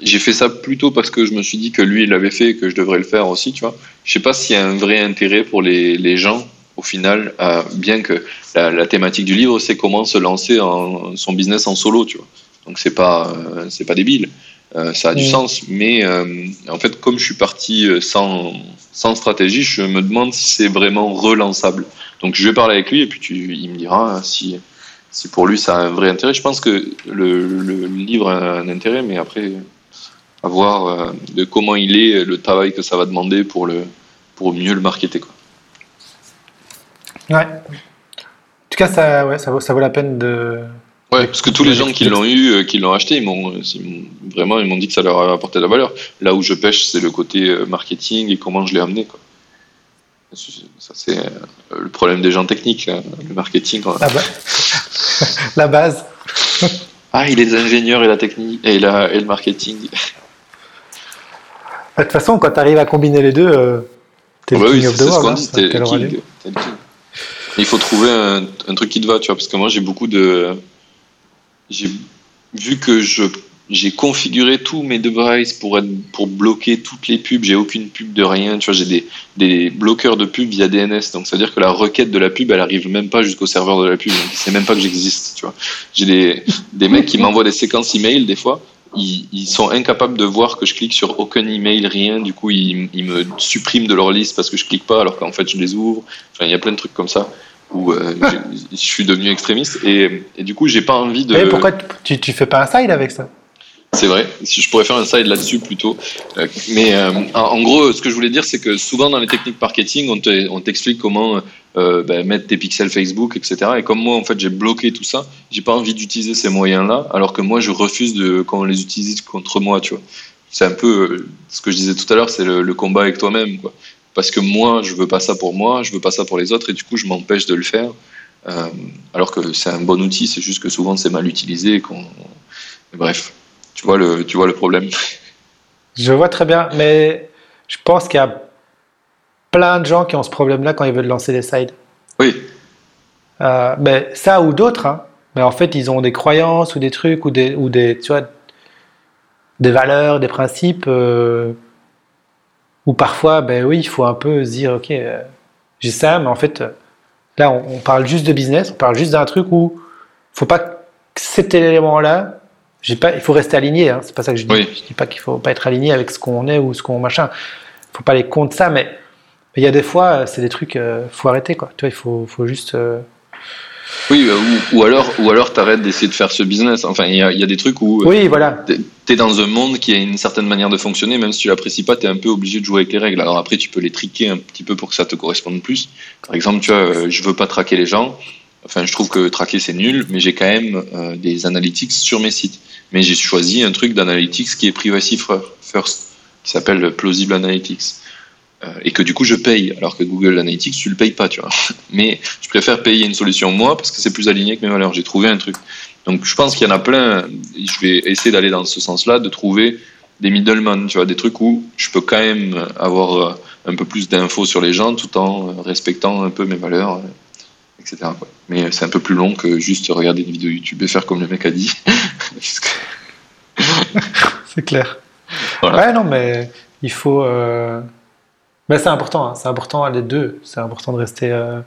j'ai fait ça plutôt parce que je me suis dit que lui il l'avait fait et que je devrais le faire aussi, tu vois. Je sais pas s'il y a un vrai intérêt pour les, les gens au final, euh, bien que la, la thématique du livre c'est comment se lancer en son business en solo, tu vois. Donc c'est pas euh, c'est pas débile, Euh, ça a du sens, mais euh, en fait comme je suis parti euh, sans sans stratégie, je me demande si c'est vraiment relançable. Donc je vais parler avec lui et puis tu, il me dira si, si pour lui ça a un vrai intérêt. Je pense que le, le livre a un intérêt, mais après, à voir euh, de comment il est, le travail que ça va demander pour, le, pour mieux le marketer. Quoi. Ouais. En tout cas, ça, ouais, ça, vaut, ça vaut la peine de. Ouais, parce que tous les gens qui l'ont eu, euh, qui l'ont acheté, ils m'ont vraiment ils m'ont dit que ça leur a apporté de la valeur. Là où je pêche, c'est le côté euh, marketing et comment je l'ai amené. Quoi. Ça, c'est euh, le problème des gens techniques, hein, le marketing. La, ba- la base. Ah, il est ingénieur et la technique et, la, et le marketing. De toute façon, quand tu arrives à combiner les deux, t'es Ah bah le oui, king c'est of the world. hein, t'es le king. Il faut trouver un, truc qui te va, tu vois, parce que moi j'ai beaucoup de. J'ai vu que je j'ai configuré tous mes devices pour être pour bloquer toutes les pubs. J'ai aucune pub de rien, tu vois. J'ai des, des bloqueurs de pubs via DNS, donc c'est à dire que la requête de la pub, elle arrive même pas jusqu'au serveur de la pub. Donc il sait même pas que j'existe, tu vois. J'ai des des mecs qui m'envoient des séquences email des fois. Ils, ils sont incapables de voir que je clique sur aucun email, rien. Du coup, ils, ils me suppriment de leur liste parce que je clique pas, alors qu'en fait, je les ouvre. Enfin, il y a plein de trucs comme ça où euh, je suis devenu extrémiste et, et du coup, j'ai pas envie de. Eh, pourquoi tu, tu fais pas un side avec ça? C'est vrai. Je pourrais faire un side là-dessus plutôt. Euh, mais euh, en, gros, ce que je voulais dire, c'est que souvent dans les techniques marketing, on te- on t'explique comment euh, ben, mettre tes pixels Facebook, etc. Et comme moi, en fait, j'ai bloqué tout ça, j'ai pas envie d'utiliser ces moyens-là, alors que moi, je refuse de qu'on les utilise contre moi, tu vois. C'est un peu ce que je disais tout à l'heure, c'est le, combat avec toi-même, quoi. Parce que moi, je veux pas ça pour moi, je veux pas ça pour les autres, et du coup, je m'empêche de le faire. Alors que c'est un bon outil, c'est juste que souvent c'est mal utilisé. Bref, tu vois le, tu vois le problème. Je vois très bien, mais je pense qu'il y a plein de gens qui ont ce problème-là quand ils veulent lancer des sides. Oui, Euh, mais ça ou d'autres, hein. mais en fait, ils ont des croyances ou des trucs ou des, ou des, tu vois, des valeurs, des principes, euh, où parfois, ben oui, il faut un peu se dire, ok, euh, j'ai ça, mais en fait, euh, là, on, on parle juste de business, on parle juste d'un truc où faut pas que cet élément-là, pas, il faut rester aligné, hein, c'est pas ça que je dis. Oui. Je dis pas qu'il faut pas être aligné avec ce qu'on est ou ce qu'on machin. Faut pas aller contre ça, mais il y a des fois, c'est des trucs, euh, faut arrêter quoi. Tu vois, il faut, faut juste. euh, oui, euh, ou, ou alors, ou alors t'arrêtes d'essayer de faire ce business. Enfin, il y a, il y a des trucs où euh, Oui, voilà. t'es- dans un monde qui a une certaine manière de fonctionner, même si tu l'apprécies pas, t'es un peu obligé de jouer avec les règles. Alors après, tu peux les triquer un petit peu pour que ça te corresponde plus. Par exemple, tu vois, je veux pas traquer les gens. Enfin, je trouve que traquer c'est nul, mais j'ai quand même euh, des analytics sur mes sites. Mais j'ai choisi un truc d'analytics qui est privacy first, qui s'appelle plausible analytics. Euh, et que du coup je paye, alors que Google Analytics tu le payes pas, tu vois. Mais je préfère payer une solution moi parce que c'est plus aligné avec mes valeurs. J'ai trouvé un truc. Donc je pense qu'il y en a plein. Je vais essayer d'aller dans ce sens-là, de trouver des middlemen, tu vois, des trucs où je peux quand même avoir euh, un peu plus d'infos sur les gens tout en euh, respectant un peu mes valeurs, etc. quoi. Mais c'est un peu plus long que juste regarder une vidéo YouTube et faire comme le mec a dit. C'est clair. Voilà. Ouais, non, mais il faut. euh, Mais c'est important, hein, c'est important les deux. C'est important de rester, euh,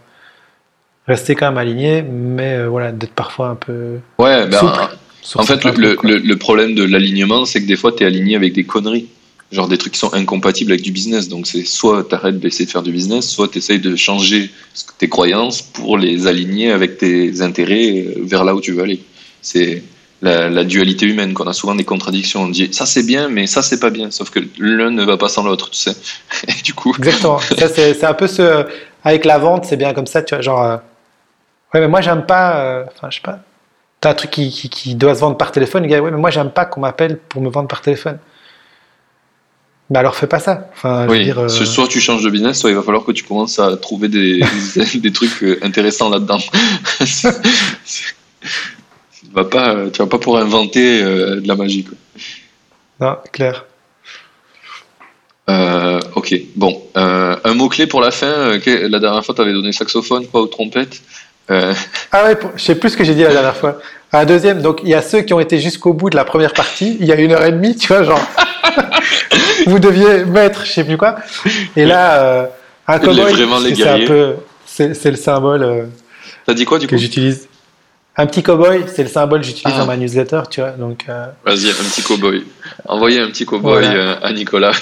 rester quand même aligné, mais euh, voilà, d'être parfois un peu. Ouais, ben, Souple. En fait, trucs, le, le problème de l'alignement, c'est que des fois, tu es aligné avec des conneries. Genre des trucs qui sont incompatibles avec du business. Donc, c'est soit tu arrêtes d'essayer de faire du business, soit tu essayes de changer tes croyances pour les aligner avec tes intérêts euh, vers là où tu veux aller. C'est la, la dualité humaine, qu'on a souvent des contradictions. On dit ça c'est bien, mais ça c'est pas bien. Sauf que l'un ne va pas sans l'autre, tu sais. Et du coup, Exactement. Ça, c'est c'est un peu ce. Avec la vente, c'est bien comme ça, tu vois. Genre. euh, Ouais, mais moi, j'aime pas. euh, Enfin, je sais pas. T'as un truc qui, qui, qui doit se vendre par téléphone, le gars. Ouais, mais moi, j'aime pas qu'on m'appelle pour me vendre par téléphone. Bah alors fais pas ça. Enfin, je veux Oui, dire, euh, soit tu changes de business, soit il va falloir que tu commences à trouver des, des, trucs euh, intéressants là-dedans. Tu vas pas, euh, tu vas pas pour inventer de la magie. Quoi. Non, clair. Euh, ok, bon, euh, un mot clé pour la fin. la dernière fois, tu avais donné saxophone, pas ou trompette. Euh, Ah ouais, pour- je sais plus ce que j'ai dit la dernière fois. Un deuxième, donc il y a ceux qui ont été jusqu'au bout de la première partie, il y a une heure et demie, tu vois, genre, vous deviez mettre, je sais plus quoi. Et là, euh, un cowboy, c'est un peu, c'est le symbole euh, T'as dit quoi du coup que j'utilise. Un petit cowboy, c'est le symbole que j'utilise Ah. dans ma newsletter, tu vois. Donc, euh, Vas-y, un petit cowboy. Envoyez un petit cowboy Voilà. euh, à Nicolas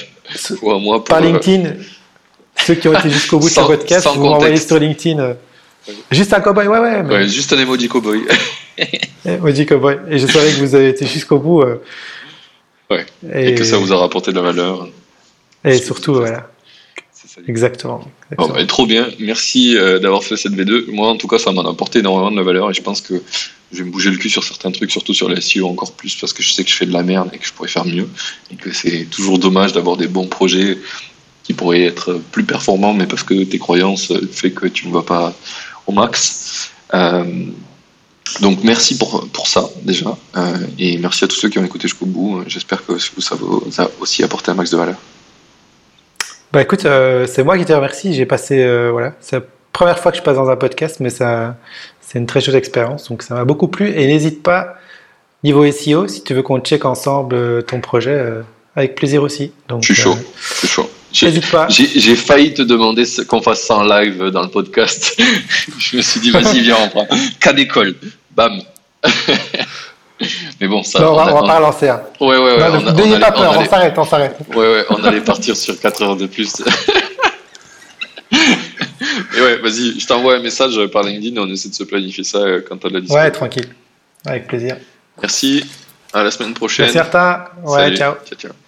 ou à moi pour, par LinkedIn, ceux qui ont été jusqu'au bout de ce podcast, vous m'envoyez sur LinkedIn. Juste un cowboy, ouais, ouais. mais- ouais, juste un emoji cowboy. Maudit cowboy. Et je savais que vous avez été jusqu'au bout. euh, Ouais. Et, Et que ça vous a rapporté de la valeur. Et surtout, voilà. Ça. Exactement. Bon, bah, trop bien. Merci euh, d'avoir fait cette V2. Moi, en tout cas, ça m'en a apporté énormément de la valeur et je pense que je vais me bouger le cul sur certains trucs, surtout sur les SEO encore plus parce que je sais que je fais de la merde et que je pourrais faire mieux et que c'est toujours dommage d'avoir des bons projets qui pourraient être plus performants, mais parce que tes croyances fait que tu ne vas pas au max. Euh, donc merci pour, pour ça déjà Euh, et merci à tous ceux qui ont écouté jusqu'au bout. J'espère que ça vous a aussi apporté un max de valeur. Bah écoute, euh, c'est moi qui te remercie. J'ai passé, euh, voilà, c'est la première fois que je passe dans un podcast, mais ça, c'est une très chouette expérience. Donc ça m'a beaucoup plu. Et n'hésite pas, niveau SEO, si tu veux qu'on check ensemble euh, ton projet, euh, avec plaisir aussi. Donc, Je suis chaud. euh, Je suis chaud. J'ai- failli te demander qu'on fasse ça en live dans le podcast. je me suis dit, vas-y, viens, on prend. Cas d'école. Bam. Mais bon, ça. Non, on va, on va pas relancer. Hein. Ouais, ouais, ouais. Non, on a- N'ayez on pas allait- peur, on on s'arrête, on s'arrête. Ouais, ouais, on allait partir sur 4 heures de plus. Et ouais, vas-y, je t'envoie un message par LinkedIn et on essaie de se planifier ça euh, quand t'as de la dispo. Ouais, tranquille. Avec plaisir. Merci. À la semaine prochaine. Merci. Ouais, Salut. ciao. ciao, ciao.